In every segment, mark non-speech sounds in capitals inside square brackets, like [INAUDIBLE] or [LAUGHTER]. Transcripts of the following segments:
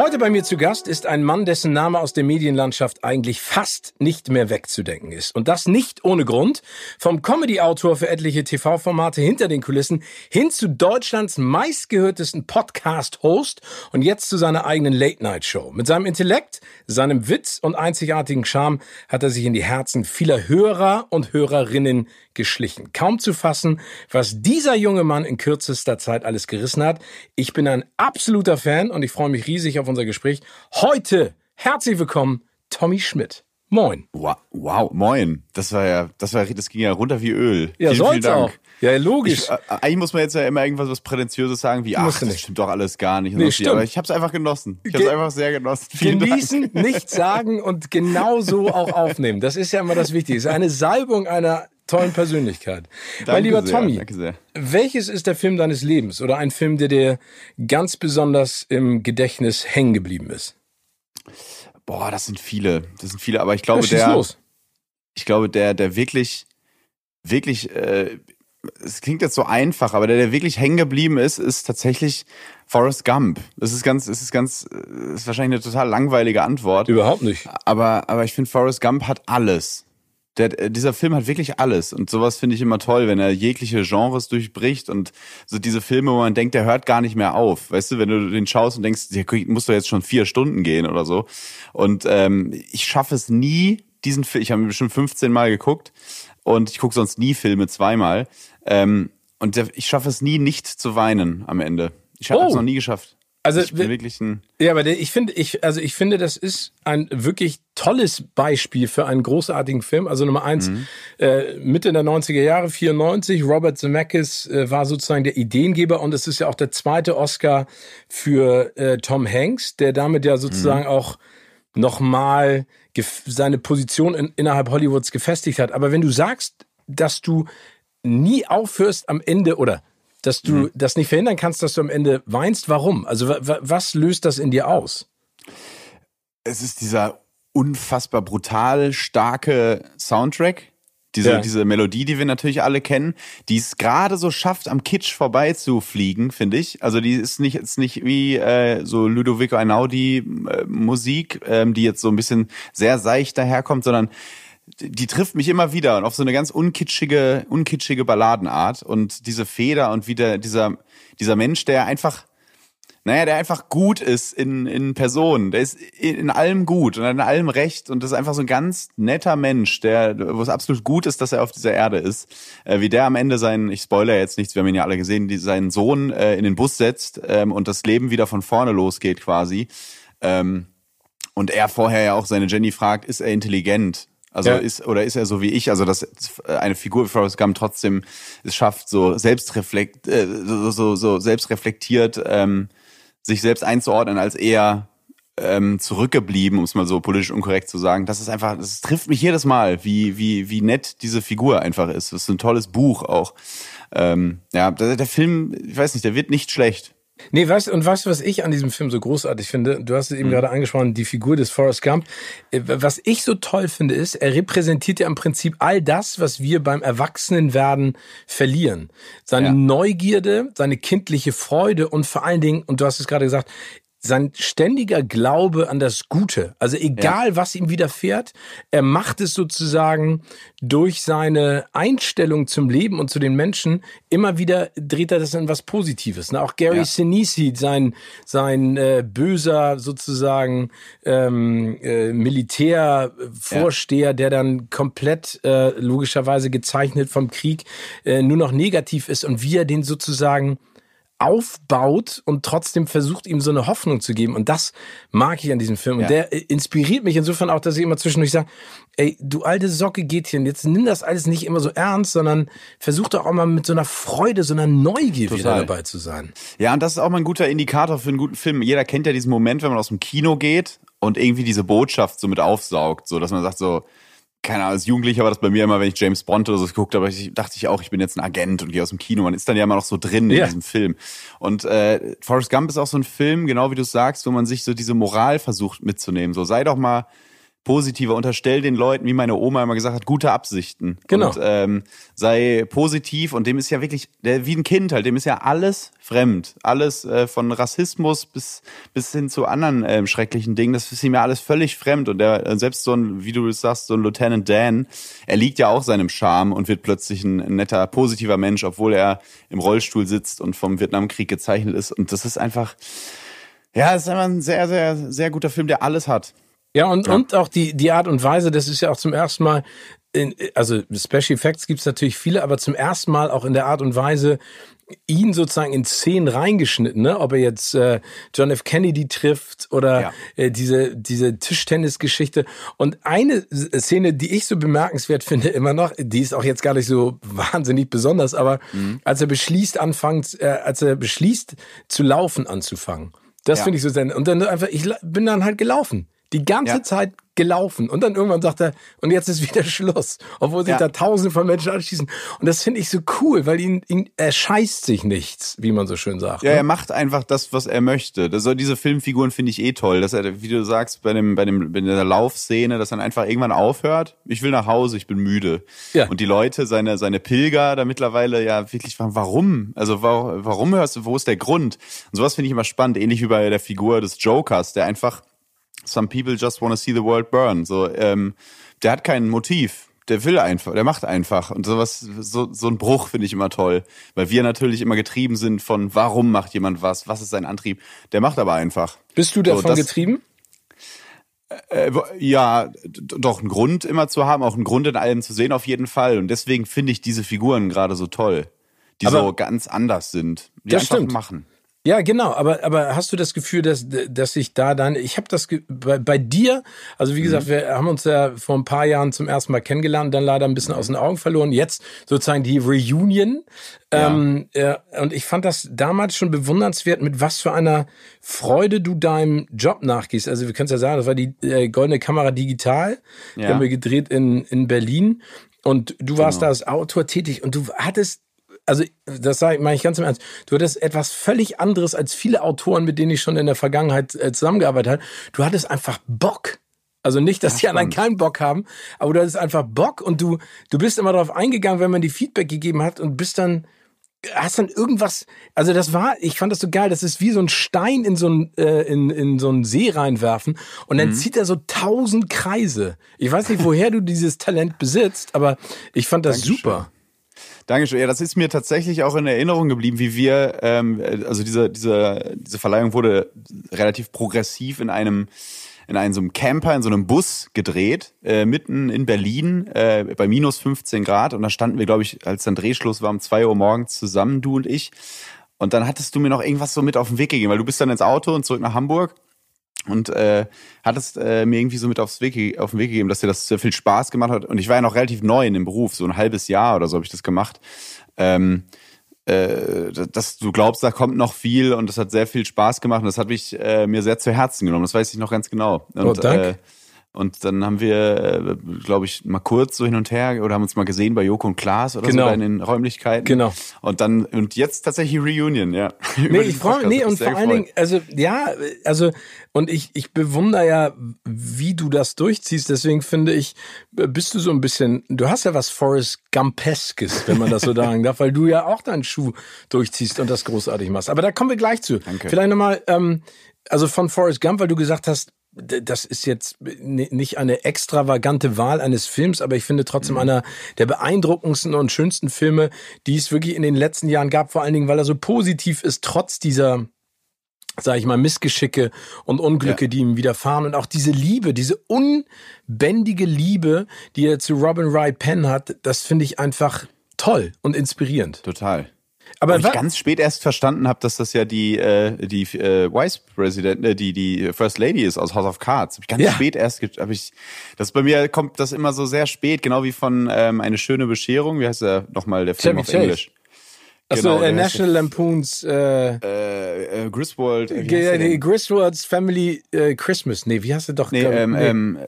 Heute bei mir zu Gast ist ein Mann, dessen Name aus der Medienlandschaft eigentlich fast nicht mehr wegzudenken ist. Und das nicht ohne Grund. Vom Comedy-Autor für etliche TV-Formate hinter den Kulissen hin zu Deutschlands meistgehörtesten Podcast-Host und jetzt zu seiner eigenen Late-Night-Show. Mit seinem Intellekt, seinem Witz und einzigartigen Charme hat er sich in die Herzen vieler Hörer und Hörerinnen geschlichen. Kaum zu fassen, was dieser junge Mann in kürzester Zeit alles gerissen hat. Ich bin ein absoluter Fan und ich freue mich riesig auf unser Gespräch. Heute herzlich willkommen, Tommy Schmidt. Moin. Wow, wow, moin. Das war ja, das war, das ging ja runter wie Öl. Ja, vielen, vielen Dank. auch. Ja, logisch. Ich, äh, eigentlich muss man jetzt ja immer irgendwas was Prätentiöses sagen, wie, ach, das stimmt doch alles gar nicht. Nee, stimmt. Aber ich habe es einfach genossen. Ich habe es einfach sehr genossen. Vielen Genießen, Dank. [LAUGHS] nichts sagen und genau so auch aufnehmen. Das ist ja immer das Wichtige. Es ist eine Salbung einer tollen Persönlichkeit. Danke [LAUGHS] mein lieber sehr, Tommy, sehr. welches ist der Film deines Lebens oder ein Film, der dir ganz besonders im Gedächtnis hängen geblieben ist? Boah, das sind viele. Das sind viele, aber ich glaube, ja, der. Los. Ich glaube, der, der wirklich, wirklich, äh, es klingt jetzt so einfach, aber der, der wirklich hängen geblieben ist, ist tatsächlich Forrest Gump. Das ist ganz, es ist ganz, das ist wahrscheinlich eine total langweilige Antwort. Überhaupt nicht. Aber, aber ich finde, Forrest Gump hat alles. Der, äh, dieser Film hat wirklich alles und sowas finde ich immer toll, wenn er jegliche Genres durchbricht und so diese Filme, wo man denkt, der hört gar nicht mehr auf. Weißt du, wenn du den schaust und denkst, der muss doch jetzt schon vier Stunden gehen oder so. Und ähm, ich schaffe es nie, diesen Film, ich habe ihn bestimmt 15 Mal geguckt und ich gucke sonst nie Filme zweimal. Ähm, und der, ich schaffe es nie, nicht zu weinen am Ende. Ich habe es oh. noch nie geschafft. Also ich bin wirklich ein ja, aber ich finde, ich also ich finde, das ist ein wirklich tolles Beispiel für einen großartigen Film. Also Nummer eins, mhm. äh, Mitte der 90er Jahre, 94, Robert Zemeckis äh, war sozusagen der Ideengeber und es ist ja auch der zweite Oscar für äh, Tom Hanks, der damit ja sozusagen mhm. auch nochmal seine Position in, innerhalb Hollywoods gefestigt hat. Aber wenn du sagst, dass du nie aufhörst am Ende oder dass du mhm. das nicht verhindern kannst, dass du am Ende weinst. Warum? Also was löst das in dir aus? Es ist dieser unfassbar brutal starke Soundtrack. Diese, ja. diese Melodie, die wir natürlich alle kennen, die es gerade so schafft, am Kitsch vorbeizufliegen, finde ich. Also die ist nicht, ist nicht wie äh, so Ludovico Einaudi äh, Musik, ähm, die jetzt so ein bisschen sehr seicht daherkommt, sondern die trifft mich immer wieder und auf so eine ganz unkitschige, unkitschige Balladenart und diese Feder und wieder dieser, dieser Mensch, der einfach, naja, der einfach gut ist in, in Person, der ist in allem gut und in allem recht und das ist einfach so ein ganz netter Mensch, der, wo es absolut gut ist, dass er auf dieser Erde ist, äh, wie der am Ende seinen, ich spoiler jetzt nichts, wir haben ihn ja alle gesehen, die, seinen Sohn äh, in den Bus setzt ähm, und das Leben wieder von vorne losgeht quasi. Ähm, und er vorher ja auch seine Jenny fragt, ist er intelligent? Also ja. ist oder ist er so wie ich, also dass eine Figur wie Forrest Gump trotzdem es schafft, so selbstreflekt, äh, so, so, so selbstreflektiert ähm, sich selbst einzuordnen als eher ähm, zurückgeblieben, um es mal so politisch unkorrekt zu sagen. Das ist einfach, das trifft mich jedes Mal, wie wie wie nett diese Figur einfach ist. Das ist ein tolles Buch auch. Ähm, ja, der, der Film, ich weiß nicht, der wird nicht schlecht. Nee, weißt und weißt du, was ich an diesem Film so großartig finde? Du hast es eben mhm. gerade angesprochen, die Figur des Forrest Gump. Äh, was ich so toll finde, ist, er repräsentiert ja im Prinzip all das, was wir beim Erwachsenenwerden verlieren. Seine ja. Neugierde, seine kindliche Freude und vor allen Dingen, und du hast es gerade gesagt, sein ständiger Glaube an das Gute. Also egal, ja. was ihm widerfährt, er macht es sozusagen durch seine Einstellung zum Leben und zu den Menschen immer wieder dreht er das in was Positives. Ne? Auch Gary ja. Sinise, sein sein äh, böser sozusagen ähm, äh, Militärvorsteher, ja. der dann komplett äh, logischerweise gezeichnet vom Krieg äh, nur noch negativ ist und wie er den sozusagen aufbaut und trotzdem versucht, ihm so eine Hoffnung zu geben. Und das mag ich an diesem Film. Und der äh, inspiriert mich insofern auch, dass ich immer zwischendurch sage, ey, du alte Socke Gätchen, jetzt nimm das alles nicht immer so ernst, sondern versuch doch auch mal mit so einer Freude, so einer Neugier Total. wieder dabei zu sein. Ja, und das ist auch mal ein guter Indikator für einen guten Film. Jeder kennt ja diesen Moment, wenn man aus dem Kino geht und irgendwie diese Botschaft so mit aufsaugt, so dass man sagt so, keine Ahnung, als Jugendlicher war das bei mir immer, wenn ich James Bond oder so geguckt habe, ich, dachte ich auch, ich bin jetzt ein Agent und gehe aus dem Kino. Man ist dann ja immer noch so drin in ja. diesem Film. Und äh, Forrest Gump ist auch so ein Film, genau wie du sagst, wo man sich so diese Moral versucht mitzunehmen. So sei doch mal positiver, unterstell den Leuten, wie meine Oma immer gesagt hat, gute Absichten. Genau. Und ähm, sei positiv und dem ist ja wirklich, der, wie ein Kind halt, dem ist ja alles fremd. Alles äh, von Rassismus bis, bis hin zu anderen ähm, schrecklichen Dingen, das ist ihm ja alles völlig fremd. Und der, äh, selbst so ein, wie du sagst, so ein Lieutenant Dan, er liegt ja auch seinem Charme und wird plötzlich ein, ein netter, positiver Mensch, obwohl er im Rollstuhl sitzt und vom Vietnamkrieg gezeichnet ist. Und das ist einfach, ja, es ist einfach ein sehr, sehr, sehr guter Film, der alles hat. Ja, und, ja. und auch die, die Art und Weise, das ist ja auch zum ersten Mal, in, also Special Effects gibt's natürlich viele, aber zum ersten Mal auch in der Art und Weise, ihn sozusagen in Szenen reingeschnitten, ne? ob er jetzt äh, John F. Kennedy trifft oder ja. äh, diese, diese Tischtennis-Geschichte. Und eine Szene, die ich so bemerkenswert [LAUGHS] finde immer noch, die ist auch jetzt gar nicht so wahnsinnig besonders, aber mhm. als er beschließt, anfängt, äh, als er beschließt, zu laufen anzufangen. Das ja. finde ich so sehr. Und dann einfach, ich bin dann halt gelaufen. Die ganze ja. Zeit gelaufen. Und dann irgendwann sagt er, und jetzt ist wieder Schluss. Obwohl sich ja. da tausende von Menschen anschließen. Und das finde ich so cool, weil ihn, ihn, er scheißt sich nichts, wie man so schön sagt. Ja, ne? er macht einfach das, was er möchte. Das, diese Filmfiguren finde ich eh toll. Dass er, wie du sagst, bei dem, bei dem, bei der Laufszene, dass er einfach irgendwann aufhört. Ich will nach Hause, ich bin müde. Ja. Und die Leute, seine, seine Pilger da mittlerweile ja wirklich fragen, warum? Also, warum, warum hörst du, wo ist der Grund? Und sowas finde ich immer spannend. Ähnlich wie bei der Figur des Jokers, der einfach Some people just want to see the world burn. So, ähm, der hat kein Motiv. Der will einfach, der macht einfach. Und sowas, so, so ein Bruch finde ich immer toll. Weil wir natürlich immer getrieben sind von, warum macht jemand was? Was ist sein Antrieb? Der macht aber einfach. Bist du davon so, das, getrieben? Äh, äh ja, doch einen Grund immer zu haben, auch einen Grund in allem zu sehen auf jeden Fall. Und deswegen finde ich diese Figuren gerade so toll, die aber so ganz anders sind, die das einfach stimmt. machen. Ja, genau, aber aber hast du das Gefühl, dass dass ich da dann ich habe das bei, bei dir, also wie gesagt, mhm. wir haben uns ja vor ein paar Jahren zum ersten Mal kennengelernt, dann leider ein bisschen aus den Augen verloren. Jetzt sozusagen die Reunion. Ja. Ähm, ja, und ich fand das damals schon bewundernswert, mit was für einer Freude du deinem Job nachgehst. Also wir können es ja sagen, das war die äh, Goldene Kamera Digital, ja. die haben wir gedreht in in Berlin. Und du warst genau. da als Autor tätig und du hattest also das sage ich, meine ich ganz im Ernst, du hattest etwas völlig anderes als viele Autoren, mit denen ich schon in der Vergangenheit äh, zusammengearbeitet habe. Du hattest einfach Bock. Also nicht, dass ja, die anderen keinen Bock haben, aber du hattest einfach Bock und du, du bist immer darauf eingegangen, wenn man die Feedback gegeben hat und bist dann, hast dann irgendwas, also das war, ich fand das so geil, das ist wie so ein Stein in so ein, äh, in, in so einen See reinwerfen und dann mhm. zieht er so tausend Kreise. Ich weiß nicht, woher du dieses Talent besitzt, aber ich fand das Dankeschön. super. Dankeschön. Ja, das ist mir tatsächlich auch in Erinnerung geblieben, wie wir, ähm, also diese, diese, diese Verleihung wurde relativ progressiv in einem in einem so einem Camper, in so einem Bus gedreht, äh, mitten in Berlin, äh, bei minus 15 Grad. Und da standen wir, glaube ich, als dann Drehschluss war um zwei Uhr morgens zusammen, du und ich. Und dann hattest du mir noch irgendwas so mit auf den Weg gegeben, weil du bist dann ins Auto und zurück nach Hamburg und äh, hat es äh, mir irgendwie so mit aufs Weg, auf den Weg gegeben, dass dir das sehr viel Spaß gemacht hat. Und ich war ja noch relativ neu in dem Beruf, so ein halbes Jahr oder so habe ich das gemacht. Ähm, äh, dass du glaubst, da kommt noch viel und das hat sehr viel Spaß gemacht und das hat mich äh, mir sehr zu Herzen genommen. Das weiß ich noch ganz genau. Und, oh, danke. Äh, und dann haben wir, äh, glaube ich, mal kurz so hin und her oder haben uns mal gesehen bei Joko und Klaas oder genau. so in den Räumlichkeiten. Genau. Und dann, und jetzt tatsächlich Reunion, ja. [LAUGHS] Nee, ich freue mich, nee, und vor gefreut. allen Dingen, also, ja, also, und ich, ich bewundere ja, wie du das durchziehst. Deswegen finde ich, bist du so ein bisschen, du hast ja was Forrest Gumpeskes, wenn man das so [LAUGHS] sagen darf, weil du ja auch deinen Schuh durchziehst und das großartig machst. Aber da kommen wir gleich zu. Danke. Vielleicht nochmal, ähm, also von Forrest Gump, weil du gesagt hast, das ist jetzt nicht eine extravagante Wahl eines Films, aber ich finde trotzdem mhm. einer der beeindruckendsten und schönsten Filme, die es wirklich in den letzten Jahren gab, vor allen Dingen, weil er so positiv ist, trotz dieser sage ich mal, Missgeschicke und Unglücke, ja. die ihm widerfahren. Und auch diese Liebe, diese unbändige Liebe, die er zu Robin Wright Penn hat, das finde ich einfach toll und inspirierend. Total. Aber ich ganz spät erst verstanden habe, dass das ja die äh, die äh, Vice President, äh, die die First Lady ist aus House of Cards. Hab ich ganz ja. spät erst, habe ich. Das bei mir kommt das immer so sehr spät, genau wie von ähm, eine schöne Bescherung. Wie heißt der nochmal der Film Chevy auf Chase. Englisch? Achso, genau, äh, National Lampoons äh, äh, äh, Griswold. Äh, nee, Griswold's Family äh, Christmas. Nee, wie hast du doch? Nee, ähm, nee. ähm,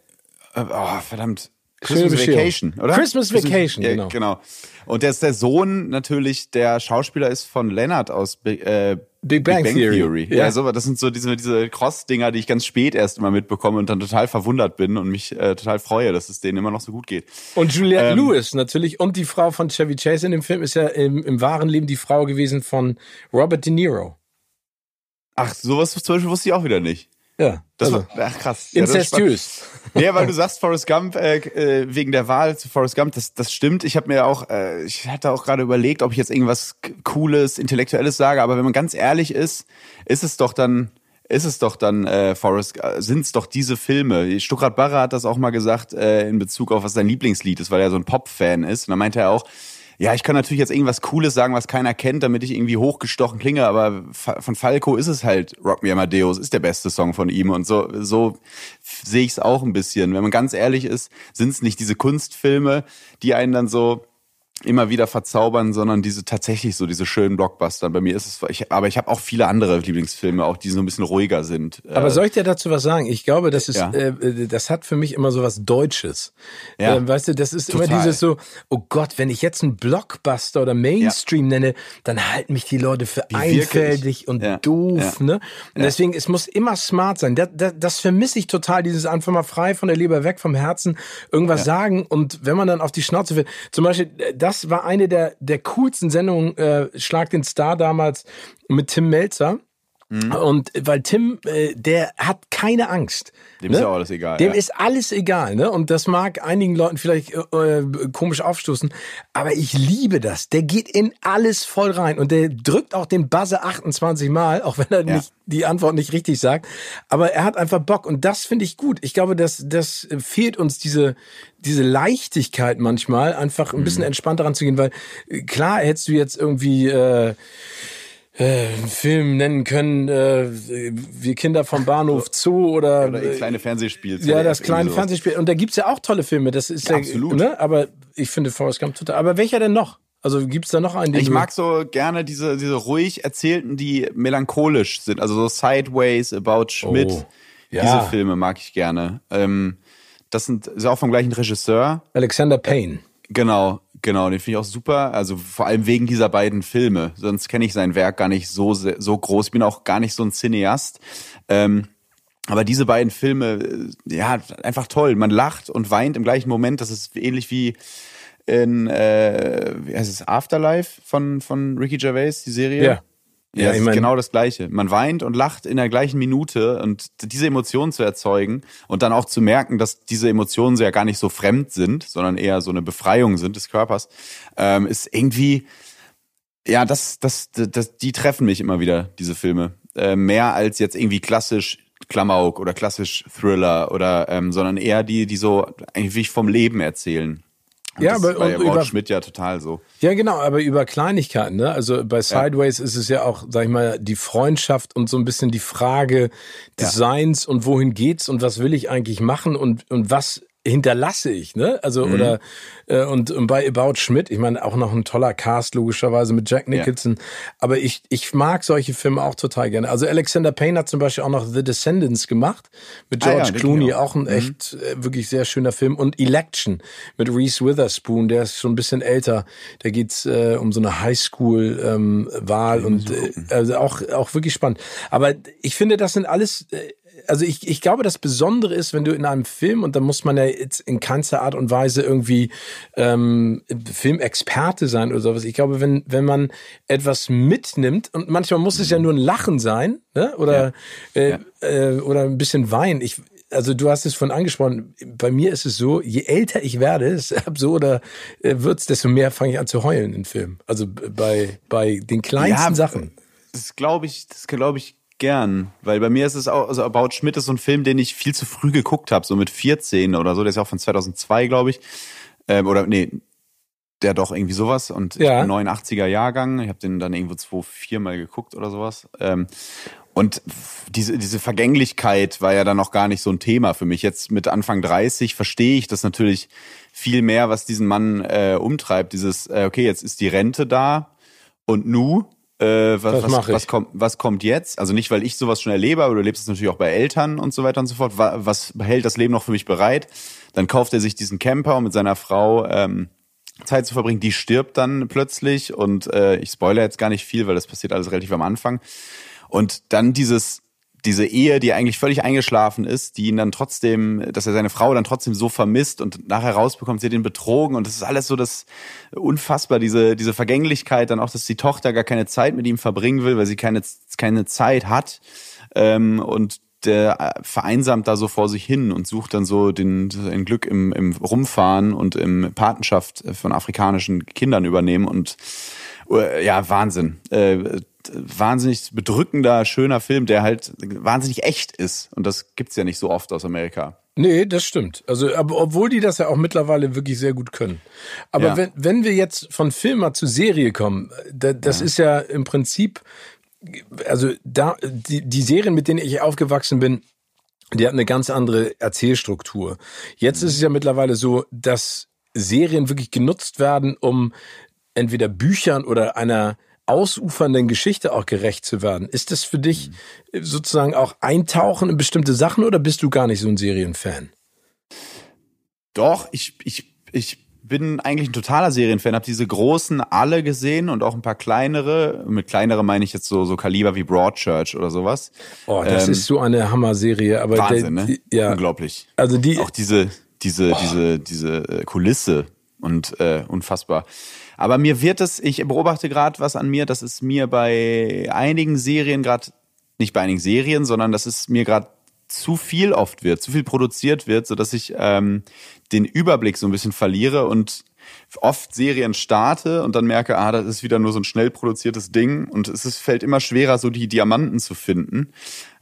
äh, oh, verdammt. Christmas Vacation, oder? Christmas Vacation, genau. genau. Und der ist der Sohn natürlich, der Schauspieler ist von Leonard aus äh, Big Bang, Big Bang Theory. Theory. Ja. ja, so, das sind so diese, diese Cross-Dinger, die ich ganz spät erst immer mitbekomme und dann total verwundert bin und mich äh, total freue, dass es denen immer noch so gut geht. Und Juliette ähm, Lewis natürlich und die Frau von Chevy Chase in dem Film ist ja im, im wahren Leben die Frau gewesen von Robert De Niro. Ach, sowas zum Beispiel wusste ich auch wieder nicht. Ja. Das also, war, ach krass. Incestuös. Ja, weil du sagst Forrest Gump äh, äh, wegen der Wahl zu Forrest Gump, das, das stimmt. Ich habe mir auch, äh, ich hatte auch gerade überlegt, ob ich jetzt irgendwas Cooles, Intellektuelles sage, aber wenn man ganz ehrlich ist, ist es doch dann, ist es doch dann, äh, Forrest, äh, sind es doch diese Filme. Stuckrad Barre hat das auch mal gesagt äh, in Bezug auf, was sein Lieblingslied ist, weil er so ein Pop-Fan ist. Und da meinte er auch, ja, ich kann natürlich jetzt irgendwas Cooles sagen, was keiner kennt, damit ich irgendwie hochgestochen klinge, aber von Falco ist es halt Rock Me Amadeus, ist der beste Song von ihm und so, so sehe ich es auch ein bisschen. Wenn man ganz ehrlich ist, sind es nicht diese Kunstfilme, die einen dann so immer wieder verzaubern, sondern diese tatsächlich so diese schönen Blockbuster. Bei mir ist es, ich, aber ich habe auch viele andere Lieblingsfilme, auch die so ein bisschen ruhiger sind. Aber äh, soll ich dir dazu was sagen? Ich glaube, das ist, ja. äh, das hat für mich immer so was Deutsches. Ja. Äh, weißt du, das ist Total. immer dieses so, oh Gott, wenn ich jetzt einen Blockbuster oder Mainstream ja. nenne, dann halten mich die Leute für Wie einfältig wirklich? und doof. Ne? Und deswegen, es muss immer smart sein. Das, das, das vermisse ich total, dieses einfach mal frei von der Leber weg, vom Herzen, irgendwas sagen und wenn man dann auf die Schnauze will, zum Beispiel, das war eine der, der coolsten Sendungen, äh, Schlag den Star damals mit Tim Melzer. Mhm. Und weil Tim, äh, der hat keine Angst. Dem ne? ist ja alles egal. Dem ja. ist alles egal, ne? Und das mag einigen Leuten vielleicht äh, äh, komisch aufstoßen, aber ich liebe das. Der geht in alles voll rein und der drückt auch den Buzzer 28 Mal, auch wenn er ja. nicht die Antwort nicht richtig sagt. Aber er hat einfach Bock und das finde ich gut. Ich glaube, dass das fehlt uns diese diese Leichtigkeit manchmal, einfach ein bisschen mhm. entspannter ranzugehen, weil äh, klar hättest du jetzt irgendwie äh, äh, einen Film nennen können, äh, wie Kinder vom Bahnhof Zoo oder, oder das kleine Fernsehspiel. Ja, das kleine Fernsehspiel. Und da gibt's ja auch tolle Filme. Das ist ja, ja absolut. Ne? Aber ich finde Forrest Gump total. Aber welcher denn noch? Also gibt's da noch einen? Ich mag so gerne diese diese ruhig erzählten, die melancholisch sind. Also so Sideways, About Schmidt. Oh, ja. Diese Filme mag ich gerne. Ähm, das sind ist auch vom gleichen Regisseur. Alexander Payne. Genau. Genau, den finde ich auch super. Also vor allem wegen dieser beiden Filme. Sonst kenne ich sein Werk gar nicht so so groß. Ich bin auch gar nicht so ein Cineast. Ähm, aber diese beiden Filme, äh, ja, einfach toll. Man lacht und weint im gleichen Moment. Das ist ähnlich wie in äh, wie heißt es Afterlife von von Ricky Gervais, die Serie. Ja. Ja, ja ich mein, genau das Gleiche. Man weint und lacht in der gleichen Minute und diese Emotionen zu erzeugen und dann auch zu merken, dass diese Emotionen ja gar nicht so fremd sind, sondern eher so eine Befreiung sind des Körpers, ähm, ist irgendwie, ja, das, das, das, die treffen mich immer wieder, diese Filme. Äh, mehr als jetzt irgendwie klassisch Klamauk oder klassisch Thriller oder, ähm, sondern eher die, die so eigentlich vom Leben erzählen. Und ja, aber bei und über Schmidt ja total so. Ja, genau, aber über Kleinigkeiten, ne? Also bei Sideways ja. ist es ja auch, sag ich mal, die Freundschaft und so ein bisschen die Frage des ja. Seins und wohin geht's und was will ich eigentlich machen und und was hinterlasse ich, ne? Also mhm. oder äh, und, und bei About Schmidt, ich meine auch noch ein toller Cast logischerweise mit Jack Nicholson, ja. aber ich ich mag solche Filme auch total gerne. Also Alexander Payne hat zum Beispiel auch noch The Descendants gemacht mit George ah, ja, Clooney, auch ein mhm. echt äh, wirklich sehr schöner Film und Election mit Reese Witherspoon, der ist schon ein bisschen älter. Da geht's äh, um so eine Highschool ähm, Wahl und äh, also auch auch wirklich spannend. Aber ich finde, das sind alles äh, also ich, ich glaube, das Besondere ist, wenn du in einem Film, und da muss man ja jetzt in keinster Art und Weise irgendwie ähm, Filmexperte sein oder sowas. Ich glaube, wenn, wenn man etwas mitnimmt, und manchmal muss es ja nur ein Lachen sein, ne? Oder, ja. Äh, ja. Äh, oder ein bisschen Wein. Ich, also du hast es von angesprochen, bei mir ist es so, je älter ich werde, so oder äh, wird's, desto mehr fange ich an zu heulen in Filmen. Also bei, bei den kleinsten ja, Sachen. Das glaube ich, das glaube ich gern, weil bei mir ist es auch, also About Schmidt ist so ein Film, den ich viel zu früh geguckt habe, so mit 14 oder so, der ist ja auch von 2002, glaube ich, ähm, oder nee, der doch irgendwie sowas und ja. 89er Jahrgang. Ich habe den dann irgendwo zwei, viermal geguckt oder sowas. Ähm, und diese, diese Vergänglichkeit war ja dann noch gar nicht so ein Thema für mich. Jetzt mit Anfang 30 verstehe ich das natürlich viel mehr, was diesen Mann äh, umtreibt. Dieses, äh, okay, jetzt ist die Rente da und nu, äh, was, was, was, kommt, was kommt jetzt? Also nicht, weil ich sowas schon erlebe, aber du lebst es natürlich auch bei Eltern und so weiter und so fort. Was hält das Leben noch für mich bereit? Dann kauft er sich diesen Camper, um mit seiner Frau ähm, Zeit zu verbringen. Die stirbt dann plötzlich und äh, ich spoilere jetzt gar nicht viel, weil das passiert alles relativ am Anfang. Und dann dieses, diese Ehe, die eigentlich völlig eingeschlafen ist, die ihn dann trotzdem, dass er seine Frau dann trotzdem so vermisst und nachher rausbekommt, sie hat ihn betrogen und das ist alles so das unfassbar, diese, diese Vergänglichkeit, dann auch, dass die Tochter gar keine Zeit mit ihm verbringen will, weil sie keine, keine Zeit hat. Ähm, und der vereinsamt da so vor sich hin und sucht dann so den, ein Glück im, im Rumfahren und im Patenschaft von afrikanischen Kindern übernehmen und äh, ja, Wahnsinn. Äh, wahnsinnig bedrückender, schöner Film, der halt wahnsinnig echt ist. Und das gibt's ja nicht so oft aus Amerika. Nee, das stimmt. Also, aber obwohl die das ja auch mittlerweile wirklich sehr gut können. Aber ja. wenn, wenn wir jetzt von Filmer zu Serie kommen, da, das ja. ist ja im Prinzip, also da, die, die Serien, mit denen ich aufgewachsen bin, die hatten eine ganz andere Erzählstruktur. Jetzt mhm. ist es ja mittlerweile so, dass Serien wirklich genutzt werden, um entweder Büchern oder einer ausufernden Geschichte auch gerecht zu werden. Ist das für dich mhm. sozusagen auch Eintauchen in bestimmte Sachen oder bist du gar nicht so ein Serienfan? Doch, ich, ich, ich bin eigentlich ein totaler Serienfan, habe diese großen alle gesehen und auch ein paar kleinere. Mit kleinere meine ich jetzt so so Kaliber wie Broadchurch oder sowas. Oh, das ähm, ist so eine Hammer-Serie, aber Wahnsinn, der, ne? ja, unglaublich. Also die auch diese diese oh. diese diese äh, Kulisse und äh, unfassbar. Aber mir wird es, ich beobachte gerade was an mir, dass es mir bei einigen Serien gerade, nicht bei einigen Serien, sondern dass es mir gerade zu viel oft wird, zu viel produziert wird, so dass ich ähm, den Überblick so ein bisschen verliere und oft Serien starte und dann merke, ah, das ist wieder nur so ein schnell produziertes Ding und es ist, fällt immer schwerer, so die Diamanten zu finden.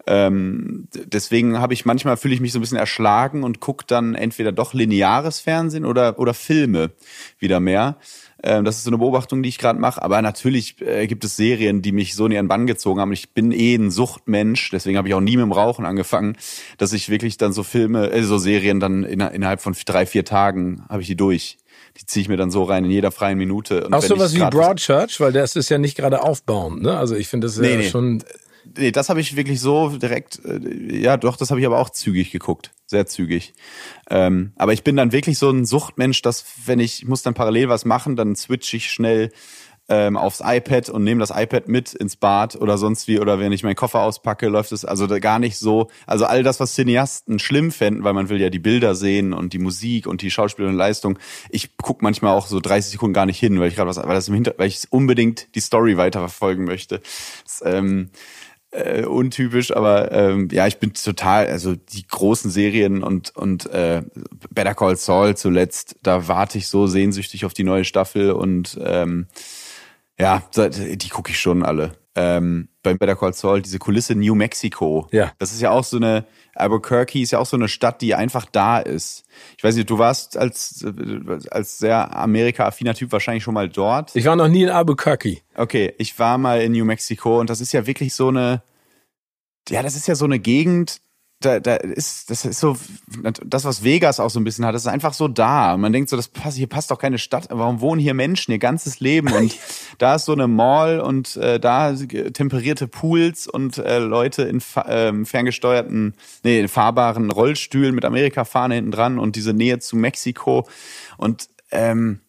Ähm, deswegen habe ich manchmal fühle ich mich so ein bisschen erschlagen und gucke dann entweder doch lineares Fernsehen oder oder Filme wieder mehr. Ähm, das ist so eine Beobachtung, die ich gerade mache. Aber natürlich äh, gibt es Serien, die mich so in ihren Bann gezogen haben. Ich bin eh ein Suchtmensch, deswegen habe ich auch nie mit dem Rauchen angefangen, dass ich wirklich dann so Filme, äh, so Serien dann in, innerhalb von drei, vier Tagen habe ich die durch. Die ziehe ich mir dann so rein in jeder freien Minute. Und auch sowas wie Broadchurch, weil das ist ja nicht gerade aufbauend, ne? Also ich finde das nee, ja nee. schon nee, das habe ich wirklich so direkt, äh, ja doch, das habe ich aber auch zügig geguckt, sehr zügig. Ähm, aber ich bin dann wirklich so ein Suchtmensch, dass wenn ich, ich muss dann parallel was machen, dann switch ich schnell ähm, aufs iPad und nehme das iPad mit ins Bad oder sonst wie oder wenn ich meinen Koffer auspacke, läuft es also gar nicht so. Also all das, was Cineasten schlimm fänden, weil man will ja die Bilder sehen und die Musik und die schauspielerische Leistung. Ich guck manchmal auch so 30 Sekunden gar nicht hin, weil ich gerade was, weil das im Hinter, weil ich unbedingt die Story weiterverfolgen möchte. Das, ähm, äh, untypisch, aber ähm, ja, ich bin total, also die großen Serien und und äh, Better Call Saul zuletzt, da warte ich so sehnsüchtig auf die neue Staffel und ähm, ja, die gucke ich schon alle. Ähm, beim Better Call Saul diese Kulisse New Mexico. Ja. Das ist ja auch so eine Albuquerque ist ja auch so eine Stadt, die einfach da ist. Ich weiß nicht, du warst als als sehr Amerika-affiner Typ wahrscheinlich schon mal dort. Ich war noch nie in Albuquerque. Okay, ich war mal in New Mexico und das ist ja wirklich so eine ja, das ist ja so eine Gegend, da, da ist, das ist so, das, was Vegas auch so ein bisschen hat, das ist einfach so da. man denkt so, das passt, hier passt doch keine Stadt. Warum wohnen hier Menschen ihr ganzes Leben? Und [LAUGHS] da ist so eine Mall und äh, da temperierte Pools und äh, Leute in äh, ferngesteuerten, nee, in fahrbaren Rollstühlen mit Amerika-Fahne hinten dran und diese Nähe zu Mexiko. Und ähm,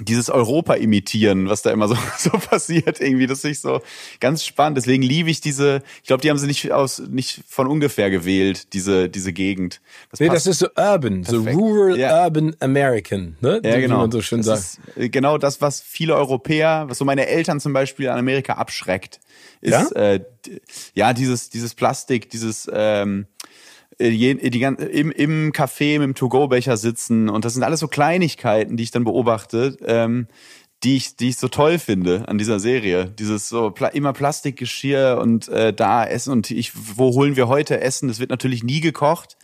dieses Europa imitieren, was da immer so, [LAUGHS] so passiert irgendwie, das ist so ganz spannend. Deswegen liebe ich diese, ich glaube, die haben sie nicht aus, nicht von ungefähr gewählt, diese, diese Gegend. Das nee, das ist so urban, perfekt. so rural, ja. urban American, ne? Ja, genau. Wie man so schön das sagt. Ist genau das, was viele Europäer, was so meine Eltern zum Beispiel an Amerika abschreckt, ist, ja, äh, ja dieses, dieses Plastik, dieses, ähm, äh, die, die, im, im Café mit dem To-Go-Becher sitzen und das sind alles so Kleinigkeiten, die ich dann beobachte, ähm, die ich, die ich so toll finde an dieser Serie. Dieses so Pla immer Plastikgeschirr und äh, da Essen und ich, wo holen wir heute Essen? Das wird natürlich nie gekocht.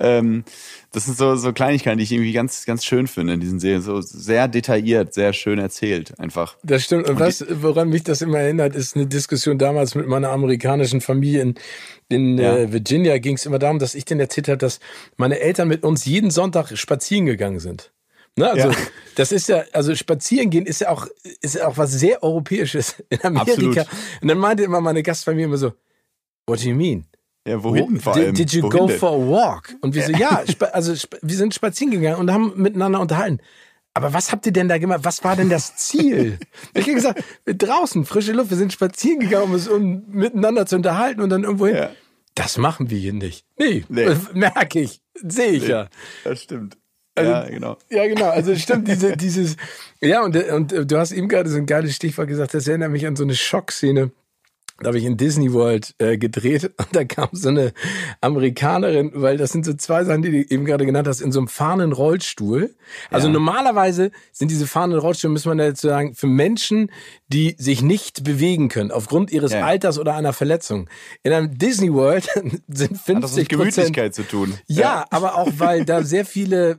Ähm, das sind so, so Kleinigkeiten, die ich irgendwie ganz, ganz schön finde in diesen Serien. So sehr detailliert, sehr schön erzählt, einfach. Das stimmt. Und, was, woran mich das immer erinnert, ist eine Diskussion damals mit meiner amerikanischen Familie in, in ja. äh, Virginia. Ging es immer darum, dass ich denen erzählt habe, dass meine Eltern mit uns jeden Sonntag spazieren gegangen sind. Ne, also ja. das ist ja, also spazieren gehen ist ja auch, ist ja auch was sehr Europäisches in Amerika. Absolut. Und dann meinte immer meine Gastfamilie immer so, what do you mean? Ja, wohin vor allem? Did, did you wohin go denn? for a walk? Und wir so, ja, also wir sind spazieren gegangen und haben miteinander unterhalten. Aber was habt ihr denn da gemacht? Was war denn das Ziel? [LAUGHS] ich habe gesagt, draußen, frische Luft, wir sind spazieren gegangen, um uns um miteinander zu unterhalten und dann irgendwo hin. Ja. Das machen wir hier nicht. Nee, nee. [LAUGHS] merke ich, sehe ich nee, ja. Das stimmt. Also, ja, genau. Ja, genau. Also stimmt, diese, [LAUGHS] dieses, ja, und, und du hast eben gerade so ein geiles Stichwort gesagt, das erinnert mich an so eine Schockszene da habe ich in Disney World äh, gedreht [LAUGHS] und da kam so eine Amerikanerin, weil das sind so zwei Sachen, die du eben gerade genannt hast, in so einem fahrenden Rollstuhl. Also ja. normalerweise sind diese fahrenden Rollstühle, muss man dazu sagen, für Menschen, die sich nicht bewegen können, aufgrund ihres ja. Alters oder einer Verletzung. In einem Disney World [LAUGHS] sind 50 Hat das mit Gemütlichkeit zu tun. Ja, ja, aber auch, weil da sehr viele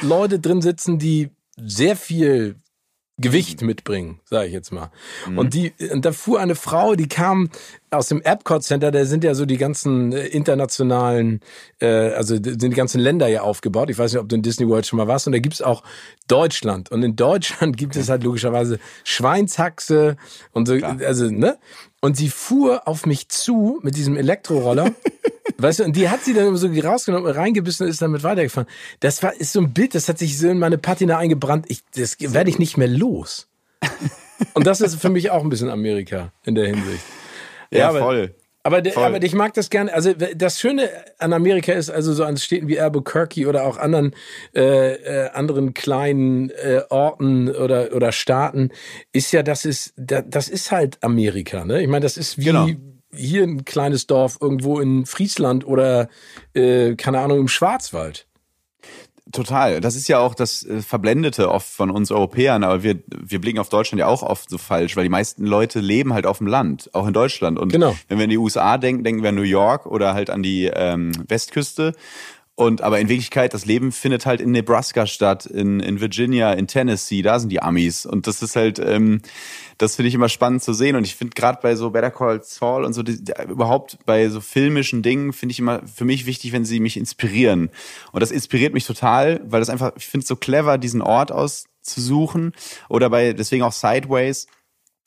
Leute drin sitzen, die sehr viel Gewicht mitbringen, sage ich jetzt mal. Mhm. Und die, und da fuhr eine Frau, die kam aus dem Epcot Center, da sind ja so die ganzen äh, internationalen, äh, also sind die ganzen Länder ja aufgebaut. Ich weiß nicht, ob du in Disney World schon mal warst. Und da gibt's auch Deutschland. Und in Deutschland gibt es halt logischerweise Schweinshaxe und so, Klar. also, ne? Und sie fuhr auf mich zu mit diesem Elektroroller. [LAUGHS] weißt du, und die hat sie dann so rausgenommen, reingebissen und ist damit weitergefahren. Das war, ist so ein Bild, das hat sich so in meine Patina eingebrannt. Ich, das werde ich nicht mehr los. [LAUGHS] Und das ist für mich auch ein bisschen Amerika in der Hinsicht. Ja, ja aber, voll. Aber, Voll. aber ich mag das gerne. Also das Schöne an Amerika ist also so an Städten wie Albuquerque oder auch anderen äh, äh, anderen kleinen äh, Orten oder oder Staaten ist ja, das ist das ist halt Amerika. Ne? Ich meine, das ist wie genau. Hier ein kleines Dorf irgendwo in Friesland oder äh, keine Ahnung im Schwarzwald. Total. Das ist ja auch das äh, Verblendete oft von uns Europäern, aber wir, wir blicken auf Deutschland ja auch oft so falsch, weil die meisten Leute leben halt auf dem Land, auch in Deutschland. Und genau. wenn wir in die USA denken, denken wir an New York oder halt an die ähm, Westküste. Und aber in Wirklichkeit, das Leben findet halt in Nebraska statt, in, in Virginia, in Tennessee, da sind die Amis. Und das ist halt, ähm, das finde ich immer spannend zu sehen. Und ich finde gerade bei so Better Call Saul und so, die, überhaupt bei so filmischen Dingen, finde ich immer für mich wichtig, wenn sie mich inspirieren. Und das inspiriert mich total, weil das einfach, ich finde es so clever, diesen Ort auszusuchen. Oder bei, deswegen auch Sideways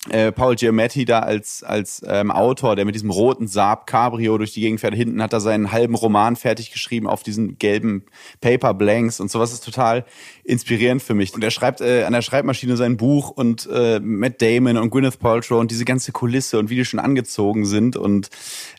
äh, Paul Giamatti da als als ähm, Autor, der mit diesem roten Saab Cabrio durch die Gegend fährt. Hinten hat er seinen halben Roman fertig geschrieben auf diesen gelben Paper Blanks und sowas ist total inspirierend für mich. Und er schreibt äh, an der Schreibmaschine sein Buch und äh, Matt Damon und Gwyneth Paltrow und diese ganze Kulisse und wie die schon angezogen sind und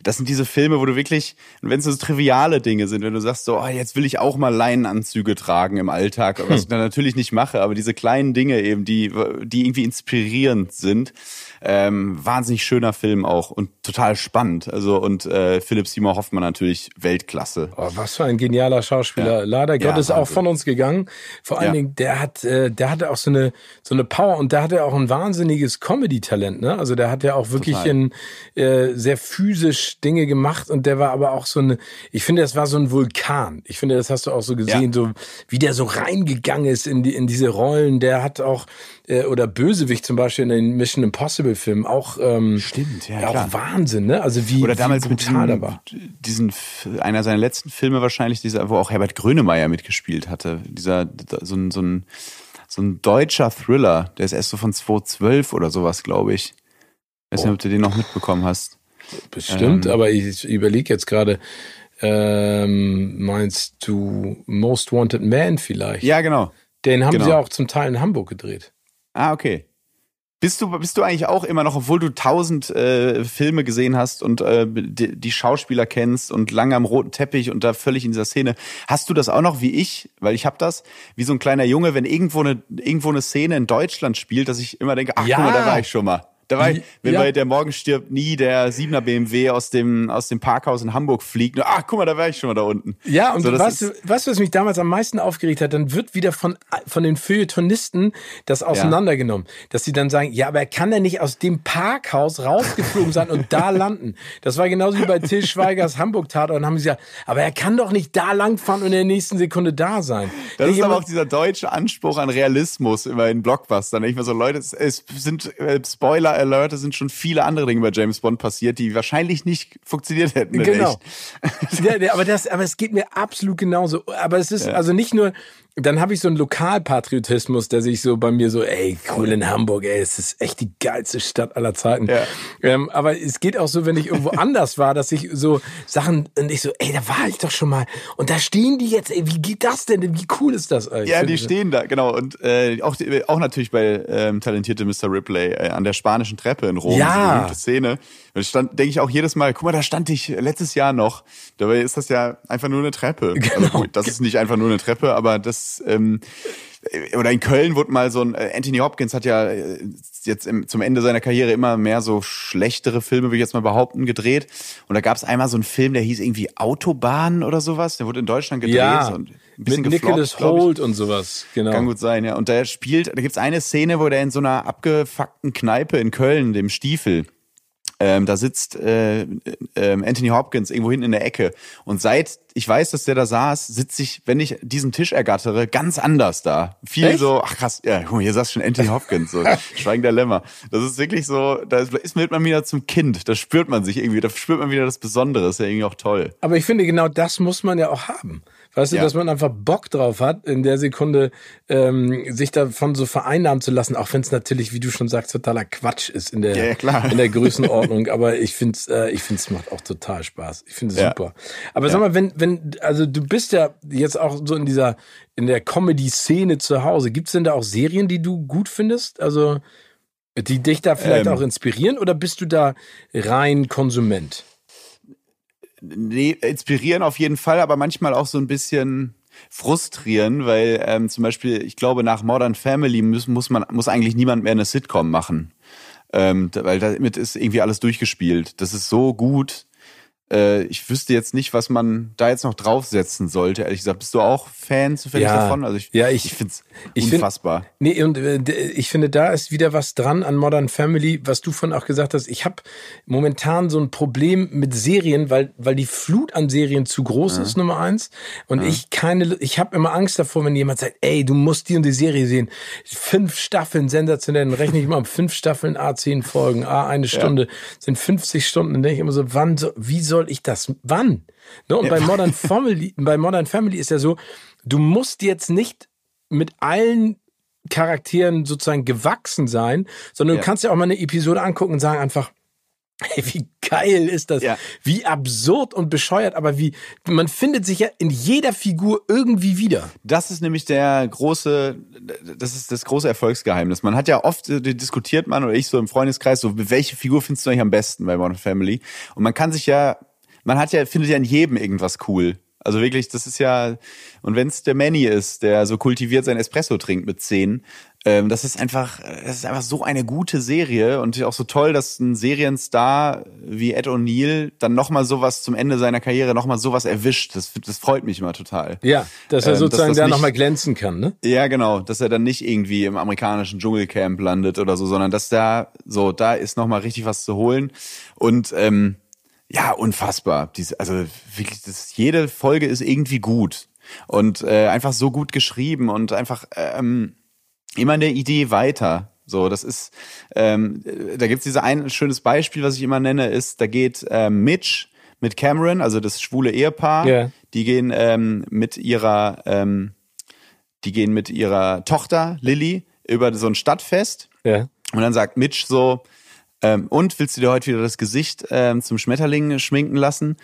das sind diese Filme, wo du wirklich, wenn es so triviale Dinge sind, wenn du sagst so, oh, jetzt will ich auch mal Leinenanzüge tragen im Alltag, was hm. ich dann natürlich nicht mache, aber diese kleinen Dinge eben, die die irgendwie inspirierend sind ähm, wahnsinnig schöner Film auch und total spannend. Also und äh, Philipp Seymour Hoffmann natürlich Weltklasse. Oh, was für ein genialer Schauspieler. Ja. Leider ja, Gottes auch von uns gegangen. Vor allen ja. Dingen, der hat, äh, der hatte auch so eine so eine Power und der hatte auch ein wahnsinniges Comedy-Talent. Ne? Also der hat ja auch wirklich in, äh, sehr physisch Dinge gemacht und der war aber auch so eine. Ich finde, das war so ein Vulkan. Ich finde, das hast du auch so gesehen, so wie der so reingegangen ist in die in diese Rollen. Der hat auch äh, oder Bösewicht zum Beispiel in den Mission Impossible Filmen auch ähm, stimmt ja, auch Wahnsinn ne? Also wie oder damals wie brutal da war. diesen einer seiner letzten Filme wahrscheinlich dieser wo auch Herbert Grönemeyer mitgespielt hatte. Dieser so ein so ein so ein deutscher Thriller der ist erst so von 2012 oder sowas glaube ich. Weiß oh. nicht ob du den noch mitbekommen hast. Bestimmt ähm, aber ich überlege jetzt gerade ähm, meinst du Most Wanted Man vielleicht? Ja genau. Den haben genau. sie auch zum Teil in Hamburg gedreht. Ah, okay. Bist du, bist du eigentlich auch immer noch, obwohl du tausend äh, Filme gesehen hast und äh, die, die, Schauspieler kennst und lange am roten Teppich und da völlig in dieser Szene, hast du das auch noch wie ich? Weil ich habe das, wie so ein kleiner Junge, wenn irgendwo eine, irgendwo eine Szene in Deutschland spielt, dass ich immer denke, ach ja. guck mal, da war ich schon mal. Da war ich, wenn ja. bei der Morgen stirbt nie der 7er BMW aus dem, aus dem Parkhaus in Hamburg fliegt. Ach, guck mal, da war ich schon mal da unten. Ja, und so, was, was, was mich damals am meisten aufgeregt hat, dann wird wieder von, von den Feuilletonisten das auseinandergenommen. Ja. Dass sie dann sagen, ja, aber er kann ja nicht aus dem Parkhaus rausgeflogen sein und da [LAUGHS] landen. Das war genauso wie bei Till Schweigers Hamburg-Tat. Und dann haben sie gesagt, aber er kann doch nicht da langfahren und in der nächsten Sekunde da sein. Das ist aber auch dieser deutsche Anspruch an Realismus immer in Blockbustern. Ich mir so, Leute, es, es sind äh, Spoiler Alert, es sind schon viele andere Dinge bei James Bond passiert, die wahrscheinlich nicht funktioniert hätten. Genau. ja, [LAUGHS] aber das, aber es geht mir absolut genauso. Aber es ist ja. also nicht nur, dann habe ich so einen Lokalpatriotismus, der sich so bei mir so, ey, cool in Hamburg, ey, es ist echt die geilste Stadt aller Zeiten. Ja. Ähm, aber es geht auch so, wenn ich irgendwo [LAUGHS] anders war, dass ich so Sachen und ich so, ey, da war ich doch schon mal und da stehen die jetzt, ey, wie geht das denn? Wie cool ist das eigentlich? Ja, die stehen da, genau und äh, auch auch natürlich bei ähm, talentierte Mr. Ripley äh, an der spanischen Treppe in Rom, ja. diese Szene. Und stand, denke ich auch jedes Mal, guck mal, da stand ich letztes Jahr noch. Dabei ist das ja einfach nur eine Treppe. [LAUGHS] Genau. Also gut, das ist nicht einfach nur eine Treppe, aber das ähm, oder in Köln wurde mal so ein äh, Anthony Hopkins hat ja äh, jetzt im, zum Ende seiner Karriere immer mehr so schlechtere Filme, würde ich jetzt mal behaupten, gedreht. Und da gab es einmal so einen Film, der hieß irgendwie Autobahn oder sowas. Der wurde in Deutschland gedreht. Ja, so mit Nicholas Holt und sowas. Genau. Kann gut sein, ja. Und der spielt, da gibt's eine Szene, wo der in so einer abgefuckten Kneipe in Köln, dem Stiefel, ähm, da sitzt äh, äh, Anthony Hopkins irgendwo hinten in der Ecke. Und seit ich weiß, dass der da saß, sitze ich, wenn ich diesen Tisch ergattere, ganz anders da. Viel Echt? so, ach krass, ja, hier saß schon Anthony Hopkins, so [LAUGHS] schweigender Lämmer. Das ist wirklich so, da ist man wieder zum Kind. Da spürt man sich irgendwie, da spürt man wieder das Besondere. Ist ja irgendwie auch toll. Aber ich finde, genau das muss man ja auch haben. Weißt du, ja. dass man einfach Bock drauf hat, in der Sekunde ähm, sich davon so vereinnahmen zu lassen, auch wenn es natürlich, wie du schon sagst, totaler Quatsch ist in der, ja, in der Größenordnung. Aber ich finde es äh, ich find's macht auch total Spaß. Ich finde es ja. super. Aber sag mal, wenn, wenn, also du bist ja jetzt auch so in dieser, in der Comedy-Szene zu Hause. Gibt's denn da auch Serien, die du gut findest? Also, die dich da vielleicht ähm, auch inspirieren oder bist du da rein Konsument? Nee, inspirieren auf jeden Fall, aber manchmal auch so ein bisschen frustrieren, weil ähm, zum Beispiel, ich glaube, nach Modern Family muss, muss man muss eigentlich niemand mehr eine Sitcom machen, ähm, weil damit ist irgendwie alles durchgespielt. Das ist so gut, ich wüsste jetzt nicht, was man da jetzt noch draufsetzen sollte. Ehrlich gesagt, bist du auch Fan zufällig ja, davon? Also ich, ja, ich, ich finde es unfassbar. Find, nee, und äh, ich finde, da ist wieder was dran an Modern Family, was du von auch gesagt hast. Ich habe momentan so ein Problem mit Serien, weil weil die Flut an Serien zu groß ja. ist, Nummer eins. Und ja. ich keine, ich habe immer Angst davor, wenn jemand sagt, ey, du musst die und die Serie sehen. Fünf Staffeln, sensationell. Dann rechne ich mal um fünf Staffeln, A zehn Folgen, A eine Stunde, sind 50 Stunden. Dann denke ich immer so, wann so, wie soll soll ich das? Wann? Ne? Und ja. bei Modern [LAUGHS] Family, bei Modern Family ist ja so, du musst jetzt nicht mit allen Charakteren sozusagen gewachsen sein, sondern ja. du kannst ja auch mal eine Episode angucken und sagen einfach, Hey, wie geil ist das? Ja. Wie absurd und bescheuert, aber wie man findet sich ja in jeder Figur irgendwie wieder. Das ist nämlich der große, das ist das große Erfolgsgeheimnis. Man hat ja oft äh, diskutiert man oder ich so im Freundeskreis so, welche Figur findest du eigentlich am besten bei Modern Family? Und man kann sich ja man hat ja, findet ja in jedem irgendwas cool. Also wirklich, das ist ja, und wenn es der Manny ist, der so kultiviert sein Espresso trinkt mit zehn, ähm, das ist einfach, das ist einfach so eine gute Serie und auch so toll, dass ein Serienstar wie Ed O'Neill dann nochmal sowas zum Ende seiner Karriere nochmal sowas erwischt. Das, das freut mich immer total. Ja, dass er ähm, sozusagen dass da nochmal glänzen kann, ne? Ja, genau, dass er dann nicht irgendwie im amerikanischen Dschungelcamp landet oder so, sondern dass da, so, da ist nochmal richtig was zu holen und, ähm, ja, unfassbar. Dies, also wirklich, das, jede Folge ist irgendwie gut und äh, einfach so gut geschrieben und einfach ähm, immer eine Idee weiter. So, das ist, ähm, da gibt's diese ein schönes Beispiel, was ich immer nenne, ist, da geht äh, Mitch mit Cameron, also das schwule Ehepaar, yeah. die gehen ähm, mit ihrer, ähm, die gehen mit ihrer Tochter Lilly über so ein Stadtfest. Yeah. Und dann sagt Mitch so, ähm, und willst du dir heute wieder das Gesicht ähm, zum Schmetterling schminken lassen?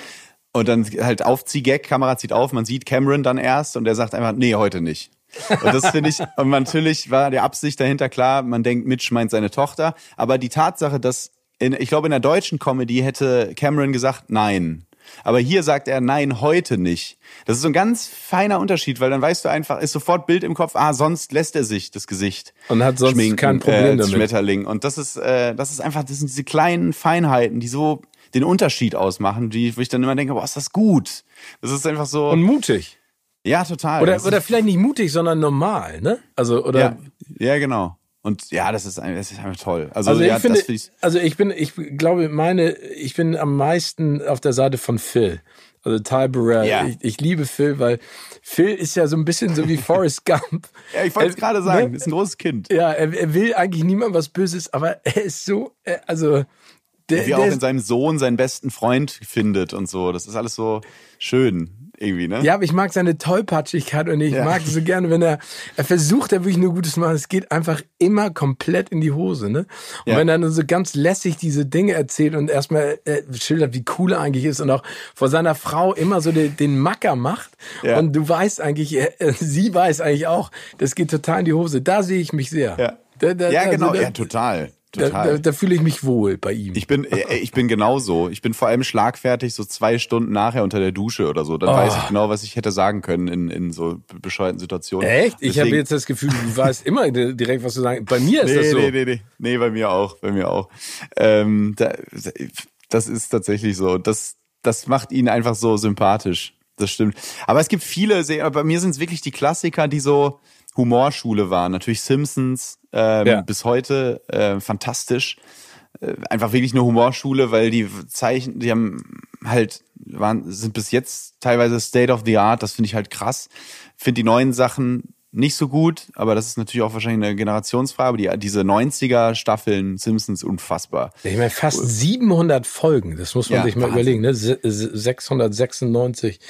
Und dann halt Aufzieh-Gag, Kamera zieht auf, man sieht Cameron dann erst und er sagt einfach, nee, heute nicht. Und das finde ich, [LAUGHS] und natürlich war die Absicht dahinter klar, man denkt, Mitch meint seine Tochter, aber die Tatsache, dass in, ich glaube, in der deutschen Comedy hätte Cameron gesagt, nein. Aber hier sagt er, nein, heute nicht. Das ist so ein ganz feiner Unterschied, weil dann weißt du einfach, ist sofort Bild im Kopf, ah, sonst lässt er sich das Gesicht. Und hat sonst schminken, kein Problem äh, damit. Schmetterling. Und das ist, äh, das ist einfach, das sind diese kleinen Feinheiten, die so den Unterschied ausmachen, die, wo ich dann immer denke, boah, ist das gut. Das ist einfach so. Und mutig. Ja, total. Oder, oder vielleicht nicht mutig, sondern normal, ne? Also, oder. Ja, ja genau. Und ja, das ist, das ist einfach toll. Also, also ja, ich finde, also ich bin, ich glaube, meine, ich bin am meisten auf der Seite von Phil. Also Ty Burrell. Ja. Ich, ich, liebe Phil, weil Phil ist ja so ein bisschen so wie [LAUGHS] Forrest Gump. ja, ich wollte es gerade sagen, ne? ist ein großes Kind. Ja, er, er will eigentlich niemand was Böses, aber er ist so, also der, wie er auch in seinem Sohn seinen besten Freund findet und so. Das ist alles so schön irgendwie, ne? Ja, aber ich mag seine Tollpatschigkeit und ich ja. mag so gerne, wenn er, er versucht, er wirklich nur Gutes machen. Es geht einfach immer komplett in die Hose, ne? Und ja. wenn er dann so ganz lässig diese Dinge erzählt und erstmal äh, schildert, wie cool er eigentlich ist und auch vor seiner Frau immer so den, den Macker macht ja. und du weißt eigentlich, äh, sie weiß eigentlich auch, das geht total in die Hose. Da sehe ich mich sehr. Ja, da, da, ja also genau, da, ja, total. Total. Da, da, da fühle ich mich wohl bei ihm. Ich bin, äh, ich bin genauso. Ich bin vor allem schlagfertig so zwei Stunden nachher unter der Dusche oder so. Dann oh. weiß ich genau, was ich hätte sagen können in, in so bescheuerten Situationen. Echt? Ich habe jetzt das Gefühl, du weißt immer direkt, was du sagen. Bei mir ist nee, das so. Nee, nee, nee. Nee, bei mir auch. Bei mir auch. Ähm, da, das ist tatsächlich so. Das, das macht ihn einfach so sympathisch. Das stimmt. Aber es gibt viele, bei mir sind es wirklich die Klassiker, die so, Humorschule war. Natürlich Simpsons ähm, ja. bis heute äh, fantastisch. Äh, einfach wirklich eine Humorschule, weil die Zeichen, die haben halt waren sind bis jetzt teilweise State of the Art. Das finde ich halt krass. Finde die neuen Sachen nicht so gut, aber das ist natürlich auch wahrscheinlich eine Generationsfrage. Die, diese 90er Staffeln Simpsons unfassbar. Ich meine, fast 700 Folgen, das muss man ja, sich mal Wahnsinn. überlegen, ne? 696.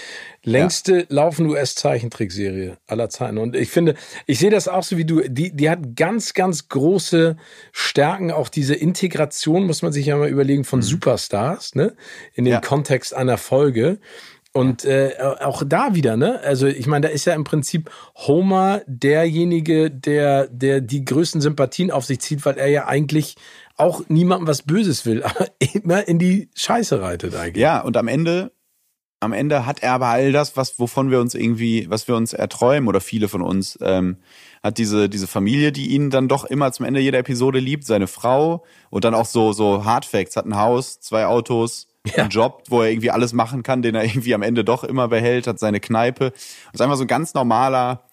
Längste ja. laufende US-Zeichentrickserie aller Zeiten. Und ich finde, ich sehe das auch so wie du, die, die hat ganz, ganz große Stärken. Auch diese Integration, muss man sich ja mal überlegen, von mhm. Superstars, ne? In den ja. Kontext einer Folge. Und äh, auch da wieder, ne? Also ich meine, da ist ja im Prinzip Homer derjenige, der, der die größten Sympathien auf sich zieht, weil er ja eigentlich auch niemandem was Böses will, [LAUGHS] aber immer in die Scheiße reitet eigentlich. Ja, und am Ende, am Ende hat er aber all das, was, wovon wir uns irgendwie, was wir uns erträumen oder viele von uns, ähm, hat diese, diese Familie, die ihn dann doch immer zum Ende jeder Episode liebt, seine Frau und dann auch so, so Hardfacts, hat ein Haus, zwei Autos, ja. [LAUGHS] einen Job, wo er irgendwie alles machen kann, den er irgendwie am Ende doch immer behält, hat seine Kneipe. Das ist einfach so ein ganz normaler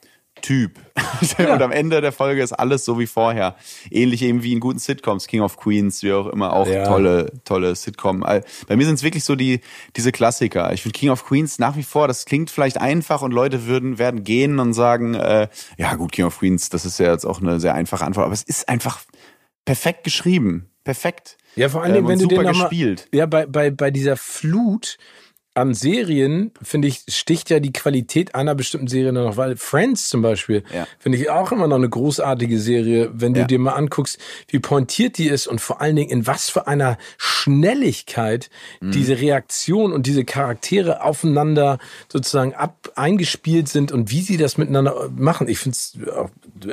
Typ. [LAUGHS] Ja. Und am Ende der Folge ist alles so wie vorher. Ähnlich eben wie in guten Sitcoms, King of Queens, wie auch immer, auch ja. tolle, tolle Sitcom. Bei mir sind es wirklich so die, diese Klassiker. Ich finde King of Queens nach wie vor, das klingt vielleicht einfach und Leute würden, werden gehen und sagen, äh, ja gut, King of Queens, das ist ja jetzt auch eine sehr einfache Antwort, aber es ist einfach perfekt geschrieben. Perfekt. Ja, vor allen Dingen, ähm, wenn du den nochmal, gespielt. Ja, bei, bei, bei dieser Flut an Serien, finde ich, sticht ja die Qualität einer bestimmten Serie noch, weil Friends zum Beispiel, ja. finde ich auch immer noch eine großartige Serie, wenn du ja. dir mal anguckst, wie pointiert die ist und vor allen Dingen in was für einer Schnelligkeit mhm. diese Reaktion und diese Charaktere aufeinander sozusagen ab eingespielt sind und wie sie das miteinander machen. Ich finde es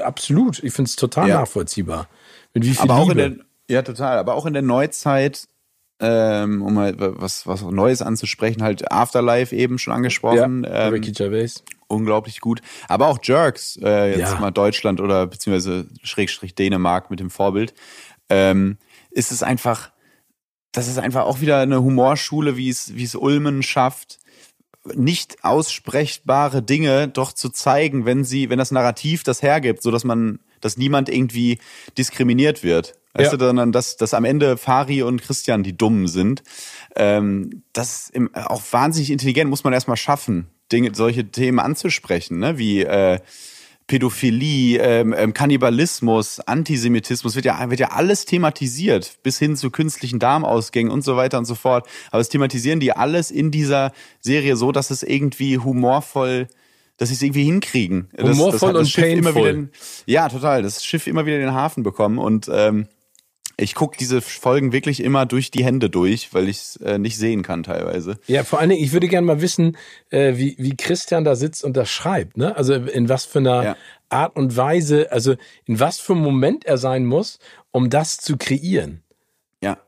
absolut, ich finde es total ja. nachvollziehbar. Mit wie viel Aber Liebe. auch in der ja, total. Aber auch in der Neuzeit, ähm, um mal was, was Neues anzusprechen, halt Afterlife eben schon angesprochen. Ja, ähm, Ricky Gervais. Unglaublich gut. Aber auch Jerks, äh, jetzt ja. mal Deutschland oder beziehungsweise Schrägstrich Dänemark mit dem Vorbild. Ähm, ist es einfach, das ist einfach auch wieder eine Humorschule, wie es, wie es Ulmen schafft, nicht aussprechbare Dinge doch zu zeigen, wenn sie, wenn das Narrativ das hergibt, so dass man, dass niemand irgendwie diskriminiert wird. Weißt ja. du, sondern dass, dass am Ende Fari und Christian die Dummen sind. Ähm, das ist auch wahnsinnig intelligent, muss man erstmal schaffen, Dinge, solche Themen anzusprechen, ne? wie äh, Pädophilie, ähm, ähm, Kannibalismus, Antisemitismus, wird ja, wird ja alles thematisiert, bis hin zu künstlichen Darmausgängen und so weiter und so fort. Aber es thematisieren die alles in dieser Serie so, dass es irgendwie humorvoll dass sie es irgendwie hinkriegen. Humorvoll das, das und Schiff painful. Immer wieder, ja, total. Das Schiff immer wieder in den Hafen bekommen und ähm, ich gucke diese Folgen wirklich immer durch die Hände durch, weil ich es äh, nicht sehen kann teilweise. Ja, vor allen Dingen, ich würde gerne mal wissen, äh, wie, wie Christian da sitzt und das schreibt. Ne? Also in was für einer ja. Art und Weise, also in was für einem Moment er sein muss, um das zu kreieren. Ja.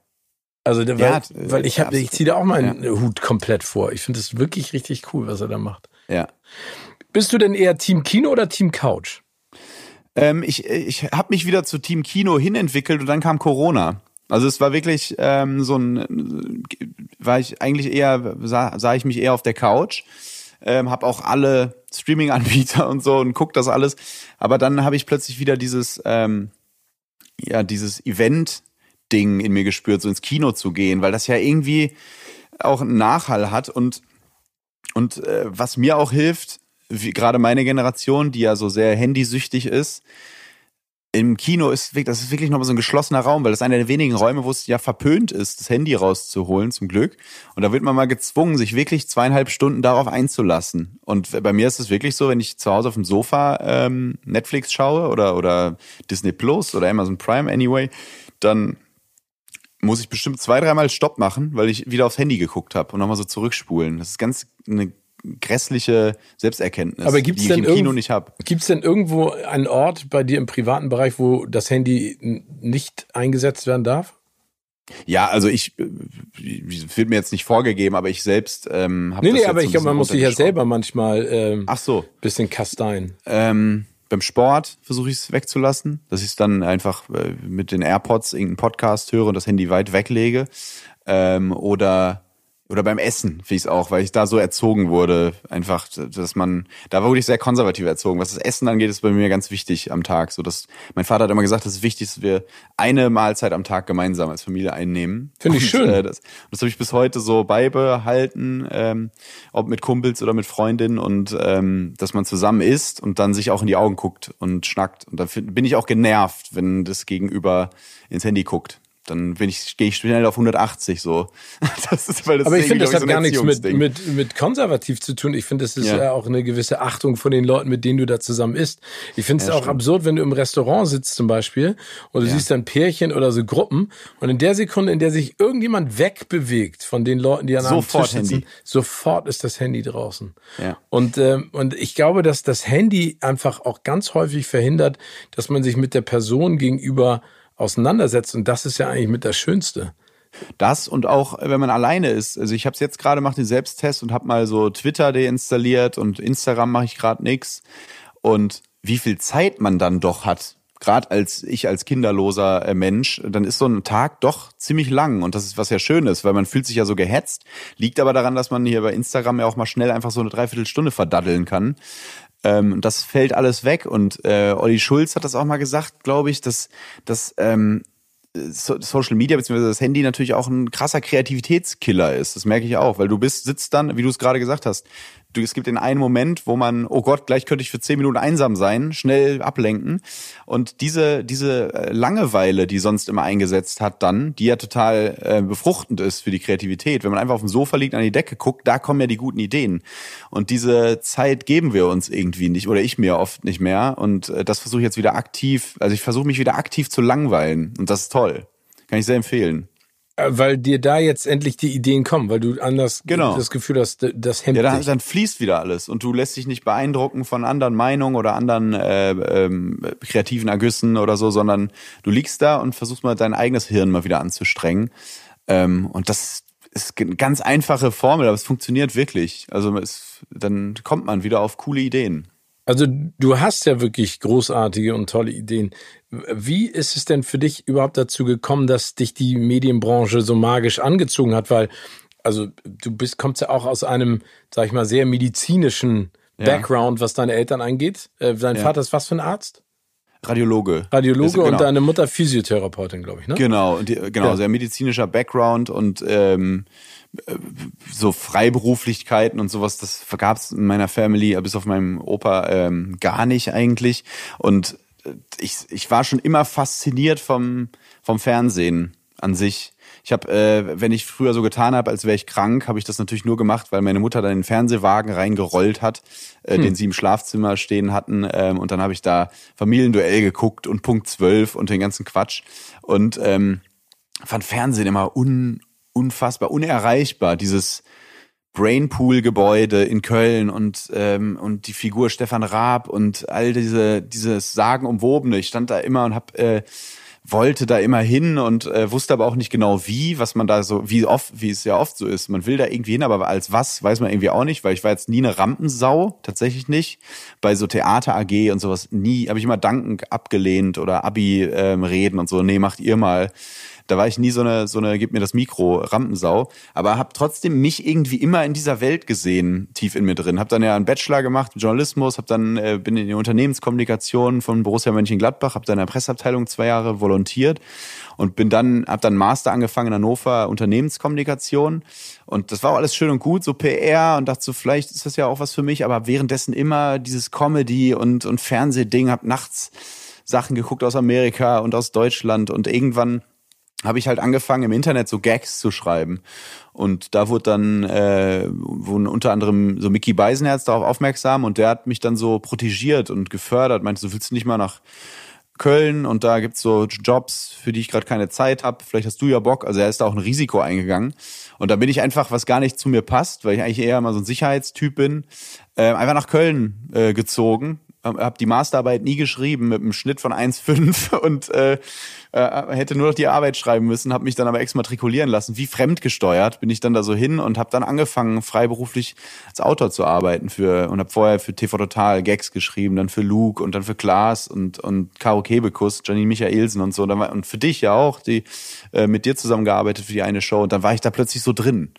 Also, weil, ja, weil ich habe, ich ziehe da auch meinen ja. Hut komplett vor. Ich finde es wirklich richtig cool, was er da macht. Ja. Bist du denn eher Team Kino oder Team Couch? Ähm, ich ich habe mich wieder zu Team Kino hinentwickelt und dann kam Corona. Also es war wirklich ähm, so ein, war ich eigentlich eher, sah, sah ich mich eher auf der Couch, ähm, habe auch alle Streaming-Anbieter [LAUGHS] und so und guck das alles. Aber dann habe ich plötzlich wieder dieses, ähm, ja, dieses Event-Ding in mir gespürt, so ins Kino zu gehen, weil das ja irgendwie auch einen Nachhall hat und und äh, was mir auch hilft, wie gerade meine Generation, die ja so sehr handysüchtig ist, im Kino ist das ist wirklich nochmal so ein geschlossener Raum, weil das ist einer der wenigen Räume, wo es ja verpönt ist, das Handy rauszuholen, zum Glück. Und da wird man mal gezwungen, sich wirklich zweieinhalb Stunden darauf einzulassen. Und bei mir ist es wirklich so, wenn ich zu Hause auf dem Sofa ähm, Netflix schaue oder, oder Disney Plus oder Amazon Prime anyway, dann muss ich bestimmt zwei, dreimal Stopp machen, weil ich wieder aufs Handy geguckt habe und nochmal so zurückspulen. Das ist ganz eine grässliche Selbsterkenntnis, Aber gibt's die denn ich im Kino nicht habe. Gibt es denn irgendwo einen Ort bei dir im privaten Bereich, wo das Handy nicht eingesetzt werden darf? Ja, also ich wird mir jetzt nicht vorgegeben, aber ich selbst ähm, habe Nee, nee, aber ich glaube, man muss sich ja selber manchmal ähm, Ach so. bisschen kasteien. Ähm, beim Sport versuche ich es wegzulassen, dass ich es dann einfach äh, mit den AirPods irgendeinen Podcast höre und das Handy weit weglege. Ähm, oder oder beim Essen finde ich es auch, weil ich da so erzogen wurde, einfach, dass man, da war wirklich sehr konservativ erzogen. Was das Essen angeht, ist bei mir ganz wichtig am Tag. So, dass mein Vater hat immer gesagt, es ist wichtig, dass wir eine Mahlzeit am Tag gemeinsam als Familie einnehmen. Finde ich schön. Äh, das das habe ich bis heute so beibehalten, ähm, ob mit Kumpels oder mit Freundinnen und ähm, dass man zusammen isst und dann sich auch in die Augen guckt und schnackt. Und da bin ich auch genervt, wenn das Gegenüber ins Handy guckt dann bin ich, gehe ich schnell auf 180 so. [LAUGHS] Das ist, weil das Aber ich finde, das hat so gar nichts mit, mit, mit konservativ zu tun. Ich finde, das ist ja. ja. auch eine gewisse Achtung von den Leuten, mit denen du da zusammen isst. Ich finde es ja, auch stimmt. absurd, wenn du im Restaurant sitzt zum Beispiel und du ja. siehst dann Pärchen oder so Gruppen und in der Sekunde, in der sich irgendjemand wegbewegt von den Leuten, die an einem Tisch sitzen, Handy. sofort ist das Handy draußen. Ja. Und, ähm, und ich glaube, dass das Handy einfach auch ganz häufig verhindert, dass man sich mit der Person gegenüber auseinandersetzt. Und das ist ja eigentlich mit das Schönste. Das und auch, wenn man alleine ist. Also ich habe es jetzt gerade gemacht, den Selbsttest und habe mal so Twitter deinstalliert und Instagram mache ich gerade nix. Und wie viel Zeit man dann doch hat, gerade als ich als kinderloser äh, Mensch, dann ist so ein Tag doch ziemlich lang und das ist was ja Schönes, weil man fühlt sich ja so gehetzt. Liegt aber daran, dass man hier bei Instagram ja auch mal schnell einfach so eine Dreiviertelstunde verdaddeln kann. Ähm, das fällt alles weg. Und äh, Olli Schulz hat das auch mal gesagt, glaube ich, dass, dass ähm, Social Media bzw. das Handy natürlich auch ein krasser Kreativitätskiller ist. Das merke ich auch, weil du bist, sitzt dann, wie du es gerade gesagt hast, es gibt den einen Moment, wo man, oh Gott, gleich könnte ich für zehn Minuten einsam sein, schnell ablenken. Und diese, diese äh, Langeweile, die sonst immer eingesetzt hat dann, die ja total äh, befruchtend ist für die Kreativität, wenn man einfach auf dem Sofa liegt, an die Decke guckt, da kommen ja die guten Ideen. Und diese Zeit geben wir uns irgendwie nicht, oder ich mir oft nicht mehr. Und äh, das versuche ich jetzt wieder aktiv, also ich versuche mich wieder aktiv zu langweilen. Und das ist toll. Kann ich sehr empfehlen. Äh, weil dir da jetzt endlich die Ideen kommen, weil du anders genau. das Gefühl hast, das hemmt Ja, dann, dann, fließt wieder alles und du lässt dich nicht beeindrucken von anderen Meinungen oder anderen äh, ähm, kreativen Ergüssen oder so, sondern du liegst da und versuchst mal dein eigenes Hirn mal wieder anzustrengen. Ähm, und das ist eine ganz einfache Formel, aber es funktioniert wirklich. Also es, dann kommt man wieder auf coole Ideen. Also du hast ja wirklich großartige und tolle Ideen. Wie ist es denn für dich überhaupt dazu gekommen, dass dich die Medienbranche so magisch angezogen hat? Weil, also du bist, kommst ja auch aus einem, sag ich mal, sehr medizinischen ja. Background, was deine Eltern angeht. Äh, dein ja. Vater ist was für ein Arzt? Radiologe. Radiologe genau. und deine Mutter Physiotherapeutin, glaube ich, ne? Genau, die, genau, ja. sehr medizinischer Background und ähm, so Freiberuflichkeiten und sowas, das gab es in meiner Family, bis auf meinem Opa ähm, gar nicht eigentlich. Und äh, ich, ich war schon immer fasziniert vom, vom Fernsehen an sich. Ich habe, äh, wenn ich früher so getan habe, als wäre ich krank, habe ich das natürlich nur gemacht, weil meine Mutter dann den Fernsehwagen reingerollt hat, äh, hm. den sie im Schlafzimmer stehen hatten. Ähm, und dann habe ich da Familienduell geguckt und Punkt 12 und den ganzen Quatsch. Und ähm, fand Fernsehen immer un, unfassbar unerreichbar. Dieses Brainpool-Gebäude in Köln und ähm, und die Figur Stefan Raab und all diese dieses sagenumwobene. Ich stand da immer und hab äh, wollte da immer hin und äh, wusste aber auch nicht genau wie, was man da so, wie oft, wie es ja oft so ist. Man will da irgendwie hin, aber als was, weiß man irgendwie auch nicht, weil ich war jetzt nie eine Rampensau, tatsächlich nicht. Bei so Theater AG und sowas nie, habe ich immer dankend abgelehnt oder Abi-Reden ähm, und so, nee, macht ihr mal. Da war ich nie so eine, so eine, gib mir das Mikro, Rampensau. Aber habe trotzdem mich irgendwie immer in dieser Welt gesehen, tief in mir drin. Hab dann ja einen Bachelor gemacht, Journalismus, hab dann, äh, bin in die Unternehmenskommunikation von Borussia Mönchengladbach, hab da in der Presseabteilung zwei Jahre volontiert und bin dann, hab dann Master angefangen in Hannover Unternehmenskommunikation. Und das war auch alles schön und gut, so PR und dachte so, vielleicht ist das ja auch was für mich, aber währenddessen immer dieses Comedy und, und Fernsehding, hab nachts Sachen geguckt aus Amerika und aus Deutschland und irgendwann habe ich halt angefangen im Internet so Gags zu schreiben. Und da wurde dann äh, wurden unter anderem so Mickey Beisenherz darauf aufmerksam und der hat mich dann so protegiert und gefördert meinte so willst du nicht mal nach Köln? Und da gibt's so Jobs für die ich gerade keine Zeit habe vielleicht hast du ja Bock. Also er ist da auch ein Risiko eingegangen. Und da bin ich einfach was gar nicht zu mir passt weil ich eigentlich eher mal so ein Sicherheitstyp bin äh, einfach nach Köln äh, gezogen habe die Masterarbeit nie geschrieben mit einem Schnitt von 1,5 [LAUGHS] und äh, äh, hätte nur noch die Arbeit schreiben müssen, habe mich dann aber exmatrikulieren lassen. Wie fremdgesteuert bin ich dann da so hin und habe dann angefangen, freiberuflich als Autor zu arbeiten für und habe vorher für TV Total Gags geschrieben, dann für Luke und dann für Klaas und und Caro Kebekus, Janine Michaelsen und so und für dich ja auch, die äh, mit dir zusammengearbeitet für die eine Show und dann war ich da plötzlich so drin.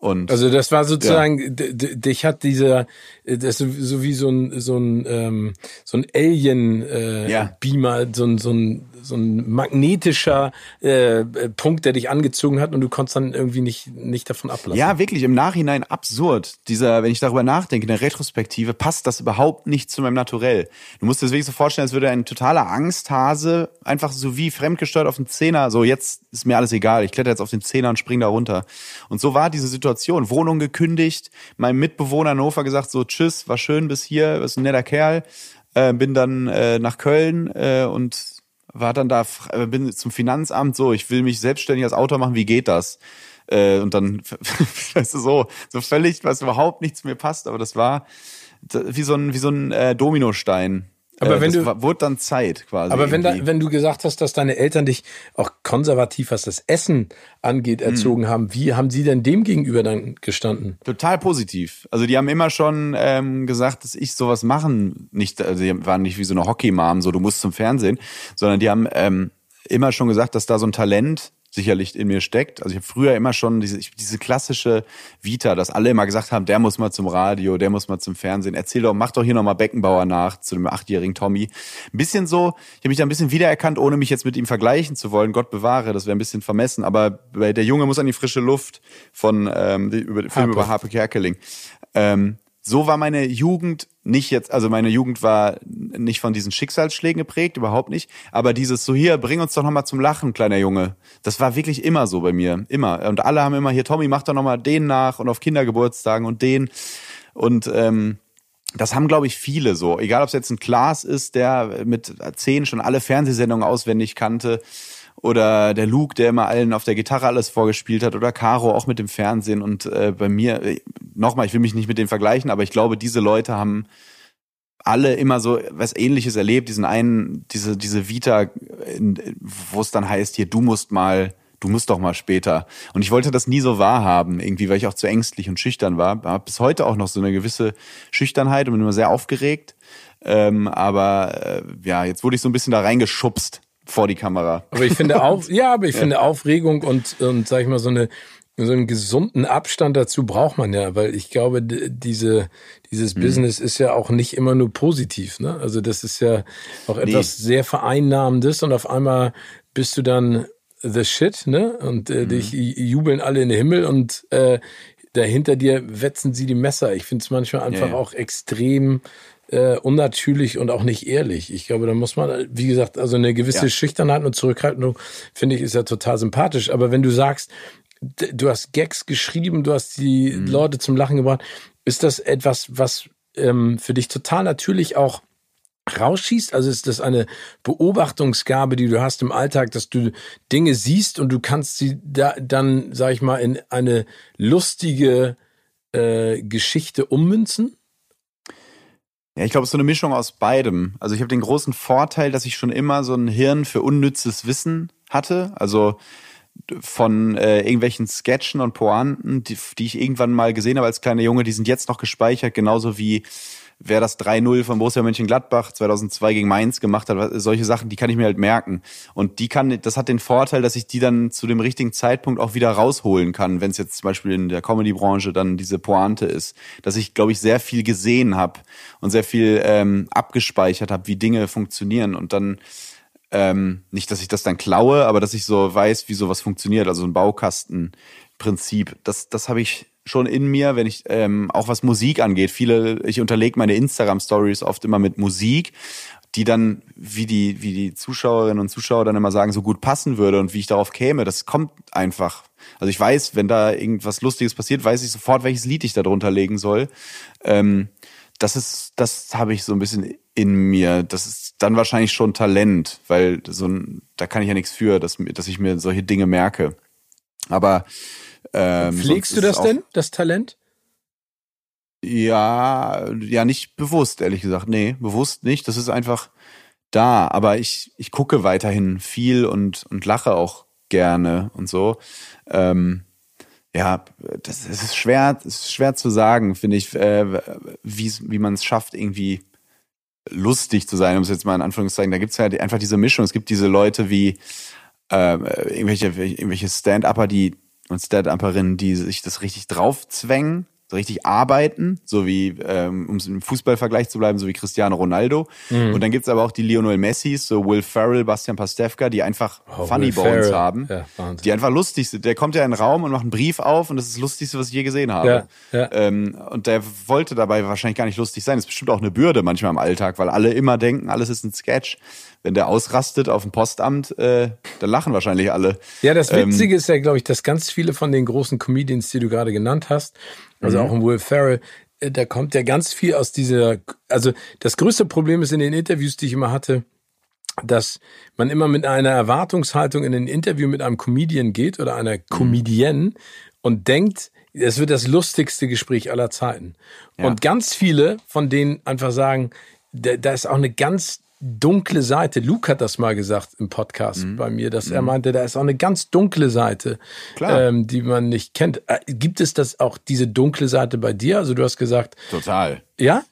Und, also das war sozusagen, ja. dich hat dieser, das ist so wie so ein so ein ähm, so ein Alien äh, ja. Beamer, so ein so ein so ein magnetischer äh, Punkt, der dich angezogen hat und du konntest dann irgendwie nicht, nicht davon ablassen. Ja, wirklich, im Nachhinein absurd. Dieser, wenn ich darüber nachdenke, in der Retrospektive, passt das überhaupt nicht zu meinem Naturell. Du musst dir wirklich so vorstellen, als würde ein totaler Angsthase einfach so wie fremdgesteuert auf den Zehner, so jetzt ist mir alles egal, ich kletter jetzt auf den Zehner und spring da runter. Und so war diese Situation. Wohnung gekündigt, meinem Mitbewohner Hannover gesagt, so tschüss, war schön bis hier, bist ein netter Kerl. Äh, bin dann äh, nach Köln äh, und war dann da, äh, bin zum Finanzamt so, ich will mich selbstständig als Autor machen, wie geht das? Äh, und dann, [LAUGHS] weißt du, so, so völlig, was überhaupt nichts mir passt, aber das war wie so ein, wie so ein äh, Dominostein. Aber äh, wenn das du wurde dann Zeit quasi. Aber wenn, da, wenn du gesagt hast, dass deine Eltern dich auch konservativ, was das Essen angeht, erzogen mhm. haben, wie haben sie denn dem gegenüber dann gestanden? Total positiv. Also die haben immer schon ähm, gesagt, dass ich sowas machen nicht, also die waren nicht wie so eine Hockey-Mom, so du musst zum Fernsehen, sondern die haben ähm, immer schon gesagt, dass da so ein Talent sicherlich in mir steckt. Also ich habe früher immer schon diese, diese klassische Vita, dass alle immer gesagt haben, der muss mal zum Radio, der muss mal zum Fernsehen. Erzähl doch, mach doch hier nochmal Beckenbauer nach zu dem achtjährigen Tommy. Ein bisschen so, ich habe mich da ein bisschen wiedererkannt, ohne mich jetzt mit ihm vergleichen zu wollen. Gott bewahre, das wäre ein bisschen vermessen. Aber der Junge muss an die frische Luft von ähm, über, Film Harpe. über Harpe Kerkeling. Ähm, so war meine Jugend nicht jetzt, also meine Jugend war nicht von diesen Schicksalsschlägen geprägt, überhaupt nicht. Aber dieses so hier, bring uns doch nochmal zum Lachen, kleiner Junge. Das war wirklich immer so bei mir. Immer. Und alle haben immer hier, Tommy, mach doch nochmal den nach und auf Kindergeburtstagen und den. Und ähm, das haben, glaube ich, viele so. Egal, ob es jetzt ein Klaas ist, der mit zehn schon alle Fernsehsendungen auswendig kannte oder der Luke, der immer allen auf der Gitarre alles vorgespielt hat oder Caro auch mit dem Fernsehen und äh, bei mir äh, nochmal, ich will mich nicht mit denen vergleichen, aber ich glaube, diese Leute haben alle immer so was ähnliches erlebt, diesen einen diese diese Vita, wo es dann heißt hier du musst mal du musst doch mal später. Und ich wollte das nie so wahrhaben, irgendwie, weil ich auch zu ängstlich und schüchtern war. Hab bis heute auch noch so eine gewisse Schüchternheit und bin immer sehr aufgeregt. Ähm, aber äh, ja, jetzt wurde ich so ein bisschen da reingeschubst vor die Kamera. Aber ich finde auf, [LAUGHS] ja, aber ich finde Aufregung und, und sag ich mal, so eine, so einen gesunden Abstand dazu braucht man ja, weil ich glaube, diese, dieses mhm. Business ist ja auch nicht immer nur positiv, ne? Also das ist ja auch etwas nee. sehr Vereinnahmendes und auf einmal bist du dann the shit, ne? Und äh, mhm. dich jubeln alle in den Himmel und äh, dahinter dir wetzen sie die Messer. Ich finde es manchmal einfach ja, ja. auch extrem äh, unnatürlich und auch nicht ehrlich. Ich glaube, da muss man, wie gesagt, also eine gewisse ja. Schüchternheit und Zurückhaltung, finde ich, ist ja total sympathisch. Aber wenn du sagst, du hast Gags geschrieben, du hast die mhm. Leute zum Lachen gebracht, ist das etwas, was ähm, für dich total natürlich auch rausschießt? Also ist das eine Beobachtungsgabe, die du hast im Alltag, dass du Dinge siehst und du kannst sie da dann, sag ich mal, in eine lustige äh, Geschichte ummünzen? Ja, ich glaube, es ist so eine Mischung aus beidem. Also ich habe den großen Vorteil, dass ich schon immer so ein Hirn für unnützes Wissen hatte. Also von äh, irgendwelchen Sketchen und Pointen, die, die ich irgendwann mal gesehen habe als kleiner Junge, die sind jetzt noch gespeichert, genauso wie wer das 3-0 von Borussia Mönchengladbach 2002 gegen Mainz gemacht hat, solche Sachen, die kann ich mir halt merken. Und die kann, das hat den Vorteil, dass ich die dann zu dem richtigen Zeitpunkt auch wieder rausholen kann, wenn es jetzt zum Beispiel in der Comedy-Branche dann diese Pointe ist. Dass ich, glaube ich, sehr viel gesehen habe und sehr viel ähm, abgespeichert habe, wie Dinge funktionieren und dann ähm, nicht, dass ich das dann klaue, aber dass ich so weiß, wie sowas funktioniert, also ein Baukastenprinzip. Das, das habe ich schon in mir, wenn ich ähm, auch was Musik angeht. Viele, ich unterlege meine Instagram-Stories oft immer mit Musik, die dann, wie die, wie die Zuschauerinnen und Zuschauer dann immer sagen, so gut passen würde und wie ich darauf käme. Das kommt einfach. Also ich weiß, wenn da irgendwas Lustiges passiert, weiß ich sofort, welches Lied ich da drunter legen soll. Ähm, das ist, das habe ich so ein bisschen in mir. Das ist dann wahrscheinlich schon Talent, weil so ein, da kann ich ja nichts für, dass, dass ich mir solche Dinge merke. Aber ähm, Pflegst du das denn, das Talent? Ja, ja, nicht bewusst, ehrlich gesagt. Nee, bewusst nicht. Das ist einfach da. Aber ich, ich gucke weiterhin viel und, und lache auch gerne und so. Ähm, ja, das, das ist schwer, das ist schwer zu sagen, finde ich, äh, wie, wie man es schafft, irgendwie lustig zu sein, um es jetzt mal in Anführungszeichen. Da gibt es ja einfach diese Mischung. Es gibt diese Leute wie äh, irgendwelche, irgendwelche Stand-Upper, die und Stand-Upperinnen, die sich das richtig draufzwängen so richtig arbeiten, so wie, ähm, um im Fußballvergleich zu bleiben, so wie Cristiano Ronaldo. Mhm. Und dann gibt's aber auch die Lionel Messis, so Will Ferrell, Bastian Pastewka, die einfach oh, Funny Will Bones Ferrell. haben, ja, die einfach lustig sind. Der kommt ja in den Raum und macht einen Brief auf und das ist das Lustigste, was ich je gesehen habe. Ja, ja. Ähm, und der wollte dabei wahrscheinlich gar nicht lustig sein. Das ist bestimmt auch eine Bürde manchmal im Alltag, weil alle immer denken, alles ist ein Sketch wenn der ausrastet auf dem Postamt, äh, dann lachen wahrscheinlich alle. Ja, das Witzige ähm, ist ja, glaube ich, dass ganz viele von den großen Comedians, die du gerade genannt hast, also mhm. auch ein Will Ferrell, äh, da kommt ja ganz viel aus dieser, also das größte Problem ist in den Interviews, die ich immer hatte, dass man immer mit einer Erwartungshaltung in ein Interview mit einem Comedian geht oder einer mhm. Comedienne und denkt, es wird das lustigste Gespräch aller Zeiten. Ja. Und ganz viele von denen einfach sagen, da, da ist auch eine ganz dunkle Seite. Luke hat das mal gesagt im Podcast mhm. bei mir, dass mhm. er meinte, da ist auch eine ganz dunkle Seite, ähm, die man nicht kennt. Äh, gibt es das auch diese dunkle Seite bei dir? Also du hast gesagt. Total. Ja?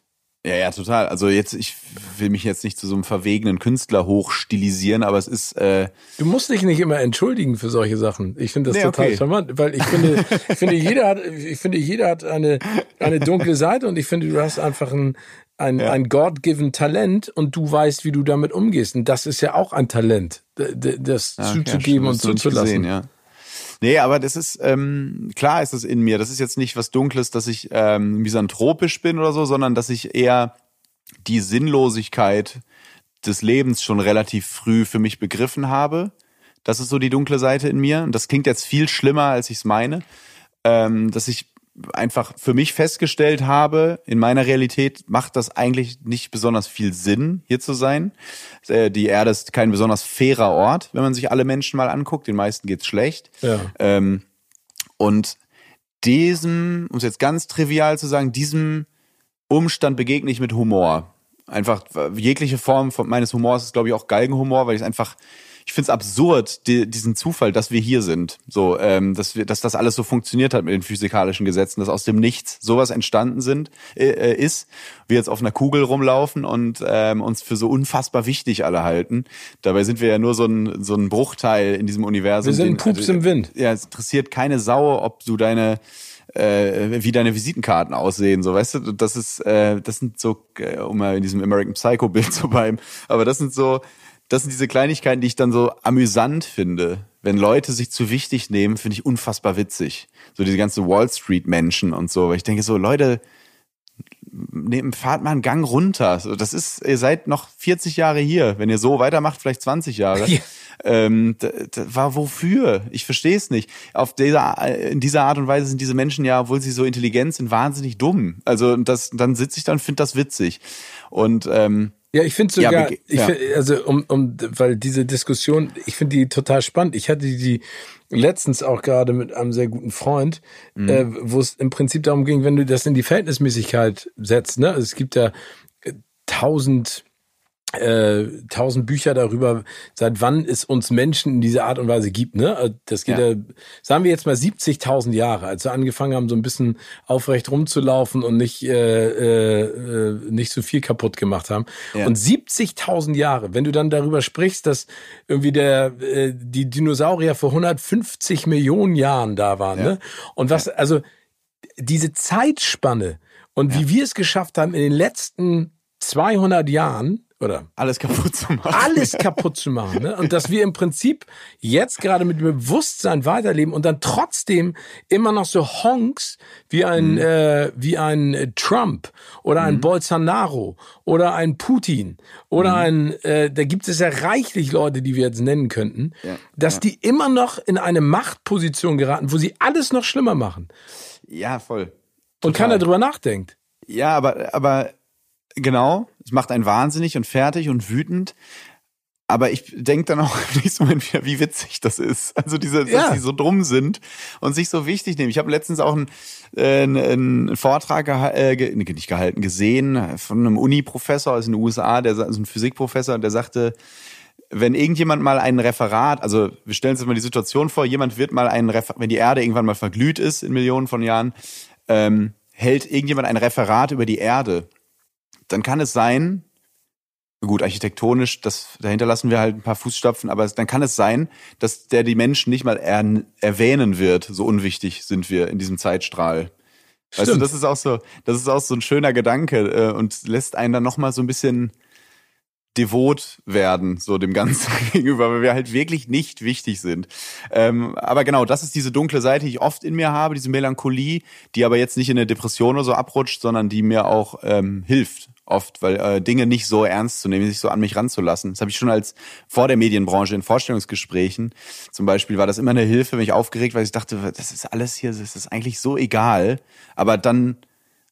Ja, ja, total. Also jetzt, ich will mich jetzt nicht zu so einem verwegenen Künstler hochstilisieren, aber es ist. Äh du musst dich nicht immer entschuldigen für solche Sachen. Ich finde das nee, total okay. charmant, weil ich finde, ich finde jeder hat, ich finde jeder hat eine eine dunkle Seite und ich finde, du hast einfach ein ein, ja. ein God-given Talent und du weißt, wie du damit umgehst. Und das ist ja auch ein Talent, das ja, zuzugeben ja, und zuzulassen. Gesehen, ja. Nee, aber das ist, ähm, klar ist es in mir. Das ist jetzt nicht was Dunkles, dass ich ähm, misanthropisch bin oder so, sondern dass ich eher die Sinnlosigkeit des Lebens schon relativ früh für mich begriffen habe. Das ist so die dunkle Seite in mir. Und das klingt jetzt viel schlimmer, als ich es meine. Ähm, dass ich einfach für mich festgestellt habe, in meiner Realität macht das eigentlich nicht besonders viel Sinn, hier zu sein. Äh, die Erde ist kein besonders fairer Ort, wenn man sich alle Menschen mal anguckt. Den meisten geht's schlecht. Ja. Ähm, und diesem, um es jetzt ganz trivial zu sagen, diesem Umstand begegne ich mit Humor. Einfach jegliche Form von meines Humors ist, glaube ich, auch Galgenhumor, weil ich es einfach ich finde es absurd, die, diesen Zufall, dass wir hier sind. So, ähm, dass wir, dass das alles so funktioniert hat mit den physikalischen Gesetzen, dass aus dem Nichts sowas entstanden sind, äh, äh, ist, wir jetzt auf einer Kugel rumlaufen und ähm, uns für so unfassbar wichtig alle halten. Dabei sind wir ja nur so ein, so ein Bruchteil in diesem Universum. Wir sind Pups also, im Wind. Ja, es interessiert keine Sau, ob du deine äh, wie deine Visitenkarten aussehen, so weißt du, das ist, äh, das sind so, äh, um mal in diesem American Psycho Bild [LAUGHS] zu bleiben, aber das sind so, das sind diese Kleinigkeiten, die ich dann so amüsant finde. Wenn Leute sich zu wichtig nehmen, finde ich unfassbar witzig. So diese ganzen Wall Street Menschen und so. Weil ich denke so, Leute, nehmt, fahrt mal einen Gang runter. So, das ist, ihr seid noch 40 Jahre hier. Wenn ihr so weitermacht, vielleicht 20 Jahre. [LAUGHS] Ja. Ähm, war wofür? Ich verstehe es nicht. Auf dieser, in dieser Art und Weise sind diese Menschen ja, obwohl sie so intelligent sind, wahnsinnig dumm. Also das, dann sitze ich da und finde das witzig. Und ähm, ja, ich finde sogar, ja, ich find, also um, um, weil diese Diskussion, ich finde die total spannend. Ich hatte die letztens auch gerade mit einem sehr guten Freund, mhm. äh, wo es im Prinzip darum ging, wenn du das in die Verhältnismäßigkeit setzt, ne? Also es gibt ja tausend äh, tausend Bücher darüber, seit wann es uns Menschen in dieser Art und Weise gibt. Ne? Also das geht ja, ja sagen wir jetzt mal 70.000 Jahre, als wir angefangen haben, so ein bisschen aufrecht rumzulaufen und nicht äh, äh, nicht so viel kaputt gemacht haben. Ja. Und 70.000 Jahre, wenn du dann darüber sprichst, dass irgendwie der äh, die Dinosaurier vor 150 Millionen Jahren da waren, ja. ne? Und was also diese Zeitspanne und wie wir es geschafft haben in den letzten 200 Jahren oder alles kaputt zu machen. Alles [LAUGHS] kaputt zu machen. Ne? Und dass wir im Prinzip jetzt gerade mit dem Bewusstsein weiterleben und dann trotzdem immer noch so Honks wie ein, mhm. äh, wie ein Trump oder ein mhm. Bolsonaro oder ein Putin oder mhm. ein, äh, da gibt es ja reichlich Leute, die wir jetzt nennen könnten, ja. dass ja. die immer noch in eine Machtposition geraten, wo sie alles noch schlimmer machen. Ja, voll. Total. Und keiner drüber nachdenkt. Ja, aber, aber genau, es macht einen wahnsinnig und fertig und wütend. Aber ich denke dann auch [LAUGHS] im nächsten Moment wieder, wie witzig das ist. Also diese, dass ja. die so dumm sind und sich so wichtig nehmen. Ich habe letztens auch einen, äh, einen Vortrag geha äh, nicht gehalten, gesehen von einem Uni-Professor aus den USA, der also ein Physikprofessor, der sagte, wenn irgendjemand mal ein Referat, also wir stellen uns mal die Situation vor, jemand wird mal ein Referat, wenn die Erde irgendwann mal verglüht ist in Millionen von Jahren, ähm, hält irgendjemand ein Referat über die Erde dann kann es sein, gut, architektonisch, das, dahinter lassen wir halt ein paar Fußstapfen, aber dann kann es sein, dass der die Menschen nicht mal er, erwähnen wird. So unwichtig sind wir in diesem Zeitstrahl. Stimmt. Weißt du, das ist auch so, das ist auch so ein schöner Gedanke äh, und lässt einen dann nochmal so ein bisschen devot werden, so dem Ganzen [LAUGHS] gegenüber, weil wir halt wirklich nicht wichtig sind. Ähm, aber genau, das ist diese dunkle Seite, die ich oft in mir habe, diese Melancholie, die aber jetzt nicht in eine Depression oder so abrutscht, sondern die mir auch ähm, hilft oft, weil äh, Dinge nicht so ernst zu nehmen, sich so an mich ranzulassen. Das habe ich schon als vor der Medienbranche in Vorstellungsgesprächen zum Beispiel war das immer eine Hilfe, wenn ich aufgeregt, weil ich dachte, das ist alles hier, das ist eigentlich so egal. Aber dann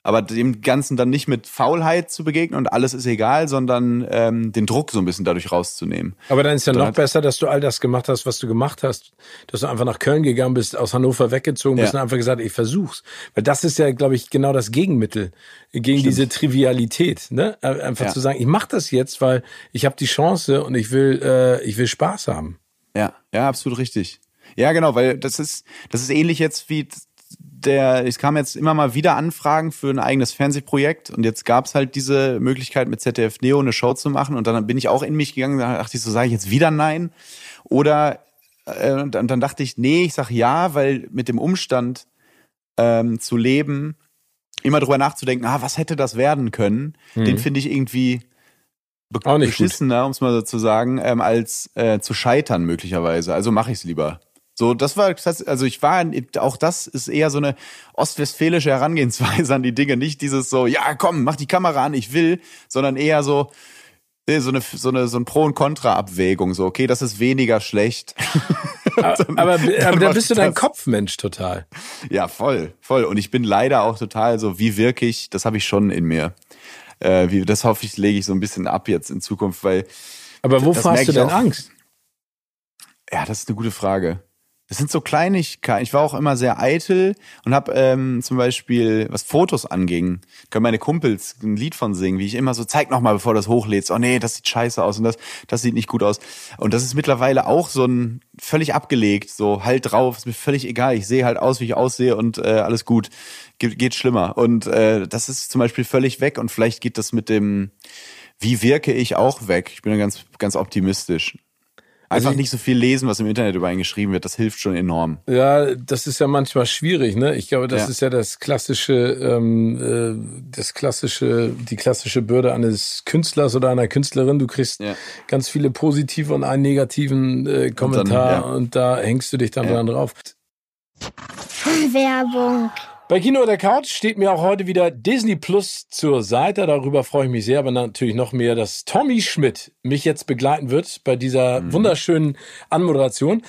aber dem Ganzen dann nicht mit Faulheit zu begegnen und alles ist egal, sondern ähm, den Druck so ein bisschen dadurch rauszunehmen. Aber dann ist ja noch besser, dass du all das gemacht hast, was du gemacht hast, dass du einfach nach Köln gegangen bist, aus Hannover weggezogen bist ja. und einfach gesagt, ich versuch's. Weil das ist ja, glaube ich, genau das Gegenmittel gegen Stimmt. diese Trivialität, ne? Einfach ja. zu sagen, ich mache das jetzt, weil ich habe die Chance und ich will, äh, ich will Spaß haben. Ja, ja, absolut richtig. Ja, genau, weil das ist, das ist ähnlich jetzt wie der, es kam jetzt immer mal wieder Anfragen für ein eigenes Fernsehprojekt und jetzt gab es halt diese Möglichkeit mit ZDF Neo eine Show zu machen und dann bin ich auch in mich gegangen, da dachte ich so, sage ich jetzt wieder nein? Oder äh, und dann dachte ich, nee, ich sag ja, weil mit dem Umstand ähm, zu leben, immer drüber nachzudenken, ah, was hätte das werden können, mhm. den finde ich irgendwie nicht beschissener, um es mal so zu sagen, ähm, als äh, zu scheitern möglicherweise. Also mache ich es lieber. So, das war, also ich war, auch das ist eher so eine ostwestfälische Herangehensweise an die Dinge. Nicht dieses so, ja, komm, mach die Kamera an, ich will, sondern eher so, so eine, so eine, so ein Pro- und Contra-Abwägung. So, okay, das ist weniger schlecht. [LAUGHS] dann, aber, [LAUGHS] aber da bist du dein Kopfmensch total. Ja, voll, voll. Und ich bin leider auch total so, wie wirklich, das habe ich schon in mir. Äh, wie, das hoffe ich, lege ich so ein bisschen ab jetzt in Zukunft, weil. Aber wovor hast du denn Angst? Ja, das ist eine gute Frage. Das sind so Kleinigkeiten. Ich war auch immer sehr eitel und habe ähm, zum Beispiel, was Fotos anging, können meine Kumpels ein Lied von singen, wie ich immer so, zeig noch mal, bevor du das hochlädst. Oh nee, das sieht scheiße aus und das, das sieht nicht gut aus. Und das ist mittlerweile auch so ein völlig abgelegt, so halt drauf, ist mir völlig egal. Ich sehe halt aus, wie ich aussehe und äh, alles gut. Ge geht schlimmer. Und äh, das ist zum Beispiel völlig weg und vielleicht geht das mit dem, wie wirke ich auch weg. Ich bin ganz, ganz optimistisch. Einfach also nicht so viel lesen, was im Internet über einen geschrieben wird. Das hilft schon enorm. Ja, das ist ja manchmal schwierig. Ne? Ich glaube, das ja. ist ja das klassische, ähm, äh, das klassische, die klassische Bürde eines Künstlers oder einer Künstlerin. Du kriegst ja. ganz viele positive und einen negativen äh, Kommentar und, dann, ja. und, da hängst du dich dann dran drauf. Werbung. Bei Kino der Couch steht mir auch heute wieder Disney Plus zur Seite. Darüber freue ich mich sehr, aber natürlich noch mehr, dass Tommy Schmidt mich jetzt begleiten wird bei dieser mhm. wunderschönen Anmoderation.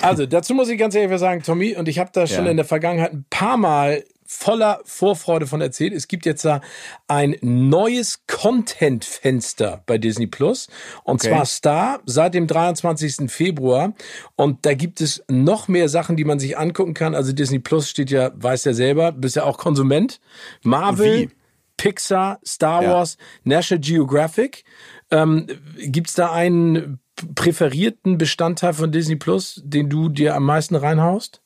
Also dazu muss ich ganz ehrlich sagen, Tommy, und ich habe das ja. schon in der Vergangenheit ein paar Mal voller Vorfreude von erzählt. Es gibt jetzt da ein neues Content-Fenster bei Disney Plus. Und okay. zwar Star seit dem 23. Februar. Und da gibt es noch mehr Sachen, die man sich angucken kann. Also Disney Plus steht ja, weiß ja selber, bist ja auch Konsument. Marvel. Pixar, Star Wars, ja. National Geographic. Ähm, Gibt da einen präferierten Bestandteil von Disney Plus, den du dir am meisten reinhaust?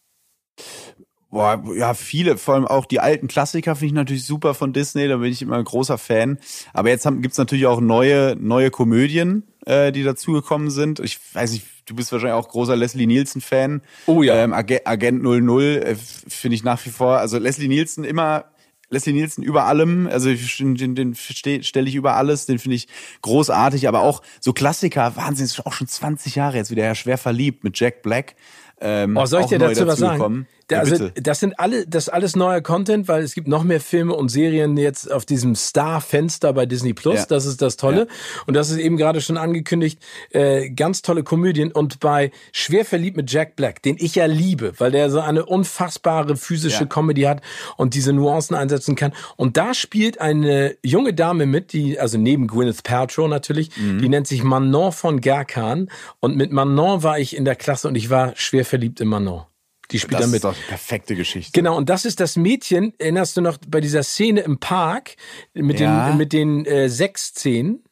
Boah, ja, viele, vor allem auch die alten Klassiker finde ich natürlich super von Disney, da bin ich immer ein großer Fan. Aber jetzt gibt es natürlich auch neue, neue Komödien, äh, die dazugekommen sind. Ich weiß nicht, du bist wahrscheinlich auch großer Leslie Nielsen-Fan. Oh ja. Ähm, Agent 00 äh, finde ich nach wie vor, also Leslie Nielsen immer Leslie Nielsen über allem, also den, den stelle ich über alles, den finde ich großartig, aber auch so Klassiker, Wahnsinn, ist auch schon 20 Jahre jetzt wieder ja schwer verliebt mit Jack Black. Ähm, oh, soll ich dir dazu was sagen? Ja, also, das sind alle, das ist alles neuer Content, weil es gibt noch mehr Filme und Serien jetzt auf diesem Star-Fenster bei Disney Plus. Ja. Das ist das Tolle. Ja. Und das ist eben gerade schon angekündigt. Äh, ganz tolle Komödien. Und bei Schwer verliebt mit Jack Black, den ich ja liebe, weil der so eine unfassbare physische ja. Comedy hat und diese Nuancen einsetzen kann. Und da spielt eine junge Dame mit, die, also neben Gwyneth Paltrow natürlich, mhm. die nennt sich Manon von Gerkan. Und mit Manon war ich in der Klasse und ich war schwer verliebt in Manon. Die spielt das damit. Das ist doch perfekte Geschichte. Genau, und das ist das Mädchen, erinnerst du noch bei dieser Szene im Park mit ja. den, mit den äh, sechs Szenen?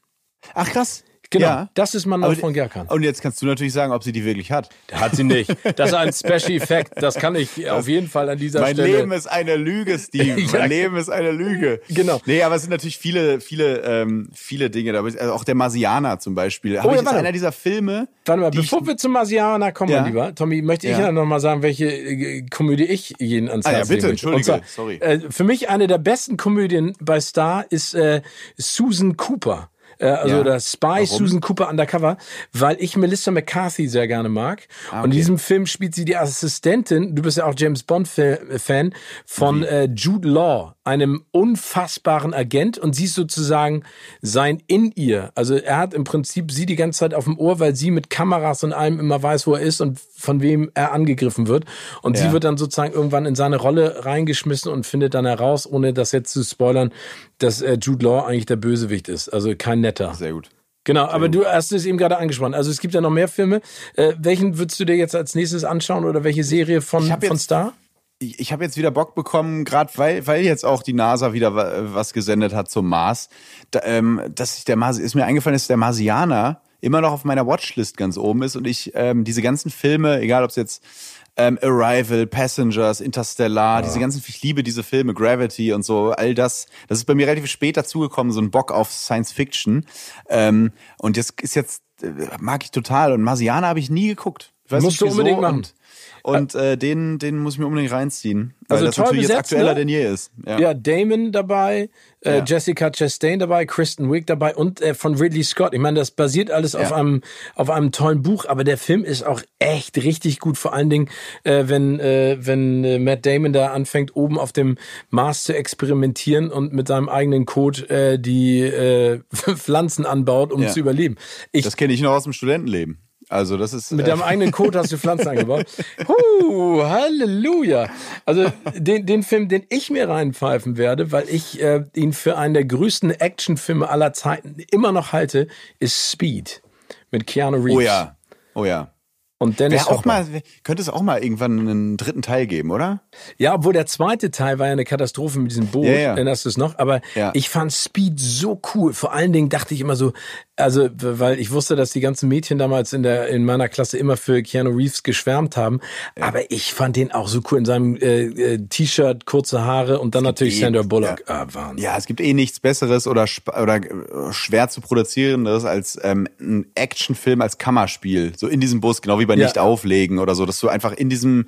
Ach krass. Genau, ja. das ist Manon von Gerkan. Und jetzt kannst du natürlich sagen, ob sie die wirklich hat. [LAUGHS] Hat sie nicht. Das ist ein Special [LAUGHS] Effekt. Das kann ich das, auf jeden Fall an dieser mein Stelle. Mein Leben ist eine Lüge, Steve. [LAUGHS] ja. Mein Leben ist eine Lüge. Genau. Nee, aber es sind natürlich viele, viele, ähm, viele Dinge. Also auch der Marsianer zum Beispiel. Oh, ja, ist einer dieser Filme. Warte mal, bevor wir zum Marsianer kommen, ja. lieber Tommy, möchte ich ja, noch mal sagen, welche äh, Komödie ich jeden ans Herz ah, ja, bitte, entschuldige. Zwar, Sorry. Äh, für mich eine der besten Komödien bei Star ist äh, Susan Cooper äh, also ja. der Spy Warum? Susan Cooper Undercover, weil ich Melissa McCarthy sehr gerne mag. Ah, okay. Und in diesem Film spielt sie die Assistentin, du bist ja auch James Bond-Fan, von äh, Jude Law, einem unfassbaren Agent und sie ist sozusagen sein in ihr. Also er hat im Prinzip sie die ganze Zeit auf dem Ohr, weil sie mit Kameras und allem immer weiß, wo er ist und von wem er angegriffen wird. Und ja. sie wird dann sozusagen irgendwann in seine Rolle reingeschmissen und findet dann heraus, ohne das jetzt zu spoilern, dass äh, Jude Law eigentlich der Bösewicht ist. Also kein netter. Sehr gut. Genau, aber du hast es eben gerade angesprochen. Also es gibt ja noch mehr Filme. Äh, welchen würdest du dir jetzt als nächstes anschauen oder welche Serie von, von Star? Ich, ich habe jetzt wieder Bock bekommen, gerade weil, weil jetzt auch die NASA wieder was gesendet hat zum Mars. Da, ähm, dass ich der Mars ist mir eingefallen, dass der Marsianer immer noch auf meiner Watchlist ganz oben ist und ich ähm, diese ganzen Filme, egal ob es jetzt ähm, Arrival, Passengers, Interstellar, ja. diese ganzen, ich liebe diese Filme, Gravity und so, all das, das ist bei mir relativ spät dazugekommen, so ein Bock auf Science Fiction. Ähm, und das ist jetzt, äh, mag ich total. Und Marsianer habe ich nie geguckt. Ich weiß Musst nicht, du unbedingt machen. Und, und äh, den, den muss ich mir unbedingt reinziehen. Weil also das natürlich besetzt, jetzt aktueller ne? denn je ist. Ja, ja Damon dabei, äh, ja. Jessica Chastain dabei, Kristen Wiig dabei und äh, von Ridley Scott. Ich meine, das basiert alles ja. auf einem auf einem tollen Buch, aber der Film ist auch echt richtig gut. Vor allen Dingen, äh, wenn äh, wenn äh, Matt Damon da anfängt, oben auf dem Mars zu experimentieren und mit seinem eigenen Code äh, die äh, [LAUGHS] Pflanzen anbaut, um ja. zu überleben. Ich, das kenne ich noch aus dem Studentenleben. Also das ist mit deinem äh, eigenen Code hast du Pflanzen angebaut. [LAUGHS] Huh, Halleluja! Also den, den Film, den ich mir reinpfeifen werde, weil ich äh, ihn für einen der größten Actionfilme aller Zeiten immer noch halte, ist Speed mit Keanu Reeves. Oh ja, oh ja. Und Dennis auch mal, könnte es auch mal irgendwann einen dritten Teil geben, oder? Ja, obwohl der zweite Teil war ja eine Katastrophe mit diesem Boot, ja, ja. erinnerst du es noch? Aber ja. ich fand Speed so cool. Vor allen Dingen dachte ich immer so, also, weil ich wusste, dass die ganzen Mädchen damals in der in meiner Klasse immer für Keanu Reeves geschwärmt haben. Ja. Aber ich fand den auch so cool in seinem äh, äh, T-Shirt, kurze Haare und dann natürlich eh, Sandra Bullock. Ja. Ah, ja, es gibt eh nichts Besseres oder oder äh, schwer zu produzierendes als ähm, ein Actionfilm als Kammerspiel. So in diesem Bus, genau wie bei Nicht auflegen oder so, dass du einfach in diesem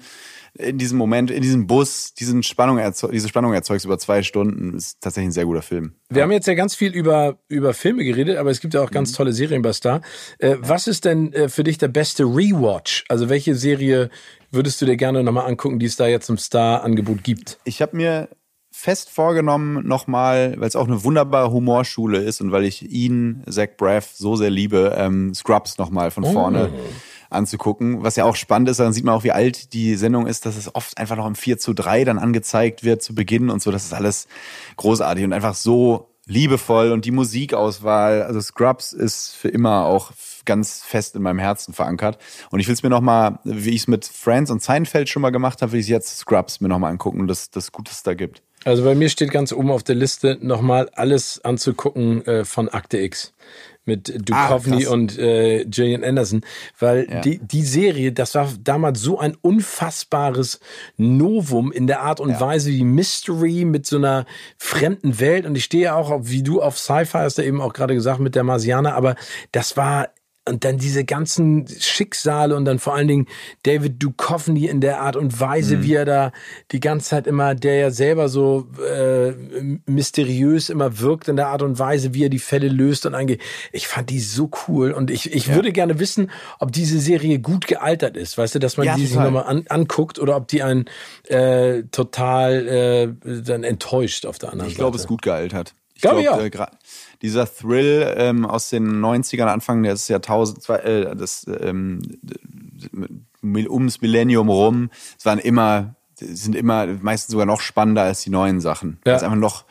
in diesem Moment, in diesem Bus, diesen Spannung diese Spannung erzeugst über zwei Stunden, ist tatsächlich ein sehr guter Film. Wir ja. haben jetzt ja ganz viel über, über Filme geredet, aber es gibt ja auch ganz mhm. tolle Serien bei Star. Äh, ja. Was ist denn äh, für dich der beste Rewatch? Also welche Serie würdest du dir gerne nochmal angucken, die es da jetzt im Star-Angebot gibt? Ich habe mir fest vorgenommen, nochmal, weil es auch eine wunderbare Humorschule ist und weil ich ihn, Zach Braff, so sehr liebe, ähm, Scrubs nochmal von vorne. Oh anzugucken. Was ja auch spannend ist, dann sieht man auch, wie alt die Sendung ist, dass es oft einfach noch im 4 zu 3 dann angezeigt wird zu Beginn und so. Das ist alles großartig und einfach so liebevoll und die Musikauswahl. Also Scrubs ist für immer auch ganz fest in meinem Herzen verankert. Und ich will es mir nochmal, wie ich es mit Friends und Seinfeld schon mal gemacht habe, will ich jetzt Scrubs mir nochmal angucken, das, das Gutes da gibt. Also bei mir steht ganz oben auf der Liste nochmal alles anzugucken äh, von Akte X mit Duchovny ah, und äh, Gillian Anderson, weil ja. die, die Serie, das war damals so ein unfassbares Novum in der Art und ja. Weise wie Mystery mit so einer fremden Welt und ich stehe auch, wie du auf Sci-Fi hast du eben auch gerade gesagt mit der Marsianer, aber das war und dann diese ganzen Schicksale und dann vor allen Dingen David Duchovny in der Art und Weise, mhm. wie er da die ganze Zeit immer, der ja selber so äh, mysteriös immer wirkt in der Art und Weise, wie er die Fälle löst und angeht. Ich fand die so cool und ich, ich ja. würde gerne wissen, ob diese Serie gut gealtert ist, weißt du, dass man ja, die sich nochmal an, anguckt oder ob die einen äh, total äh, dann enttäuscht auf der anderen ich Seite. Ich glaube, es ist gut gealtert. Ich glaube, glaub, ja. Äh, dieser Thrill ähm, aus den 90ern, Anfang des Jahrtausends, äh, das, ähm, ums Millennium rum, es waren immer, sind immer meistens sogar noch spannender als die neuen Sachen. Ja. Es einfach noch,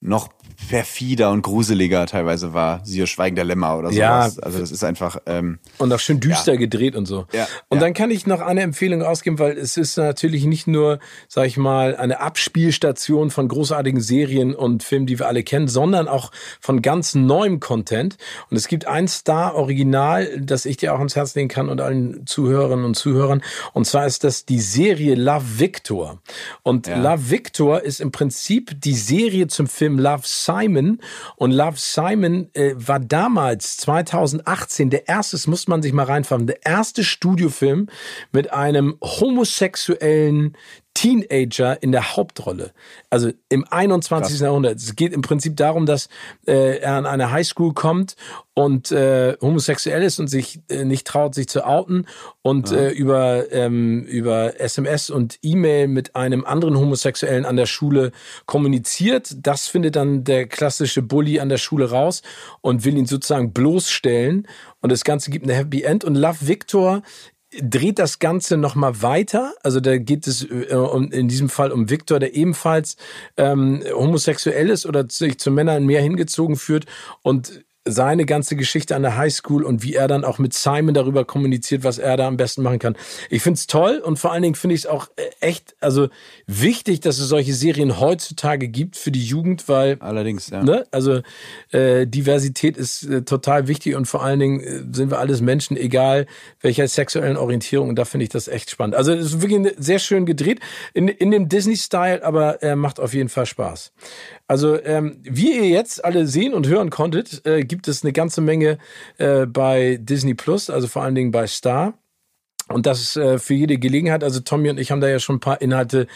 noch perfider und gruseliger teilweise war. Siehe Schweigen der Lämmer oder sowas. Ja. Also das ist einfach. Ähm, und auch schön düster ja. gedreht und so. Ja. Und ja. dann kann ich noch eine Empfehlung ausgeben, weil es ist natürlich nicht nur, sag ich mal, eine Abspielstation von großartigen Serien und Filmen, die wir alle kennen, sondern auch von ganz neuem Content. Und es gibt ein Star-Original, das ich dir auch ans Herz legen kann und allen Zuhörerinnen und Zuhörern. Und zwar ist das die Serie Love Victor. Und Love Victor ist im Prinzip die Serie zum Film Love Simon. Und Love Simon äh, war damals, 2018, der erste, das muss man sich mal reinfahren, der erste Studiofilm mit einem homosexuellen Teenager in der Hauptrolle. Also im 21. Krass. Jahrhundert. Es geht im Prinzip darum, dass äh, er an eine Highschool kommt und äh, homosexuell ist und sich äh, nicht traut, sich zu outen und ja. äh, über, ähm, über SMS und E-Mail mit einem anderen Homosexuellen an der Schule kommuniziert. Das findet dann der klassische Bully an der Schule raus und will ihn sozusagen bloßstellen. Und das Ganze gibt eine Happy End. Und Love Victor dreht das Ganze nochmal weiter. Also da geht es äh, in diesem Fall um Victor, der ebenfalls ähm, homosexuell ist oder sich zu Männern mehr hingezogen führt und seine ganze Geschichte an der Highschool und wie er dann auch mit Simon darüber kommuniziert, was er da am besten machen kann. Ich finde es toll und vor allen Dingen finde ich es auch äh, echt, also wichtig, dass es solche Serien heutzutage gibt für die Jugend, weil allerdings ja. Ne, also äh, Diversität ist äh, total wichtig und vor allen Dingen äh, sind wir alles Menschen, egal welcher sexuellen Orientierung. Und da finde ich das echt spannend. Also es ist wirklich sehr schön gedreht in, in dem Disney-Style, aber er äh, macht auf jeden Fall Spaß. Also ähm, wie ihr jetzt alle sehen und hören konntet, äh, gibt es eine ganze Menge äh, bei Disney Plus, also vor allen Dingen bei Star. Und das äh, für jede Gelegenheit. Also Tommy und ich haben da ja schon ein paar Inhalte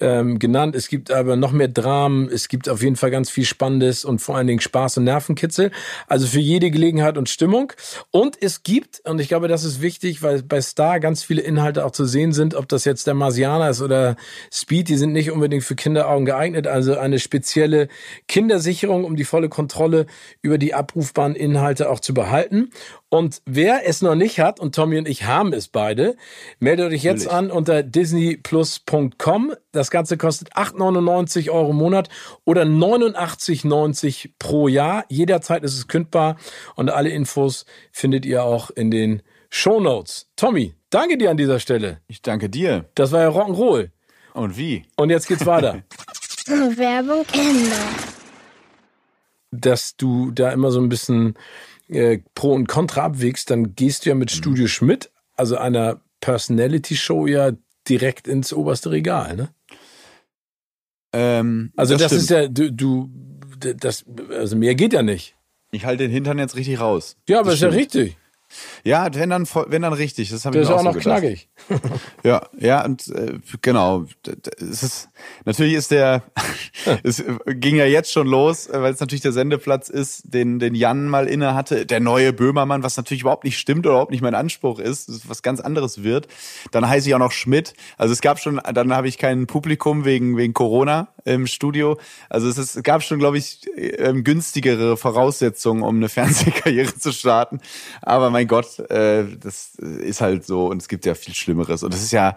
ähm, genannt. Es gibt aber noch mehr Dramen. Es gibt auf jeden Fall ganz viel Spannendes und vor allen Dingen Spaß und Nervenkitzel. Also für jede Gelegenheit und Stimmung. Und es gibt, und ich glaube, das ist wichtig, weil bei Star ganz viele Inhalte auch zu sehen sind, ob das jetzt der Marsianer ist oder Speed, die sind nicht unbedingt für Kinderaugen geeignet. Also eine spezielle Kindersicherung, um die volle Kontrolle über die abrufbaren Inhalte auch zu behalten. Und wer es noch nicht hat, und Tommy und ich haben es beide, meldet euch jetzt Natürlich. an unter disneyplus.com. Das Ganze kostet 8,99 Euro im Monat oder 89,90 pro Jahr. Jederzeit ist es kündbar und alle Infos findet ihr auch in den Show Notes. Tommy, danke dir an dieser Stelle. Ich danke dir. Das war ja Rock'n'Roll. Und wie? Und jetzt geht's weiter. [LAUGHS] Werbung Ende. Dass du da immer so ein bisschen äh, Pro und Contra abwägst, dann gehst du ja mit mhm. Studio Schmidt, also einer Personality-Show, ja direkt ins oberste Regal, ne? Ähm, also das, das ist ja, du, du, das, also mehr geht ja nicht. Ich halte den Hintern jetzt richtig raus. Ja, aber das ist ja richtig. Ja, wenn dann, wenn dann richtig. Das ich mir auch, auch noch so knackig. [LAUGHS] ja, ja, und äh, genau. Es ist, natürlich ist der, [LAUGHS] es ging ja jetzt schon los, äh, weil es natürlich der Sendeplatz ist, den, den Jan mal inne hatte, der neue Böhmermann, was natürlich überhaupt nicht stimmt oder überhaupt nicht mein Anspruch ist, was ganz anderes wird. Dann heiße ich auch noch Schmidt. Also es gab schon, dann habe ich kein Publikum wegen, wegen Corona im Studio. Also es, ist, es gab schon, glaube ich, ähm, günstigere Voraussetzungen, um eine [LAUGHS] Fernsehkarriere zu starten. Aber mein Gott, äh, das ist halt so und es gibt ja viel Schlimmeres. Und es ist ja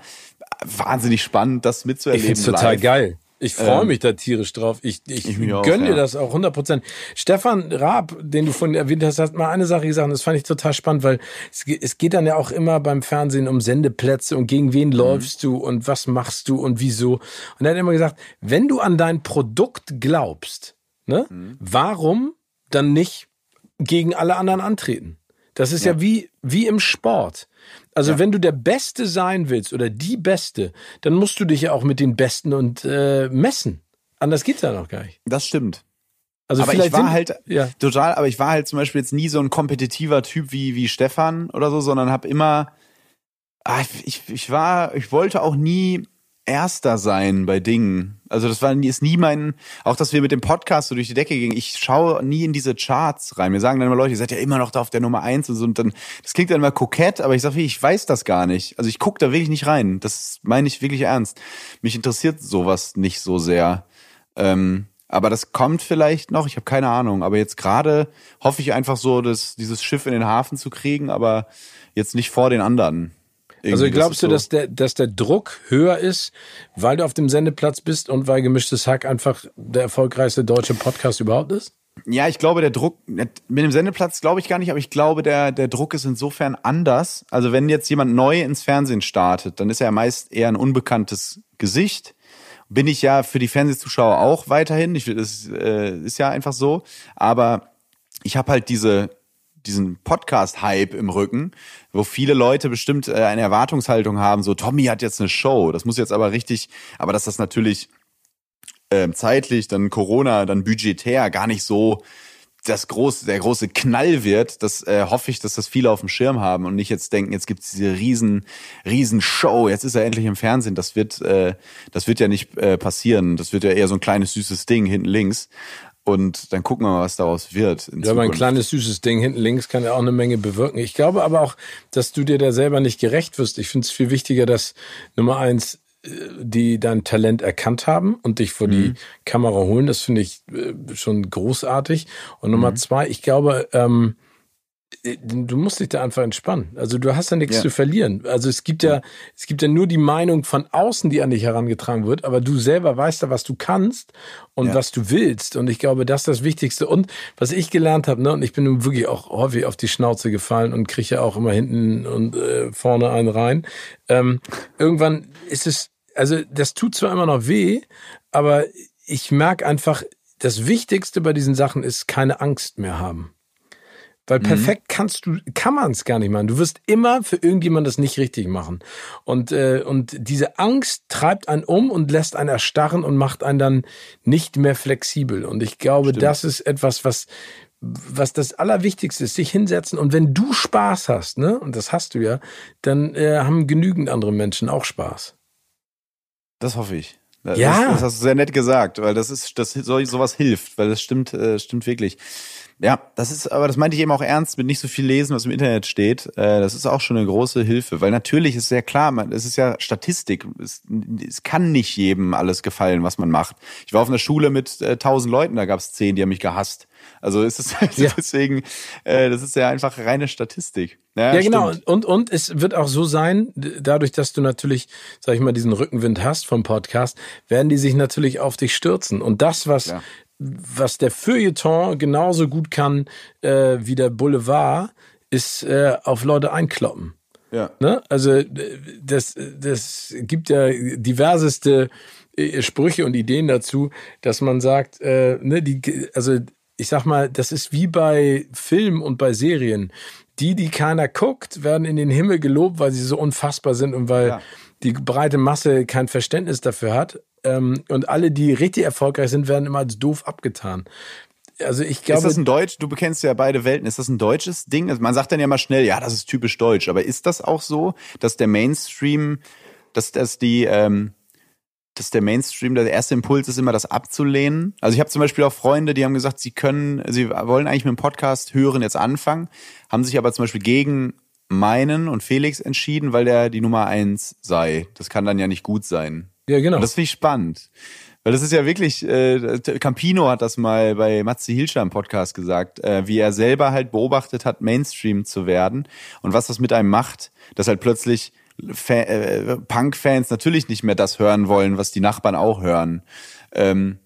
wahnsinnig spannend, das mitzuerleben. Ich finde total live. geil. Ich freue ähm, mich da tierisch drauf. Ich, ich, ich gönne dir ja. das auch 100 Prozent. Stefan Raab, den du vorhin erwähnt hast, hat mal eine Sache gesagt, das fand ich total spannend, weil es, es geht dann ja auch immer beim Fernsehen um Sendeplätze und gegen wen mhm. läufst du und was machst du und wieso. Und er hat immer gesagt, wenn du an dein Produkt glaubst, ne, mhm. warum dann nicht gegen alle anderen antreten? Das ist ja, ja wie, wie im Sport. Also ja. wenn du der Beste sein willst oder die Beste, dann musst du dich ja auch mit den Besten und äh, messen. Anders geht's ja noch gar nicht. Das stimmt. Also aber ich war sind, halt ja. total, aber ich war halt zum Beispiel jetzt nie so ein kompetitiver Typ wie wie Stefan oder so, sondern habe immer, ah, ich, ich war, ich wollte auch nie Erster sein bei Dingen. Also das war ist nie mein, auch dass wir mit dem Podcast so durch die Decke gingen. Ich schaue nie in diese Charts rein. Mir sagen dann immer Leute, ihr seid ja immer noch da auf der Nummer eins und so. Und dann, das klingt dann immer kokett, aber ich sage, ich weiß das gar nicht. Also ich gucke da wirklich nicht rein. Das meine ich wirklich ernst. Mich interessiert sowas nicht so sehr. Ähm, aber das kommt vielleicht noch. Ich habe keine Ahnung. Aber jetzt gerade hoffe ich einfach so, dass dieses Schiff in den Hafen zu kriegen, aber jetzt nicht vor den anderen. Irgendwie also glaubst du, so. dass der, dass der Druck höher ist, weil du auf dem Sendeplatz bist und weil Gemischtes Hack einfach der erfolgreichste deutsche Podcast überhaupt ist? Ja, ich glaube, der Druck, mit dem Sendeplatz glaube ich gar nicht, aber ich glaube, der, der Druck ist insofern anders. Also wenn jetzt jemand neu ins Fernsehen startet, dann ist er ja meist eher ein unbekanntes Gesicht. Bin ich ja für die Fernsehzuschauer auch weiterhin. Ich, das äh, ist ja einfach so. Aber ich habe halt diese diesen Podcast-Hype im Rücken, wo viele Leute bestimmt äh, eine Erwartungshaltung haben, so Tommy hat jetzt eine Show, das muss jetzt aber richtig, aber dass das natürlich äh, zeitlich, dann Corona, dann budgetär gar nicht so das große, der große Knall wird, das äh, hoffe ich, dass das viele auf dem Schirm haben und nicht jetzt denken, jetzt gibt's diese riesen, riesen Show, jetzt ist er endlich im Fernsehen. Das wird, äh, das wird ja nicht äh, passieren. Das wird ja eher so ein kleines süßes Ding hinten links. Und dann gucken wir mal, was daraus wird. ja, aber ein kleines süßes Ding hinten links kann ja auch eine Menge bewirken. Ich glaube aber auch, dass du dir da selber nicht gerecht wirst. Ich finde es viel wichtiger, dass Nummer eins äh, die dein Talent erkannt haben und dich vor mhm. die Kamera holen. Das finde ich äh, schon großartig. Und Nummer mhm. zwei, ich glaube, ähm, äh, du musst dich da einfach entspannen. Also du hast ja nichts ja. zu verlieren. Also es gibt ja, es gibt ja nur die Meinung von außen, die an dich herangetragen wird, aber du selber weißt ja, was du kannst und ja. was du willst. Und ich glaube, das ist das Wichtigste. Und was ich gelernt habe, ne, und ich bin nun wirklich auch häufig auf die Schnauze gefallen und kriege ja auch immer hinten und äh, vorne einen rein. Ähm, irgendwann ist es, also das tut zwar immer noch weh, aber ich merke einfach, das Wichtigste bei diesen Sachen ist keine Angst mehr haben. Weil mhm. perfekt kannst du, kann man es gar nicht machen. Du wirst immer für irgendjemand das nicht richtig machen. Und, äh, und diese Angst treibt einen um und lässt einen erstarren und macht einen dann nicht mehr flexibel. Und ich glaube, Stimmt. das ist etwas, was, was das Allerwichtigste ist, sich hinsetzen. Und wenn du Spaß hast, ne, und das hast du ja, dann äh, haben genügend andere Menschen auch Spaß. Das hoffe ich. Das, ja. Das hast du sehr nett gesagt, weil das ist, das so, sowas hilft, weil das stimmt, äh, stimmt wirklich. Ja, das ist, aber das meinte ich eben auch ernst mit nicht so viel lesen, was im Internet steht. Äh, das ist auch schon eine große Hilfe, weil natürlich ist sehr klar, man, es ist ja Statistik. Es, es kann nicht jedem alles gefallen, was man macht. Ich war auf einer Schule mit äh, tausend äh, Leuten, da gab es zehn, die haben mich gehasst. Also ist es ja. [LAUGHS] deswegen, äh, das ist ja einfach reine Statistik. Ja, ja genau. Und, und es wird auch so sein, dadurch, dass du natürlich, sag ich mal, diesen Rückenwind hast vom Podcast, werden die sich natürlich auf dich stürzen. Und das, was ja was der Feuilleton genauso gut kann äh, wie der Boulevard, ist äh, auf Leute einkloppen. Ja. Ne? Also das, das gibt ja diverseste äh, Sprüche und Ideen dazu, dass man sagt, äh, ne, die, also ich sag mal, das ist wie bei Filmen und bei Serien. Die, die keiner guckt, werden in den Himmel gelobt, weil sie so unfassbar sind und weil ja. die breite Masse kein Verständnis dafür hat. Ähm, und alle, die richtig erfolgreich sind, werden immer als doof abgetan. Also ich glaube. Ist das ein Deutsch? Du bekennst ja beide Welten. Ist das ein deutsches Ding? Also man sagt dann ja mal schnell, ja, das ist typisch deutsch. Aber ist das auch so, dass der Mainstream, dass, dass die, ähm, dass der Mainstream, der erste Impuls ist immer, das abzulehnen. Also ich habe zum Beispiel auch Freunde, die haben gesagt, sie können, sie wollen eigentlich mit dem Podcast hören jetzt anfangen, haben sich aber zum Beispiel gegen meinen und Felix entschieden, weil der die Nummer eins sei. Das kann dann ja nicht gut sein. Ja, genau. Und das finde ich spannend. Weil das ist ja wirklich, äh, Campino hat das mal bei Matze Hilscher im Podcast gesagt, äh, wie er selber halt beobachtet hat, Mainstream zu werden und was das mit einem macht, dass halt plötzlich äh, Punk-Fans natürlich nicht mehr das hören wollen, was die Nachbarn auch hören. Ähm,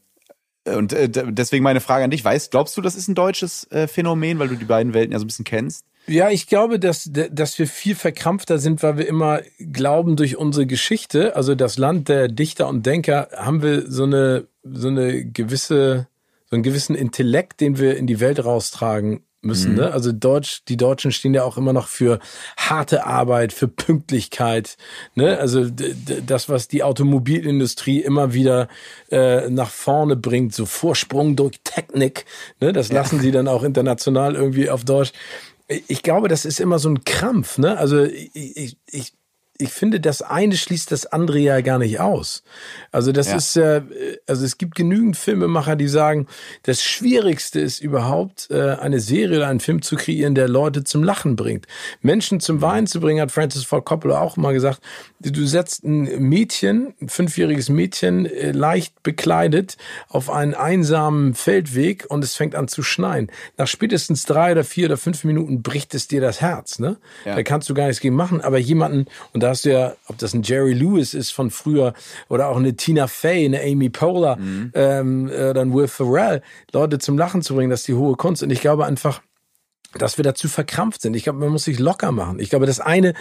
und äh, deswegen meine Frage an dich, weißt, glaubst du, das ist ein deutsches äh, Phänomen, weil du die beiden Welten ja so ein bisschen kennst? Ja, ich glaube, dass, dass wir viel verkrampfter sind, weil wir immer glauben, durch unsere Geschichte, also das Land der Dichter und Denker, haben wir so eine, so eine gewisse, so einen gewissen Intellekt, den wir in die Welt raustragen müssen. Mhm. Ne? Also Deutsch, die Deutschen stehen ja auch immer noch für harte Arbeit, für Pünktlichkeit. Ne? Also das, was die Automobilindustrie immer wieder äh, nach vorne bringt, so Vorsprung durch Technik. Ne? Das lassen ja. sie dann auch international irgendwie auf Deutsch. Ich glaube, das ist immer so ein Krampf. Ne? Also ich, ich, ich ich finde, das eine schließt das andere ja gar nicht aus. Also das ja. ist, äh, also es gibt genügend Filmemacher, die sagen, das Schwierigste ist überhaupt, äh, eine Serie oder einen Film zu kreieren, der Leute zum Lachen bringt. Menschen zum Weinen zu bringen, hat Francis Ford Coppola auch mal gesagt. Du setzt ein Mädchen, ein fünfjähriges Mädchen, äh, leicht bekleidet, auf einen einsamen Feldweg und es fängt an zu schneien. Nach spätestens drei oder vier oder fünf Minuten bricht es dir das Herz. Ne? Ja. Da kannst du gar nichts gegen machen. Aber jemanden, und da hast du ja, ob das ein Jerry Lewis ist von früher oder auch eine Tina Fey, eine Amy Poehler mhm. ähm, oder ein Will Ferrell, Leute zum Lachen zu bringen, das ist die hohe Kunst. Und ich glaube einfach, dass wir dazu verkrampft sind. Ich glaube, man muss sich locker machen. Ich glaube, das eine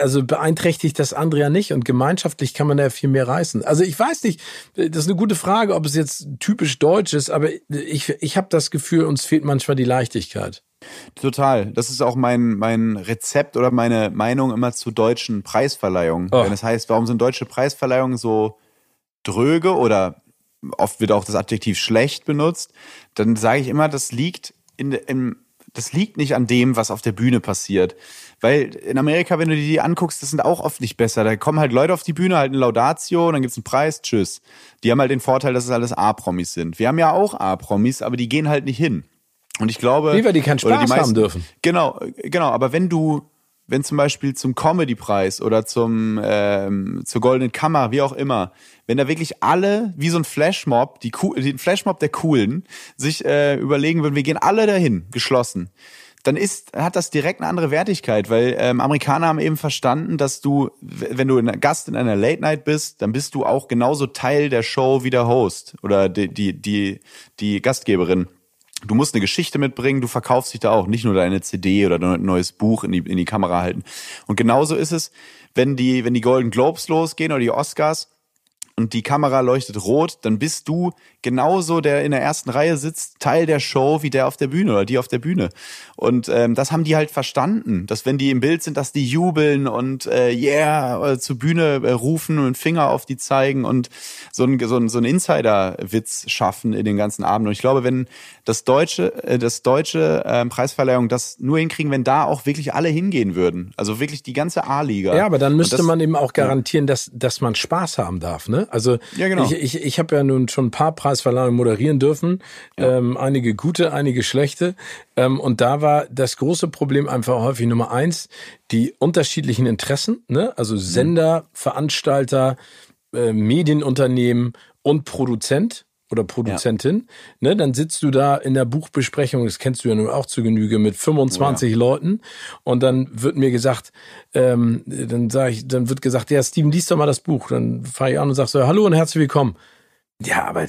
also beeinträchtigt das andere ja nicht und gemeinschaftlich kann man da viel mehr reißen. Also ich weiß nicht, das ist eine gute Frage, ob es jetzt typisch deutsch ist, aber ich, ich habe das Gefühl, uns fehlt manchmal die Leichtigkeit. Total. Das ist auch mein, mein Rezept oder meine Meinung immer zu deutschen Preisverleihungen. Oh. Wenn es heißt, warum sind deutsche Preisverleihungen so dröge oder oft wird auch das Adjektiv schlecht benutzt, dann sage ich immer, das liegt in, im, das liegt nicht an dem, was auf der Bühne passiert. Weil in Amerika, wenn du dir die anguckst, das sind auch oft nicht besser. Da kommen halt Leute auf die Bühne, halt eine Laudatio, dann gibt's einen Preis, tschüss. Die haben halt den Vorteil, dass es alles A-Promis sind. Wir haben ja auch A-Promis, aber die gehen halt nicht hin. Und ich glaube. Wie, weil die keinen Spaß die meisten, haben dürfen. Genau, genau. Aber wenn du, wenn zum Beispiel zum Comedy-Preis oder zum, ähm, zur Goldenen Kammer, wie auch immer, wenn da wirklich alle, wie so ein Flashmob, die, den Flashmob der Coolen, sich äh, überlegen würden, wir gehen alle dahin, geschlossen dann ist, hat das direkt eine andere Wertigkeit, weil ähm, Amerikaner haben eben verstanden, dass du, wenn du ein Gast in einer Late Night bist, dann bist du auch genauso Teil der Show wie der Host oder die, die, die, die Gastgeberin. Du musst eine Geschichte mitbringen, du verkaufst dich da auch, nicht nur deine CD oder ein neues Buch in die, in die Kamera halten. Und genauso ist es, wenn die, wenn die Golden Globes losgehen oder die Oscars und die Kamera leuchtet rot, dann bist du genauso, der in der ersten Reihe sitzt, Teil der Show wie der auf der Bühne oder die auf der Bühne. Und ähm, das haben die halt verstanden, dass wenn die im Bild sind, dass die jubeln und äh, yeah äh, zur Bühne äh, rufen und Finger auf die zeigen und so ein so ein, so ein Insider-Witz schaffen in den ganzen Abend. Und ich glaube, wenn das deutsche äh, das deutsche äh, Preisverleihung das nur hinkriegen, wenn da auch wirklich alle hingehen würden, also wirklich die ganze A-Liga. Ja, aber dann müsste das, man eben auch garantieren, dass dass man Spaß haben darf, ne? Also ja, genau. ich ich, ich habe ja nun schon ein paar Preis Preisverleihung moderieren dürfen. Ja. Ähm, einige gute, einige schlechte. Ähm, und da war das große Problem einfach häufig Nummer eins, die unterschiedlichen Interessen, ne? also mhm. Sender, Veranstalter, äh, Medienunternehmen und Produzent oder Produzentin, ja. ne, dann sitzt du da in der Buchbesprechung, das kennst du ja nun auch zu Genüge, mit 25 oh ja. Leuten und dann wird mir gesagt, ähm, dann sage ich, dann wird gesagt, ja, Steven, liest doch mal das Buch. Dann fahre ich an und sag so, hallo und herzlich willkommen. Ja, aber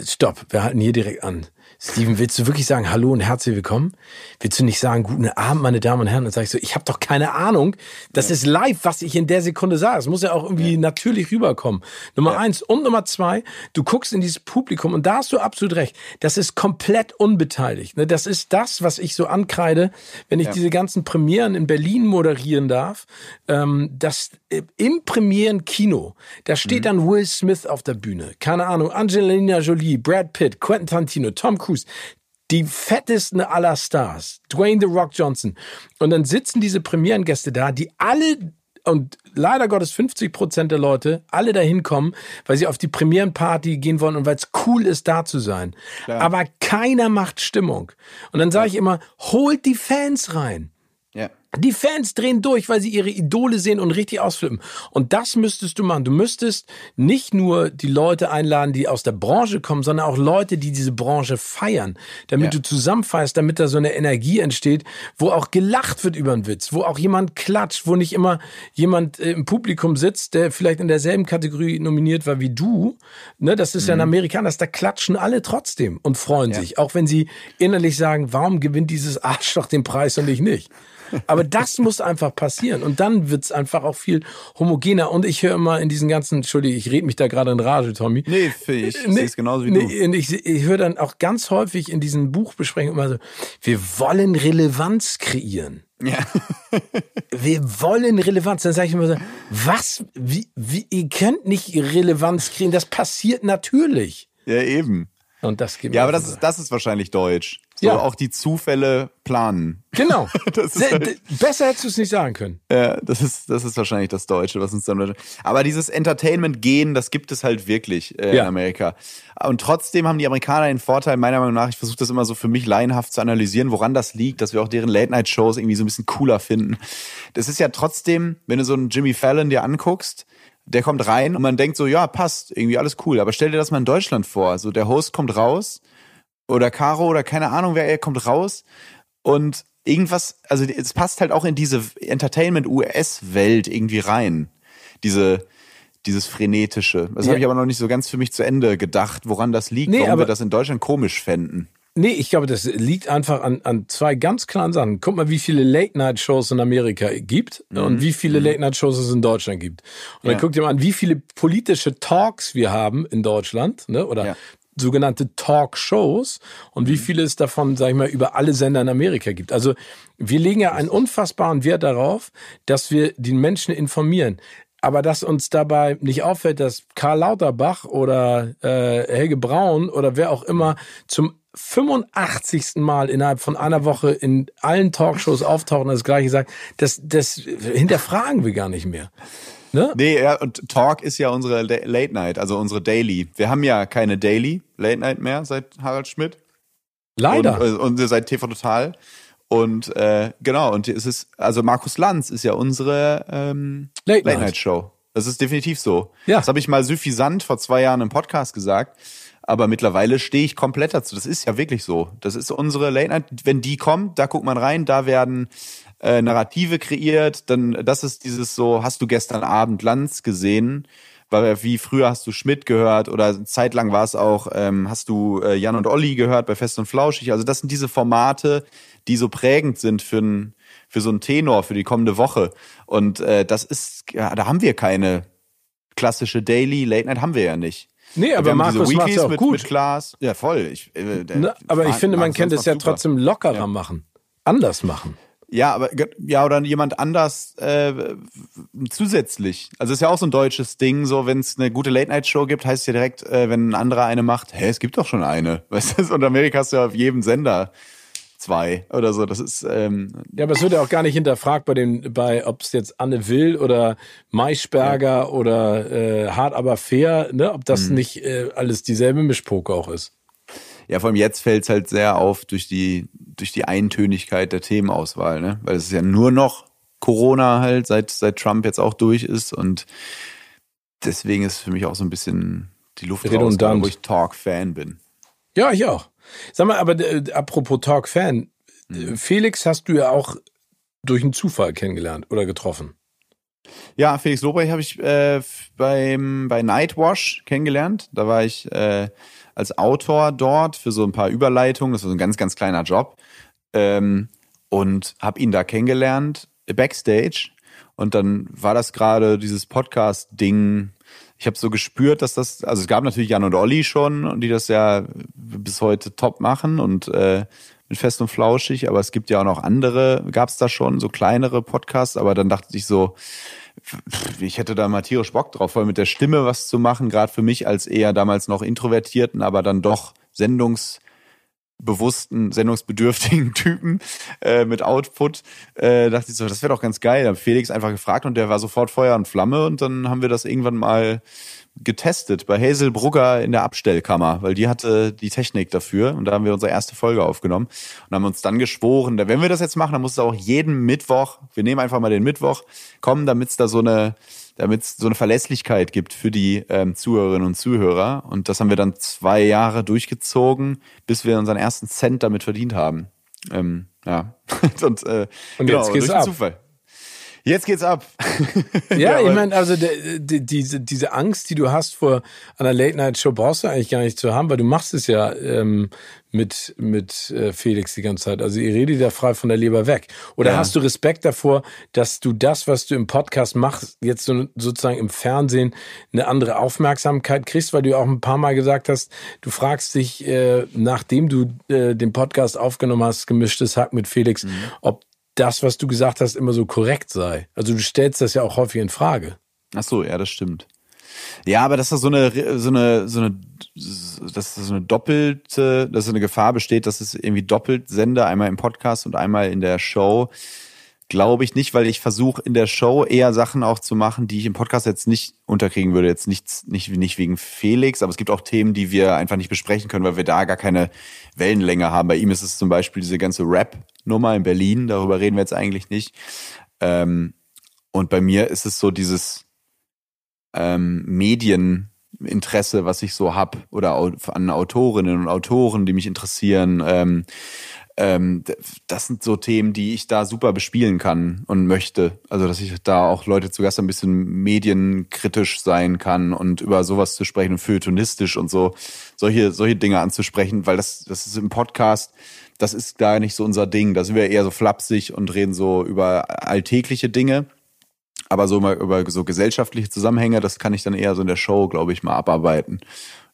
stopp, wir halten hier direkt an. Steven, willst du wirklich sagen Hallo und herzlich willkommen? Willst du nicht sagen Guten Abend, meine Damen und Herren? Dann sage ich so, ich habe doch keine Ahnung. Das ja. ist live, was ich in der Sekunde sage. Es muss ja auch irgendwie ja. natürlich rüberkommen. Nummer ja. eins. Und Nummer zwei, du guckst in dieses Publikum und da hast du absolut recht. Das ist komplett unbeteiligt. Ne? Das ist das, was ich so ankreide, wenn ich diese ganzen Premieren in Berlin moderieren darf. Ähm, das äh, im Premieren-Kino, da steht mhm. dann Will Smith auf der Bühne. Keine Ahnung, Angelina Jolie, Brad Pitt, Quentin Tarantino, Tom Cruise die fettesten aller Stars, Dwayne The Rock Johnson. Und dann sitzen diese Premierengäste da, die alle und leider Gottes 50 Prozent der Leute alle dahin kommen, weil sie auf die Premierenparty gehen wollen und weil es cool ist, da zu sein. Klar. Aber keiner macht Stimmung. Und dann sage ich immer, holt die Fans rein. Ja. Die Fans drehen durch, weil sie ihre Idole sehen und richtig ausflippen. Und das müsstest du machen. Du müsstest nicht nur die Leute einladen, die aus der Branche kommen, sondern auch Leute, die diese Branche feiern, damit ja. du zusammenfeierst, damit da so eine Energie entsteht, wo auch gelacht wird über einen Witz, wo auch jemand klatscht, wo nicht immer jemand äh, im Publikum sitzt, der vielleicht in derselben Kategorie nominiert war wie du. Ne, das ist mhm. ja in mhm. Amerika, dass da klatschen alle trotzdem und freuen ja. sich, auch wenn sie innerlich sagen, warum gewinnt dieses Arschloch den Preis und ich nicht? Aber das muss einfach passieren. Und dann wird's einfach auch viel homogener. Und ich höre immer in diesen ganzen, Entschuldige, ich rede mich da gerade in Rage, Tommy. Nee, ich, ich nee, sehe es genauso wie nee, du. Ich, ich höre dann auch ganz häufig in diesen Buchbesprechungen immer so, wir wollen Relevanz kreieren. Ja. [LAUGHS] wir wollen Relevanz. Dann sage ich immer so, was? Wie, wie, ihr könnt nicht Relevanz kreieren. Das passiert natürlich. Ja, eben. Und das geht Ja, aber das ist, das ist wahrscheinlich deutsch. So ja. auch die Zufälle planen. Genau. [LAUGHS] halt, Besser hättest du es nicht sagen können. Ja, das ist, das ist wahrscheinlich das Deutsche, was uns dann. Aber dieses Entertainment-Gehen, das gibt es halt wirklich äh, ja. in Amerika. Und trotzdem haben die Amerikaner den Vorteil, meiner Meinung nach, ich versuche das immer so für mich laienhaft zu analysieren, woran das liegt, dass wir auch deren Late-Night-Shows irgendwie so ein bisschen cooler finden. Das ist ja trotzdem, wenn du so einen Jimmy Fallon dir anguckst, der kommt rein und man denkt so, ja, passt, irgendwie alles cool. Aber stell dir das mal in Deutschland vor. So, der Host kommt raus oder Caro oder keine Ahnung, wer er kommt raus und irgendwas, also es passt halt auch in diese Entertainment-US-Welt irgendwie rein. Diese, dieses frenetische. Das ja. habe ich aber noch nicht so ganz für mich zu Ende gedacht, woran das liegt, nee, warum wir das in Deutschland komisch fänden. Nee, ich glaube, das liegt einfach an, an zwei ganz klaren Sachen. Guck mal, wie viele Late-Night-Shows in Amerika gibt mhm. und wie viele mhm. Late-Night-Shows es in Deutschland gibt. Und ja. dann guck dir mal an, wie viele politische Talks wir haben in Deutschland, ne? Oder ja sogenannte Talkshows und wie mhm. viele es davon, sag ich mal, über alle Sender in Amerika gibt. Also wir legen ja einen unfassbaren Wert darauf, dass wir die Menschen informieren. Aber dass uns dabei nicht auffällt, dass Karl Lauterbach oder äh, Helge Braun oder wer auch immer zum 85. Mal innerhalb von einer Woche in allen Talkshows auftauchen, das gleiche sagt, das, das hinterfragen wir gar nicht mehr. Ne? Nee, ja, und Talk ist ja unsere Late Night, also unsere Daily. Wir haben ja keine Daily Late Night mehr seit Harald Schmidt. Leider. Und, äh, und seit TV Total. Und äh, genau, und es ist, also Markus Lanz ist ja unsere ähm, Late, Late Night. Show. Das ist definitiv so. Ja. Das habe ich mal suffisant vor zwei Jahren im Podcast gesagt. Aber mittlerweile stehe ich komplett dazu. Das ist ja wirklich so. Das ist unsere Late Night. Wenn die kommt, da guckt man rein, da werden äh, Narrative kreiert, dann das ist dieses so, hast du gestern Abend Lanz gesehen? Weil wie früher hast du Schmidt gehört oder zeitlang war es auch, ähm, hast du äh, Jan und Olli gehört bei Fest und Flauschig. Also das sind diese Formate, die so prägend sind für ein, für so einen Tenor für die kommende Woche. Und äh, das ist, ja, da haben wir keine klassische Daily Late Night haben wir ja nicht. Nee, aber Markus macht ja auch mit, gut. Mit Klaas. Ja, voll. Ich, äh, Na, aber ich finde, man könnte es ja super. trotzdem lockerer ja. machen. Anders machen. Ja, aber ja, oder jemand anders äh, zusätzlich. Also ist ja auch so ein deutsches Ding, so wenn es eine gute Late-Night-Show gibt, heißt es ja direkt, äh, wenn ein anderer eine macht, hä, es gibt doch schon eine. [LAUGHS] Weißt du, und Amerika hast du ja auf jedem Sender zwei oder so. Das ist ähm, ja, aber es wird ja auch gar nicht hinterfragt bei den, bei ob es jetzt Anne Will oder Maischberger ja. oder äh, Hart aber fair, ne, ob das mhm. nicht äh, alles dieselbe Mischpoke auch ist. Ja, vor allem jetzt fällt es halt sehr auf durch die, durch die Eintönigkeit der Themenauswahl, ne? Weil es ist ja nur noch Corona halt, seit, seit Trump jetzt auch durch ist und deswegen ist für mich auch so ein bisschen die Luft raus, wo ich Talk-Fan bin. Ja, ich auch. Sag mal, aber äh, apropos Talk-Fan, mhm. Felix hast du ja auch durch einen Zufall kennengelernt oder getroffen. Ja, Felix Lobrecht habe ich äh, beim bei Nightwash kennengelernt. Da war ich äh, als Autor dort für so ein paar Überleitungen. Das war so ein ganz, ganz kleiner Job. Ähm, und habe ihn da kennengelernt, backstage. Und dann war das gerade dieses Podcast-Ding. Ich habe so gespürt, dass das, also es gab natürlich Jan und Olli schon, die das ja bis heute top machen und äh, mit Fest und Flauschig, aber es gibt ja auch noch andere, gab es da schon, so kleinere Podcasts, aber dann dachte ich so, ich hätte da mal tierisch Bock drauf, voll mit der Stimme was zu machen, gerade für mich als eher damals noch Introvertierten, aber dann doch Sendungs bewussten, sendungsbedürftigen [LAUGHS] Typen äh, mit Output, äh, dachte ich so, das wäre doch ganz geil. Da hab Felix einfach gefragt und der war sofort Feuer und Flamme und dann haben wir das irgendwann mal getestet bei Hazel Brugger in der Abstellkammer, weil die hatte die Technik dafür und da haben wir unsere erste Folge aufgenommen und haben uns dann geschworen, wenn wir das jetzt machen, dann muss es auch jeden Mittwoch, wir nehmen einfach mal den Mittwoch, kommen, damit es da so eine damit es so eine Verlässlichkeit gibt für die ähm, Zuhörerinnen und Zuhörer. Und das haben wir dann zwei Jahre durchgezogen, bis wir unseren ersten Cent damit verdient haben. Ähm, ja. [LAUGHS] und, äh, und jetzt genau, geht's ab. Zufall. Jetzt geht's ab. [LAUGHS] ja, ich meine, also de, de, diese, diese Angst, die du hast vor einer Late-Night-Show, brauchst du eigentlich gar nicht zu haben, weil du machst es ja ähm, mit, mit äh, Felix die ganze Zeit. Also ihr redet ja frei von der Leber weg. Oder ja. hast du Respekt davor, dass du das, was du im Podcast machst, jetzt so, sozusagen im Fernsehen eine andere Aufmerksamkeit kriegst, weil du auch ein paar Mal gesagt hast, du fragst dich, äh, nachdem du äh, den Podcast aufgenommen hast, gemischtes Hack mit Felix, mhm. ob das, was du gesagt hast, immer so korrekt sei. Also du stellst das ja auch häufig in Frage. Ach so, ja, das stimmt. Ja, aber dass da so eine, so eine, so eine, dass da so eine doppelte, dass so eine Gefahr besteht, dass es irgendwie doppelt sende, einmal im Podcast und einmal in der Show, glaube ich nicht, weil ich versuche in der Show eher Sachen auch zu machen, die ich im Podcast jetzt nicht unterkriegen würde. Jetzt nicht, nicht, nicht wegen Felix, aber es gibt auch Themen, die wir einfach nicht besprechen können, weil wir da gar keine Wellenlänge haben. Bei ihm ist es zum Beispiel diese ganze Rap-Nummer in Berlin, darüber reden wir jetzt eigentlich nicht. Ähm, und bei mir ist es so dieses ähm, Medieninteresse, was ich so hab, oder an Autorinnen und Autoren, die mich interessieren. Ähm, ähm, das sind so Themen, die ich da super bespielen kann und möchte. Also, dass ich da auch Leute zu Gast ein bisschen medienkritisch sein kann und über sowas zu sprechen und feuilletonistisch und so, solche, solche Dinge anzusprechen, weil das, das ist im Podcast, das ist da nicht so unser Ding. Da sind wir eher so flapsig und reden so über alltägliche Dinge. Aber so mal über so gesellschaftliche Zusammenhänge, das kann ich dann eher so in der Show, glaube ich, mal abarbeiten.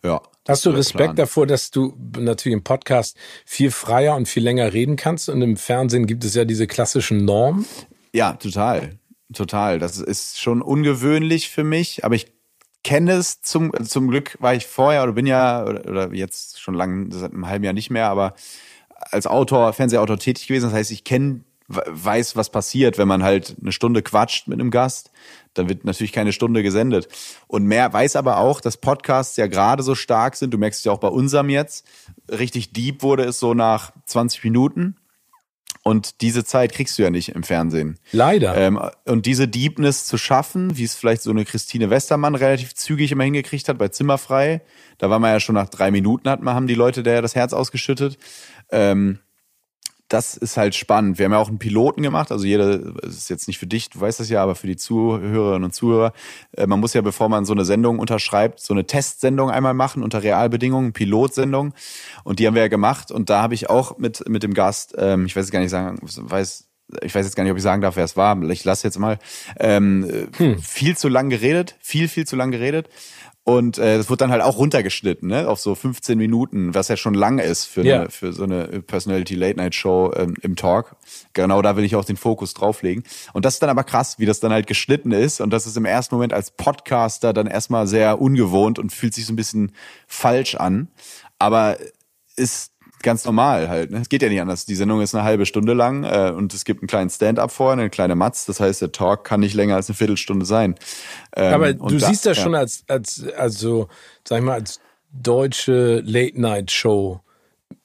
Ja. Hast du Respekt davor, dass du natürlich im Podcast viel freier und viel länger reden kannst und im Fernsehen gibt es ja diese klassischen Normen? Ja, total. Total. Das ist schon ungewöhnlich für mich, aber ich kenne es zum, zum Glück war ich vorher oder bin ja, oder, oder jetzt schon lange, seit einem halben Jahr nicht mehr, aber als Autor, Fernsehautor tätig gewesen. Das heißt, ich kenne weiß, was passiert, wenn man halt eine Stunde quatscht mit einem Gast. Dann wird natürlich keine Stunde gesendet. Und mehr weiß aber auch, dass Podcasts ja gerade so stark sind. Du merkst es ja auch bei unserem jetzt. Richtig deep wurde es so nach 20 Minuten. Und diese Zeit kriegst du ja nicht im Fernsehen. Leider. Ähm, und diese Deepness zu schaffen, wie es vielleicht so eine Christine Westermann relativ zügig immer hingekriegt hat bei Zimmerfrei. Da war man ja schon nach drei Minuten, hat man, haben die Leute der das Herz ausgeschüttet. Ähm, das ist halt spannend. Wir haben ja auch einen Piloten gemacht, also jeder, das ist jetzt nicht für dich, du weißt das ja, aber für die Zuhörerinnen und Zuhörer, äh, man muss ja, bevor man so eine Sendung unterschreibt, so eine Testsendung einmal machen unter Realbedingungen, Pilotsendung. Und die haben wir ja gemacht und da habe ich auch mit, mit dem Gast, ähm, ich weiß jetzt gar nicht sagen, weiß, ich weiß jetzt gar nicht, ob ich sagen darf, wer es war, ich lasse jetzt mal, ähm, hm. viel zu lang geredet, viel, viel zu lang geredet. Und äh, das wird dann halt auch runtergeschnitten, ne? Auf so 15 Minuten, was ja schon lang ist für, ja. eine, für so eine Personality Late Night Show ähm, im Talk. Genau da will ich auch den Fokus drauflegen. Und das ist dann aber krass, wie das dann halt geschnitten ist. Und das ist im ersten Moment als Podcaster dann erstmal sehr ungewohnt und fühlt sich so ein bisschen falsch an. Aber ist ganz normal halt. Ne? Es geht ja nicht anders. Die Sendung ist eine halbe Stunde lang äh, und es gibt einen kleinen Stand-up vorher, eine kleine Matz. Das heißt, der Talk kann nicht länger als eine Viertelstunde sein. Ähm, Aber du siehst das ja. schon als, als, also, sag ich mal, als deutsche Late-Night-Show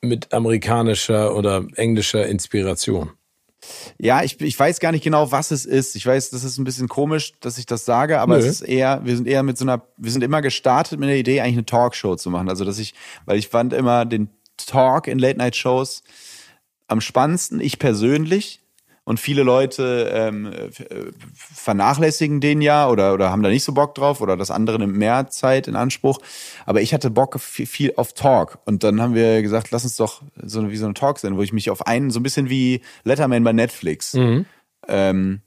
mit amerikanischer oder englischer Inspiration. Ja, ich, ich weiß gar nicht genau, was es ist. Ich weiß, das ist ein bisschen komisch, dass ich das sage, aber Nö. es ist eher, wir sind eher mit so einer, wir sind immer gestartet mit der Idee, eigentlich eine Talkshow zu machen. Also, dass ich, weil ich fand immer den Talk in Late-Night-Shows am spannendsten, ich persönlich. Und viele Leute ähm, vernachlässigen den ja oder, oder haben da nicht so Bock drauf oder das andere nimmt mehr Zeit in Anspruch. Aber ich hatte Bock viel, viel auf Talk. Und dann haben wir gesagt, lass uns doch so wie so eine Talk sein, wo ich mich auf einen, so ein bisschen wie Letterman bei Netflix. Mhm. Ähm,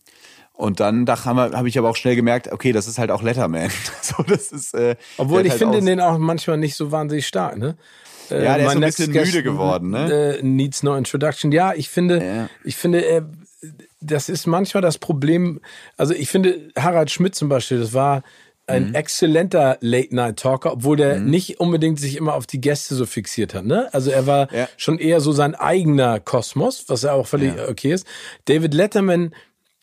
und dann habe hab ich aber auch schnell gemerkt, okay, das ist halt auch Letterman. [LAUGHS] so, das ist, äh, Obwohl ich halt finde den auch manchmal nicht so wahnsinnig stark, ne? Äh, ja, der ist ein bisschen müde geworden, ne? Äh, needs no introduction. Ja, ich finde, ja. ich finde, äh, das ist manchmal das Problem. Also ich finde, Harald Schmidt zum Beispiel, das war ein mhm. exzellenter Late-Night-Talker, obwohl der mhm. nicht unbedingt sich immer auf die Gäste so fixiert hat. Ne? Also er war ja. schon eher so sein eigener Kosmos, was ja auch völlig ja. okay ist. David Letterman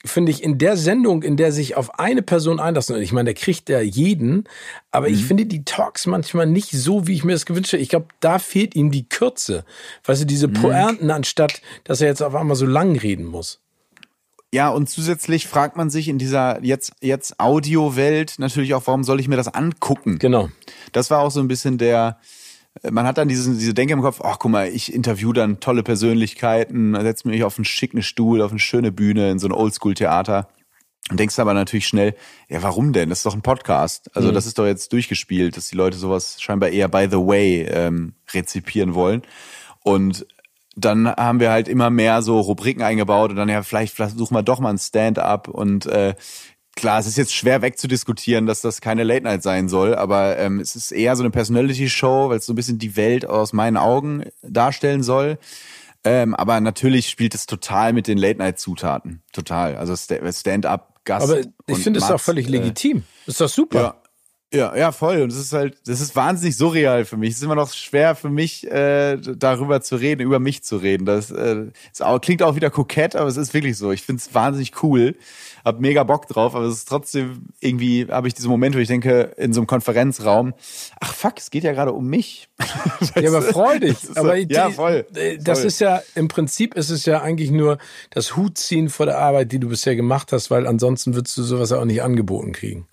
finde ich, in der Sendung, in der sich auf eine Person einlassen, und ich meine, der kriegt ja jeden, aber mhm. ich finde die Talks manchmal nicht so, wie ich mir das gewünscht hätte. Ich glaube, da fehlt ihm die Kürze. Weißt du, diese mhm. Pointen, anstatt dass er jetzt auf einmal so lang reden muss. Ja, und zusätzlich fragt man sich in dieser jetzt, jetzt Audio-Welt natürlich auch, warum soll ich mir das angucken? Genau. Das war auch so ein bisschen der, man hat dann diese, diese Denke im Kopf, ach guck mal, ich interview dann tolle Persönlichkeiten, setze mich auf einen schicken Stuhl, auf eine schöne Bühne in so ein Oldschool-Theater. Und denkst aber natürlich schnell, ja, warum denn? Das ist doch ein Podcast. Also mhm. das ist doch jetzt durchgespielt, dass die Leute sowas scheinbar eher by the way ähm, rezipieren wollen. Und dann haben wir halt immer mehr so Rubriken eingebaut und dann ja, vielleicht, vielleicht suchen wir doch mal ein Stand-up und äh, klar, es ist jetzt schwer wegzudiskutieren, dass das keine Late Night sein soll, aber ähm, es ist eher so eine Personality-Show, weil es so ein bisschen die Welt aus meinen Augen darstellen soll. Ähm, aber natürlich spielt es total mit den Late Night-Zutaten. Total. Also Stand-up, Gast. Aber ich finde es auch völlig äh, legitim. Ist doch super. Ja. Ja, ja, voll. Und es ist halt, das ist wahnsinnig surreal für mich. Es ist immer noch schwer für mich, äh, darüber zu reden, über mich zu reden. Das, äh, ist auch, klingt auch wieder kokett, aber es ist wirklich so. Ich finde es wahnsinnig cool hab mega Bock drauf, aber es ist trotzdem irgendwie, habe ich diese Momente, wo ich denke, in so einem Konferenzraum, ach fuck, es geht ja gerade um mich. [LAUGHS] ja, aber freu dich. So, aber die, ja, voll. Das voll. ist ja, im Prinzip ist es ja eigentlich nur das Hutziehen vor der Arbeit, die du bisher gemacht hast, weil ansonsten würdest du sowas ja auch nicht angeboten kriegen.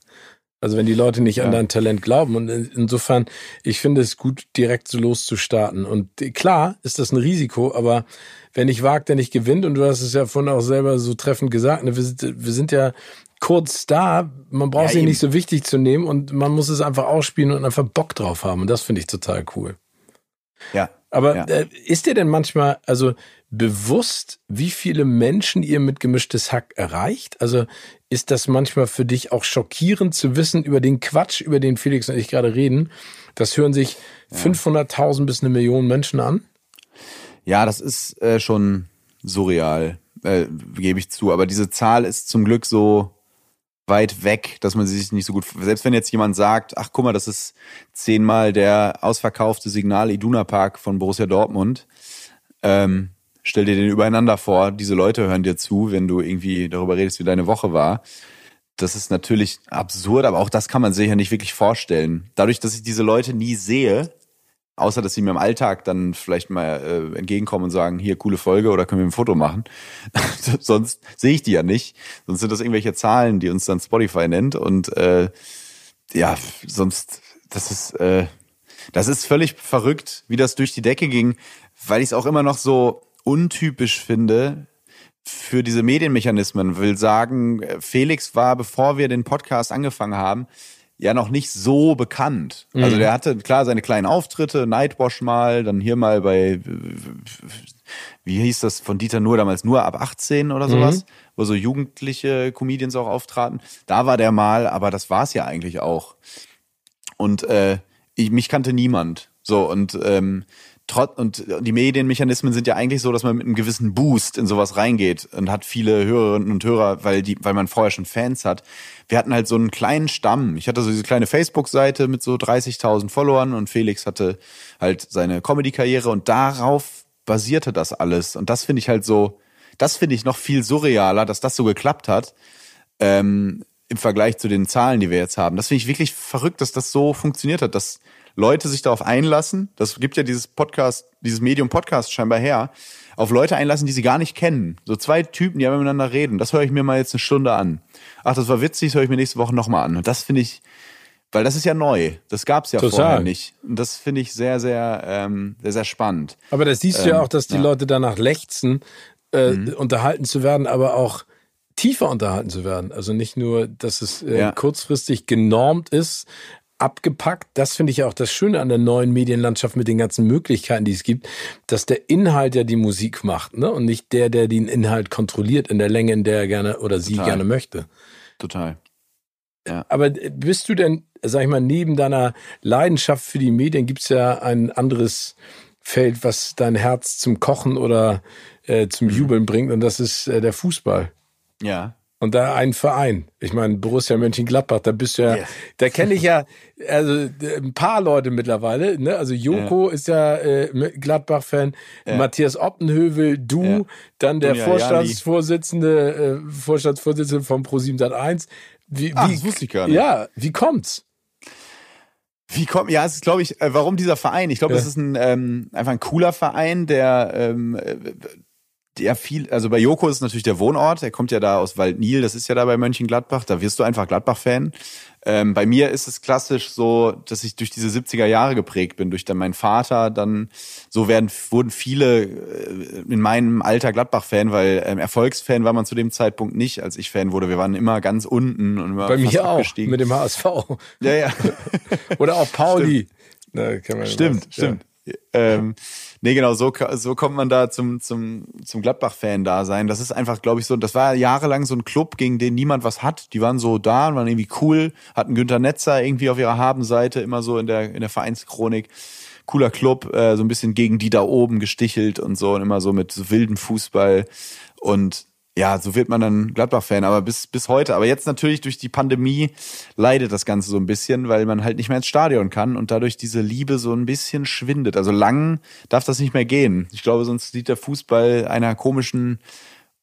Also wenn die Leute nicht ja. an dein Talent glauben. Und insofern, ich finde es gut, direkt so loszustarten. Und klar ist das ein Risiko, aber wer nicht wagt, der nicht gewinnt. Und du hast es ja vorhin auch selber so treffend gesagt. Ne? Wir, sind, wir sind ja kurz da. Man braucht ja, sie eben. nicht so wichtig zu nehmen und man muss es einfach ausspielen und einfach Bock drauf haben. Und das finde ich total cool. Ja. Aber ja. Äh, ist dir denn manchmal, also bewusst, wie viele Menschen ihr mit gemischtes Hack erreicht? Also ist das manchmal für dich auch schockierend zu wissen über den Quatsch, über den Felix und ich gerade reden? Das hören sich ja. 500.000 bis eine Million Menschen an? Ja, das ist äh, schon surreal, äh, gebe ich zu. Aber diese Zahl ist zum Glück so weit weg, dass man sie sich nicht so gut. Selbst wenn jetzt jemand sagt, ach guck mal, das ist zehnmal der ausverkaufte Signal Iduna Park von Borussia Dortmund. Ähm, stell dir den übereinander vor. Diese Leute hören dir zu, wenn du irgendwie darüber redest, wie deine Woche war. Das ist natürlich absurd, aber auch das kann man sich ja nicht wirklich vorstellen. Dadurch, dass ich diese Leute nie sehe, Außer, dass sie mir im Alltag dann vielleicht mal äh, entgegenkommen und sagen, hier, coole Folge oder können wir ein Foto machen. [LAUGHS] Sonst sehe ich die ja nicht. Sonst sind das irgendwelche Zahlen, die uns dann Spotify nennt. Und äh, ja, sonst, das ist, äh, das ist völlig verrückt, wie das durch die Decke ging, weil ich es auch immer noch so untypisch finde für diese Medienmechanismen. Will sagen, Felix war, bevor wir den Podcast angefangen haben, ja noch nicht so bekannt. Also mhm. Also der hatte klar seine kleinen Auftritte, Nightwash mal, dann hier mal bei, wie hieß das von Dieter Nur damals, nur ab 18 oder sowas, mhm. wo so jugendliche Comedians auch auftraten. Da war der mal, aber das war's ja eigentlich auch. Und äh, ich, mich kannte niemand. So, und ähm, trotz und die Medienmechanismen sind ja eigentlich so, dass man mit einem gewissen Boost in sowas reingeht und hat viele Hörerinnen und Hörer, weil die, weil man vorher schon Fans hat. Wir hatten halt so einen kleinen Stamm. Ich hatte so diese kleine Facebook-Seite mit so 30.000 Followern und Felix hatte halt seine Comedy-Karriere und darauf basierte das alles. Und das finde ich halt so, das finde ich noch viel surrealer, dass das so geklappt hat. Ähm, im Vergleich zu den Zahlen, die wir jetzt haben. Das finde ich wirklich verrückt, dass das so funktioniert hat, dass Leute sich darauf einlassen, das gibt ja dieses Podcast, dieses Medium Podcast scheinbar her, auf Leute einlassen, die sie gar nicht kennen. So zwei Typen, die miteinander reden. Das höre ich mir mal jetzt eine Stunde an. Ach, das war witzig, das höre ich mir nächste Woche nochmal an. Und das finde ich, weil das ist ja neu. Das gab es ja Total. vorher nicht. Und das finde ich sehr, sehr, ähm, sehr, sehr spannend. Aber das siehst ähm, du ja ähm, auch, dass die ja. Leute danach lechzen, äh, mhm. unterhalten zu werden, aber auch tiefer unterhalten zu werden. Also nicht nur, dass es äh, ja. kurzfristig genormt ist, abgepackt. Das finde ich ja auch das Schöne an der neuen Medienlandschaft mit den ganzen Möglichkeiten, die es gibt, dass der Inhalt ja die Musik macht, ne? Und nicht der, der den Inhalt kontrolliert in der Länge, in der er gerne oder sie Total. gerne möchte. Total. Ja. Aber bist du denn, sag ich mal, neben deiner Leidenschaft für die Medien, gibt es ja ein anderes Feld, was dein Herz zum Kochen oder äh, zum mhm. Jubeln bringt, und das ist äh, der Fußball. Ja. Und da ein Verein. Ich meine, Borussia Mönchengladbach, da bist du ja, yeah. da kenne ich ja also ein paar Leute mittlerweile, ne? Also Joko ja. ist ja äh, Gladbach-Fan, ja. Matthias Optenhövel, du, dann der Dunja Vorstandsvorsitzende, äh, Vorstandsvorsitzende von Pro7 1. Wie, Ach, wie, das wusste ich gar nicht. Ja, wie kommt's? Wie kommt, ja, es ist, glaube ich, äh, warum dieser Verein? Ich glaube, ja. das ist ein ähm, einfach ein cooler Verein, der ähm, der viel, also bei Joko ist natürlich der Wohnort, er kommt ja da aus Waldnil, das ist ja da bei Mönchengladbach, da wirst du einfach Gladbach-Fan. Ähm, bei mir ist es klassisch so, dass ich durch diese 70er Jahre geprägt bin, durch dann meinen Vater, dann so werden, wurden viele äh, in meinem Alter Gladbach-Fan, weil ähm, Erfolgsfan war man zu dem Zeitpunkt nicht, als ich Fan wurde. Wir waren immer ganz unten und immer Bei mir auch, mit dem HSV. Ja, ja. [LAUGHS] Oder auch Pauli. Stimmt, stimmt. stimmt. Ja. Ähm, Nee, genau, so, so kommt man da zum, zum, zum Gladbach-Fan da sein. Das ist einfach, glaube ich, so, das war jahrelang so ein Club, gegen den niemand was hat. Die waren so da und waren irgendwie cool, hatten Günter Netzer irgendwie auf ihrer Habenseite, immer so in der, in der Vereinschronik. Cooler Club, äh, so ein bisschen gegen die da oben gestichelt und so und immer so mit so wilden Fußball. Und ja, so wird man dann Gladbach-Fan, aber bis, bis heute. Aber jetzt natürlich durch die Pandemie leidet das Ganze so ein bisschen, weil man halt nicht mehr ins Stadion kann und dadurch diese Liebe so ein bisschen schwindet. Also lang darf das nicht mehr gehen. Ich glaube, sonst sieht der Fußball einer komischen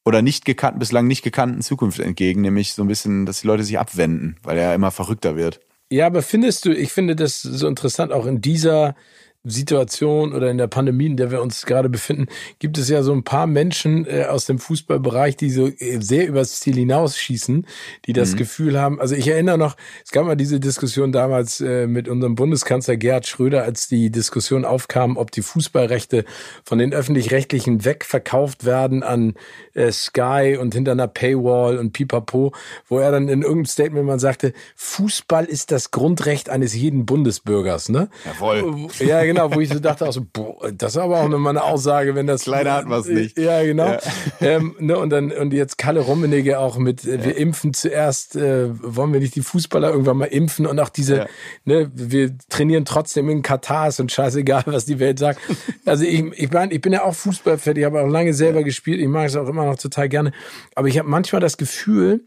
oder nicht gekannten, bislang nicht gekannten Zukunft entgegen, nämlich so ein bisschen, dass die Leute sich abwenden, weil er immer verrückter wird. Ja, aber findest du, ich finde das so interessant, auch in dieser Situation oder in der Pandemie, in der wir uns gerade befinden, gibt es ja so ein paar Menschen äh, aus dem Fußballbereich, die so äh, sehr übers Ziel hinausschießen, die das mhm. Gefühl haben. Also ich erinnere noch, es gab mal diese Diskussion damals äh, mit unserem Bundeskanzler Gerhard Schröder, als die Diskussion aufkam, ob die Fußballrechte von den öffentlich-rechtlichen wegverkauft werden an äh, Sky und hinter einer Paywall und Pipapo, wo er dann in irgendeinem Statement mal sagte, Fußball ist das Grundrecht eines jeden Bundesbürgers, ne? Jawohl. Ja, genau, wo ich so dachte, auch so, boah, das ist aber auch nochmal eine Aussage, wenn das. Leider wir es nicht. Ja, genau. Ja. Ähm, ne, und dann, und jetzt Kalle Rummenigge auch mit, äh, wir impfen zuerst, äh, wollen wir nicht die Fußballer irgendwann mal impfen und auch diese, ne, wir trainieren trotzdem in Katar, ist und scheißegal, was die Welt sagt. Also ich, ich meine, ich bin ja auch Fußballfan, ich habe auch lange selber gespielt, ich mag es auch immer noch total gerne. Aber ich habe manchmal das Gefühl,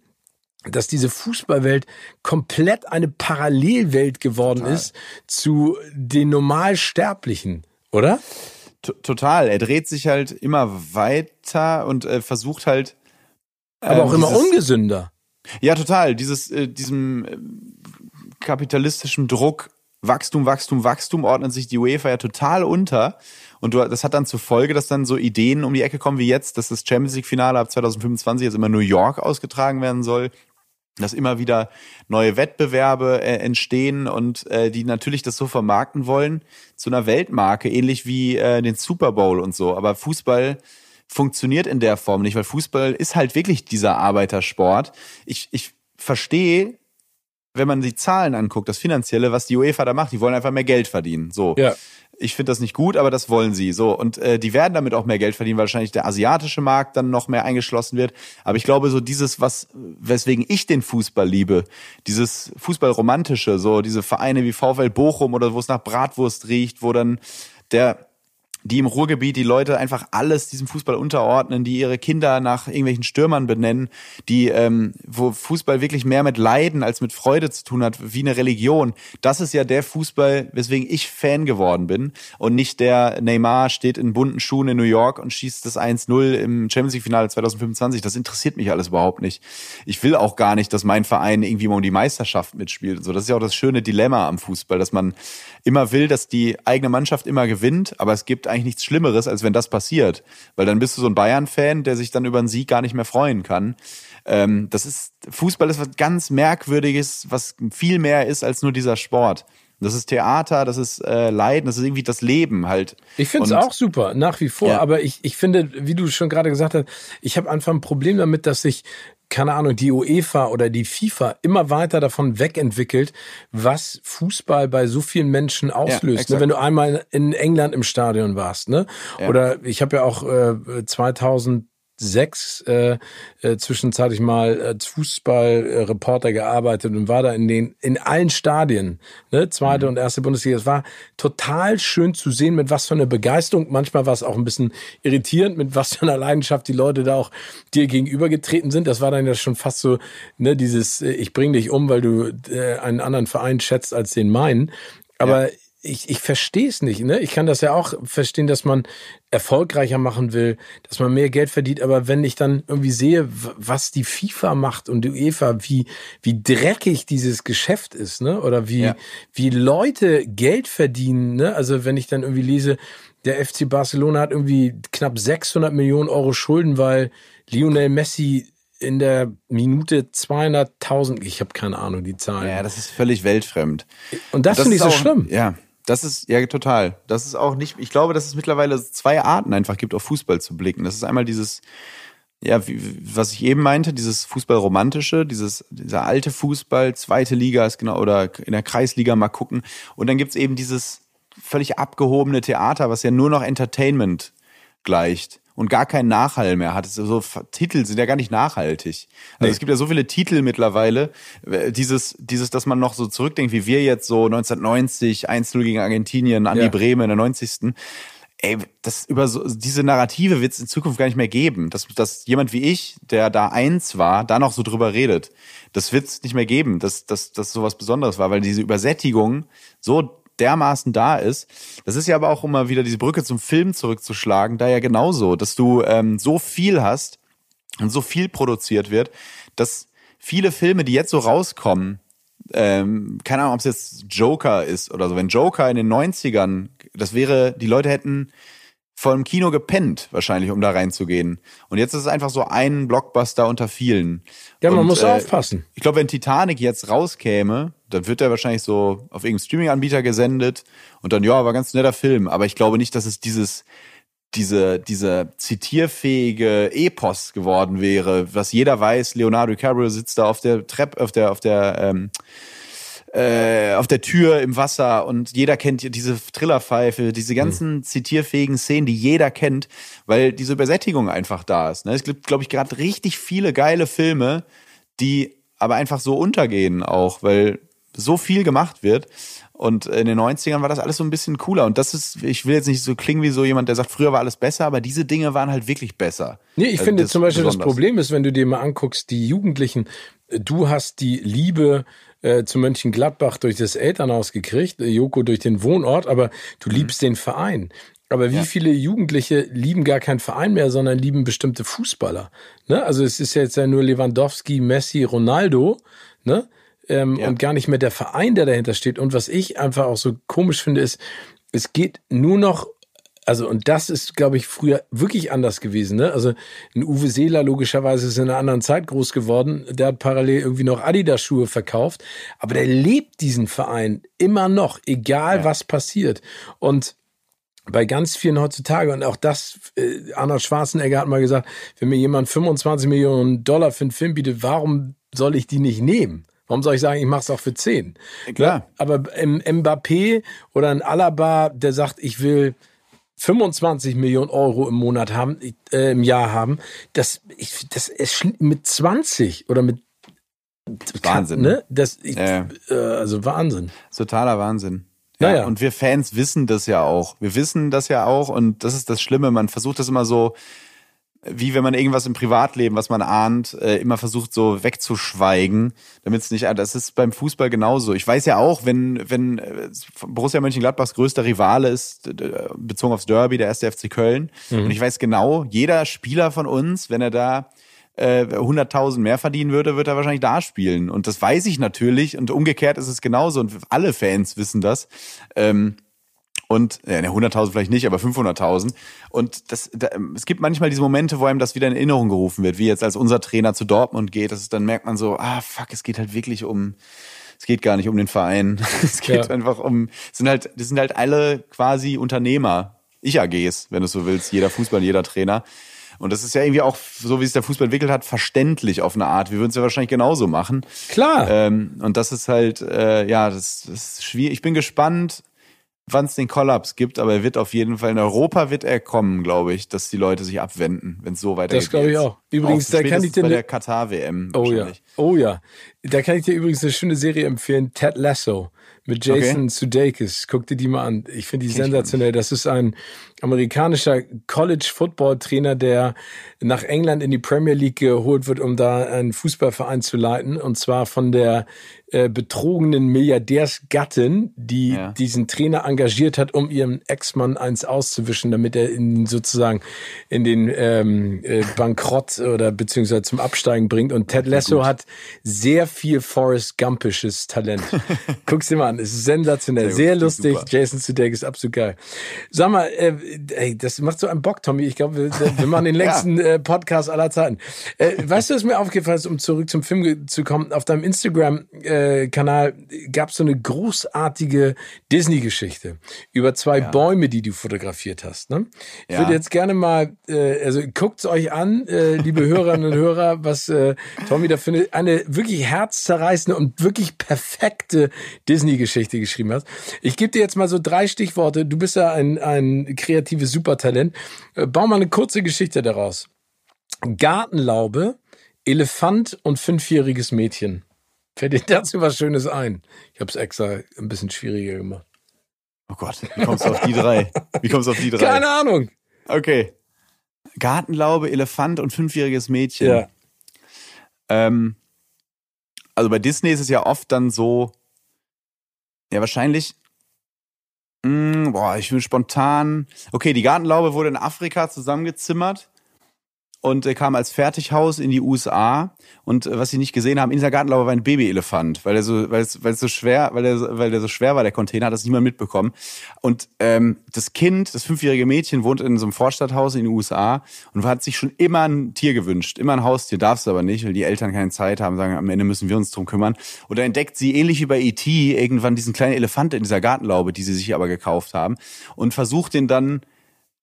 dass diese Fußballwelt komplett eine Parallelwelt geworden Total. ist zu den Normalsterblichen, oder? T Total. Er dreht sich halt immer weiter und äh, versucht halt. Äh, Aber auch ähm, immer ungesünder. Ja, total. Dieses, äh, diesem äh, kapitalistischen Druck, Wachstum, Wachstum, Wachstum, ordnet sich die UEFA ja total unter. Und du, das hat dann zur Folge, dass dann so Ideen um die Ecke kommen wie jetzt, dass das Champions League Finale ab 2025 jetzt immer New York ausgetragen werden soll dass immer wieder neue Wettbewerbe äh, entstehen und äh, die natürlich das so vermarkten wollen zu einer Weltmarke, ähnlich wie äh, den Super Bowl und so. Aber Fußball funktioniert in der Form nicht, weil Fußball ist halt wirklich dieser Arbeitersport. Ich, ich verstehe, wenn man die Zahlen anguckt, das Finanzielle, was die UEFA da macht, die wollen einfach mehr Geld verdienen. So. Ja ich finde das nicht gut, aber das wollen sie. So und äh, die werden damit auch mehr Geld verdienen, weil wahrscheinlich der asiatische Markt dann noch mehr eingeschlossen wird. Aber ich glaube, so dieses, was weswegen ich den Fußball liebe, dieses Fußballromantische, so diese Vereine wie VfL Bochum oder wo es nach Bratwurst riecht, wo dann der die im Ruhrgebiet die Leute einfach alles diesem Fußball unterordnen, die ihre Kinder nach irgendwelchen Stürmern benennen, die ähm, wo Fußball wirklich mehr mit Leiden als mit Freude zu tun hat, wie eine Religion. Das ist ja der Fußball, weswegen ich Fan geworden bin und nicht der Neymar steht in bunten Schuhen in New York und schießt das 1-0 im Champions League Finale 2025. Das interessiert mich alles überhaupt nicht. Ich will auch gar nicht, dass mein Verein irgendwie mal um die Meisterschaft mitspielt. So, das ist ja auch das schöne Dilemma am Fußball, dass man immer will, dass die eigene Mannschaft immer gewinnt, aber es gibt eigentlich nichts Schlimmeres, als wenn das passiert. Weil dann bist du so ein Bayern-Fan, der sich dann über einen Sieg gar nicht mehr freuen kann. Ähm, das ist, Fußball ist was ganz Merkwürdiges, was viel mehr ist als nur dieser Sport. Das ist Theater, das ist äh, Leiden, das ist irgendwie das Leben halt. Ich finde es auch super, nach wie vor. Ja. Aber ich, ich finde, wie du schon gerade gesagt hast, ich habe einfach ein Problem damit, dass sich keine Ahnung, die UEFA oder die FIFA immer weiter davon wegentwickelt, was Fußball bei so vielen Menschen auslöst. Ja, ne? Wenn du einmal in England im Stadion warst, ne? Ja. Oder ich habe ja auch äh, 2000 sechs äh, äh, zwischenzeitlich mal als Fußballreporter gearbeitet und war da in den in allen Stadien, ne, zweite mhm. und erste Bundesliga. Es war total schön zu sehen, mit was für einer Begeisterung. Manchmal war es auch ein bisschen irritierend, mit was für einer Leidenschaft die Leute da auch dir gegenübergetreten sind. Das war dann ja schon fast so, ne, dieses äh, ich bring dich um, weil du äh, einen anderen Verein schätzt als den meinen. Aber ja ich, ich verstehe es nicht. Ne? Ich kann das ja auch verstehen, dass man erfolgreicher machen will, dass man mehr Geld verdient. Aber wenn ich dann irgendwie sehe, was die FIFA macht und die UEFA, wie, wie dreckig dieses Geschäft ist, ne? oder wie, ja. wie Leute Geld verdienen. Ne? Also wenn ich dann irgendwie lese, der FC Barcelona hat irgendwie knapp 600 Millionen Euro Schulden, weil Lionel Messi in der Minute 200.000, ich habe keine Ahnung, die Zahlen. Ja, das ist völlig weltfremd. Und das, das finde ich so auch, schlimm. Ja, das ist, ja, total. Das ist auch nicht, ich glaube, dass es mittlerweile zwei Arten einfach gibt, auf Fußball zu blicken. Das ist einmal dieses, ja, wie, was ich eben meinte, dieses Fußballromantische, dieses, dieser alte Fußball, zweite Liga ist genau, oder in der Kreisliga mal gucken. Und dann gibt's eben dieses völlig abgehobene Theater, was ja nur noch Entertainment gleicht und gar keinen Nachhall mehr hat. So Titel sind ja gar nicht nachhaltig. Also nee. es gibt ja so viele Titel mittlerweile. Äh, dieses, dieses, dass man noch so zurückdenkt, wie wir jetzt so 1990 1-0 gegen Argentinien, an ja. Bremen in der 90. Ey, das über so, diese Narrative wird es in Zukunft gar nicht mehr geben. Dass, dass jemand wie ich, der da eins war, da noch so drüber redet. Das wird es nicht mehr geben, dass, dass, dass sowas Besonderes war, weil diese Übersättigung so dermaßen da ist. Das ist ja aber auch immer wieder diese Brücke zum Film zurückzuschlagen, da ja genauso, dass du ähm, so viel hast und so viel produziert wird, dass viele Filme, die jetzt so rauskommen, ähm, keine Ahnung, ob es jetzt Joker ist oder so, wenn Joker in den 90ern, das wäre, die Leute hätten vor dem Kino gepennt, wahrscheinlich, um da reinzugehen. Und jetzt ist es einfach so ein Blockbuster unter vielen. Ja, man und, muss äh, aufpassen. Ich glaube, wenn Titanic jetzt rauskäme, dann wird er wahrscheinlich so auf irgendeinem Streaming-Anbieter gesendet und dann, ja, war ganz netter Film. Aber ich glaube nicht, dass es dieses, diese, diese zitierfähige Epos geworden wäre, was jeder weiß, Leonardo DiCaprio sitzt da auf der Treppe, auf der, auf der, ähm, äh, auf der Tür im Wasser und jeder kennt diese Trillerpfeife, diese mhm. ganzen mhm. zitierfähigen Szenen, die jeder kennt, weil diese Übersättigung einfach da ist. Ne? Es gibt, glaube ich, gerade richtig viele geile Filme, die aber einfach so untergehen auch, weil so viel gemacht wird. Und in den 90ern war das alles so ein bisschen cooler. Und das ist, ich will jetzt nicht so klingen wie so jemand, der sagt, früher war alles besser, aber diese Dinge waren halt wirklich besser. Nee, ich also finde zum Beispiel besonders. das Problem ist, wenn du dir mal anguckst, die Jugendlichen, du hast die Liebe äh, zu Mönchengladbach durch das Elternhaus gekriegt, äh, Joko durch den Wohnort, aber du mhm. liebst den Verein. Aber wie ja. viele Jugendliche lieben gar keinen Verein mehr, sondern lieben bestimmte Fußballer? Ne? Also es ist jetzt ja nur Lewandowski, Messi, Ronaldo, ne? Ähm, ja. Und gar nicht mehr der Verein, der dahinter steht. Und was ich einfach auch so komisch finde, ist, es geht nur noch also, und das ist, glaube ich, früher wirklich anders gewesen. Ne? Also, ein Uwe Seeler logischerweise ist in einer anderen Zeit groß geworden. Der hat parallel irgendwie noch Adidas-Schuhe verkauft. Aber der lebt diesen Verein immer noch, egal ja. was passiert. Und bei ganz vielen heutzutage, und auch das, äh, Arnold Schwarzenegger hat mal gesagt, wenn mir jemand 25 Millionen Dollar für einen Film bietet, warum soll ich die nicht nehmen? Warum soll ich sagen, ich mache es auch für 10? Klar. Ne? Aber im Mbappé oder ein Alaba, der sagt, ich will 25 Millionen Euro im Monat haben, äh, im Jahr haben, das, ich, das ist mit 20 oder mit Wahnsinn. Ne? Das, ich, ja. äh, also Wahnsinn. Totaler Wahnsinn. Ja, naja. Und wir Fans wissen das ja auch. Wir wissen das ja auch und das ist das Schlimme. Man versucht das immer so wie wenn man irgendwas im Privatleben, was man ahnt, äh, immer versucht so wegzuschweigen, damit es nicht, das ist beim Fußball genauso. Ich weiß ja auch, wenn, wenn äh, Borussia Mönchengladbachs größter Rivale ist, bezogen aufs Derby, der erste FC Köln, mhm. und ich weiß genau, jeder Spieler von uns, wenn er da äh, 100.000 mehr verdienen würde, wird er wahrscheinlich da spielen. Und das weiß ich natürlich. Und umgekehrt ist es genauso. Und alle Fans wissen das. Ähm, und ja, 100.000 vielleicht nicht, aber 500.000. Und das, da, es gibt manchmal diese Momente, wo einem das wieder in Erinnerung gerufen wird, wie jetzt als unser Trainer zu Dortmund geht. Das ist, dann merkt man so, ah fuck, es geht halt wirklich um, es geht gar nicht um den Verein. [LAUGHS] Es geht ja. einfach um, es sind halt, das sind halt alle quasi Unternehmer, Ich-AGs, wenn du so willst, jeder Fußball, jeder Trainer. Und das ist ja irgendwie auch, so wie es der Fußball entwickelt hat, verständlich auf eine Art. Wir würden es ja wahrscheinlich genauso machen. Klar. Ähm, und das ist halt, äh, ja, das, das ist schwierig. Ich bin gespannt, wann es den Kollaps gibt, aber er wird auf jeden Fall in Europa wird er kommen, glaube ich, dass die Leute sich abwenden, wenn es so weitergeht. Das glaube ich auch. Übrigens, auch da kann ich dir bei ne- der Katar WM. Oh ja, oh ja. Da kann ich dir übrigens eine schöne Serie empfehlen, Ted Lasso mit Jason Okay. Sudeikis. Guck dir die mal an. Ich finde die Kenn sensationell. Das ist ein amerikanischer College-Football-Trainer, der nach England in die Premier League geholt wird, um da einen Fußballverein zu leiten. Und zwar von der äh, betrogenen Milliardärsgattin, die Ja. diesen Trainer engagiert hat, um ihrem Ex-Mann eins auszuwischen, damit er ihn sozusagen in den ähm, äh, Bankrott oder beziehungsweise zum Absteigen bringt. Und Ted Lasso hat sehr viel Forrest Gumpisches Talent. [LAUGHS] Guck's dir mal an, es ist sensationell, Sehr sehr, lustig. super. Jason Sudeikis ist absolut geil. Sag mal, äh, ey, das macht so einen Bock, Tommy. Ich glaube, wir, wir machen den [LAUGHS] längsten äh, Podcast aller Zeiten. Äh, weißt du, was mir aufgefallen ist, um zurück zum Film zu kommen? Auf deinem Instagram-Kanal gab es so eine großartige Disney-Geschichte über zwei Bäume, die du fotografiert hast. Ne? Ich Ja. würde jetzt gerne mal, äh, also guckt's euch an, äh, liebe Hörerinnen und Hörer, was äh, Tommy da findet. Eine wirklich herzzerreißende und wirklich perfekte Disney-Geschichte geschrieben hat. Ich gebe dir jetzt mal so drei Stichworte. Du bist ja ein, ein kreatives Supertalent. Äh, bau mal eine kurze Geschichte daraus. Gartenlaube, Elefant und fünfjähriges Mädchen. Fällt dir dazu was Schönes ein? Ich habe es extra ein bisschen schwieriger gemacht. Oh Gott, wie kommst du auf die drei? Wie kommst du auf die drei? Keine Ahnung. Okay. Gartenlaube, Elefant und fünfjähriges Mädchen. Ja. Ähm, also bei Disney ist es ja oft dann so, ja wahrscheinlich, mh, boah, ich will spontan, okay, die Gartenlaube wurde in Afrika zusammengezimmert und äh, kam als Fertighaus in die USA und äh, was sie nicht gesehen haben, in dieser Gartenlaube war ein Babyelefant, weil er so, weil es, weil es so schwer, weil er, weil der so schwer war, der Container, hat das niemand mitbekommen. Und ähm, das Kind, das fünfjährige Mädchen, wohnt in so einem Vorstadthaus in den USA und hat sich schon immer ein Tier gewünscht, immer ein Haustier, darf es aber nicht, weil die Eltern keine Zeit haben, sagen, am Ende müssen wir uns drum kümmern. Und da entdeckt sie, ähnlich wie bei E.T., irgendwann diesen kleinen Elefant in dieser Gartenlaube, die sie sich aber gekauft haben und versucht den dann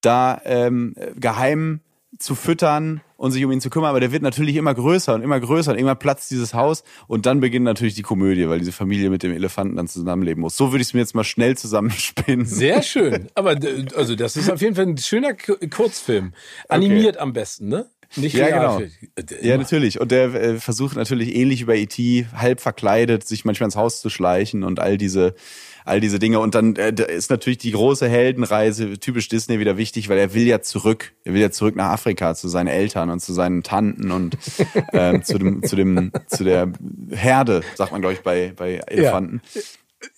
da ähm, geheim zu füttern und sich um ihn zu kümmern, aber der wird natürlich immer größer und immer größer und immer platzt dieses Haus und dann beginnt natürlich die Komödie, weil diese Familie mit dem Elefanten dann zusammenleben muss. So würde ich es mir jetzt mal schnell zusammenspinnen. Sehr [LAUGHS] schön. Aber also das ist auf jeden Fall ein schöner Kurzfilm. Animiert am besten, ne? Nicht Ja, genau. Ja, natürlich. Und der äh, versucht natürlich ähnlich wie bei E.T. halb verkleidet, sich manchmal ins Haus zu schleichen und all diese, all diese Dinge. Und dann äh, ist natürlich die große Heldenreise, typisch Disney, wieder wichtig, weil er will ja zurück. Er will ja zurück nach Afrika zu seinen Eltern und zu seinen Tanten und [LAUGHS] ähm, zu dem, zu dem, zu der Herde, sagt man, glaube ich, bei, bei Elefanten. Und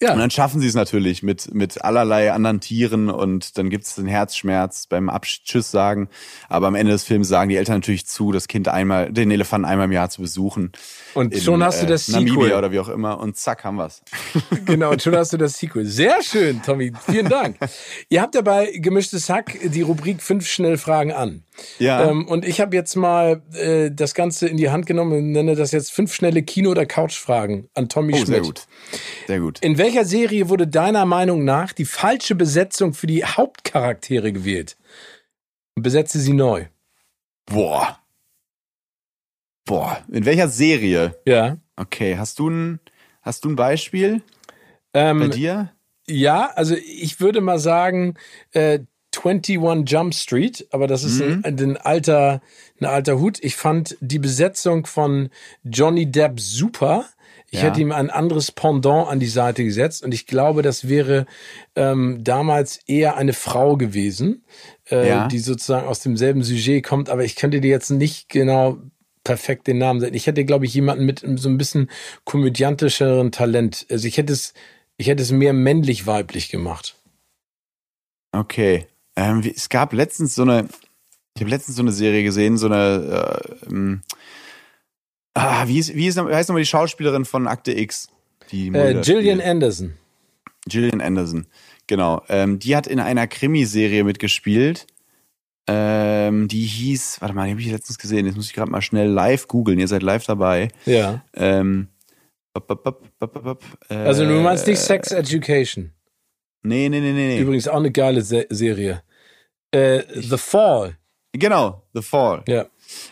Ja, dann schaffen sie es natürlich mit, mit allerlei anderen Tieren und dann gibt es den Herzschmerz beim Abschied Tschüss sagen. Aber am Ende des Films sagen die Eltern natürlich zu, das Kind einmal, den Elefanten einmal im Jahr zu besuchen. Und schon hast du das Namibia Sequel. oder wie auch immer und zack, haben wir's. [LAUGHS] genau. Und schon hast du das Sequel. Sehr schön, Tommy. Vielen Dank. [LAUGHS] Ihr habt ja bei Gemischtes Hack die Rubrik fünf Schnellfragen an. Ja. Ähm, und ich habe jetzt mal äh, das Ganze in die Hand genommen und nenne das jetzt fünf schnelle Kino- oder Couchfragen an Tommy oh, Schmidt. sehr gut. Sehr gut. In welcher Serie wurde deiner Meinung nach die falsche Besetzung für die Hauptcharaktere gewählt? Und besetze sie neu. Boah. Boah. In welcher Serie? Ja. Okay, hast du ein, hast du ein Beispiel bei Ähm, dir? ja, also ich würde mal sagen, äh, 21 Jump Street, aber das ist ein, ein alter, ein alter Hut. Ich fand die Besetzung von Johnny Depp super. Ich Ja. hätte ihm ein anderes Pendant an die Seite gesetzt und ich glaube, das wäre ähm, damals eher eine Frau gewesen, äh, Ja. die sozusagen aus demselben Sujet kommt, aber ich könnte dir jetzt nicht genau perfekt den Namen. Ich hätte, glaube ich, jemanden mit so ein bisschen komödiantischeren Talent. Also ich hätte es, ich hätte es mehr männlich-weiblich gemacht. Okay. Ähm, es gab letztens so eine, ich habe letztens so eine Serie gesehen, so eine, äh, ähm, ah, wie, ist, wie, ist, wie heißt nochmal die Schauspielerin von Akte X? Die Äh, Gillian spielt? Anderson. Gillian Anderson. Genau. Ähm, die hat in einer Krimiserie mitgespielt. Ähm, die hieß, warte mal, die habe ich letztens gesehen. Jetzt muss ich gerade mal schnell live googeln. Ihr seid live dabei. Ja. Ähm, bop, bop, bop, äh, Also du meinst nicht Sex Education. Nee, nee, nee, nee. nee. Übrigens auch eine geile Se Serie. Äh, The Fall. Genau, The Fall. Ja.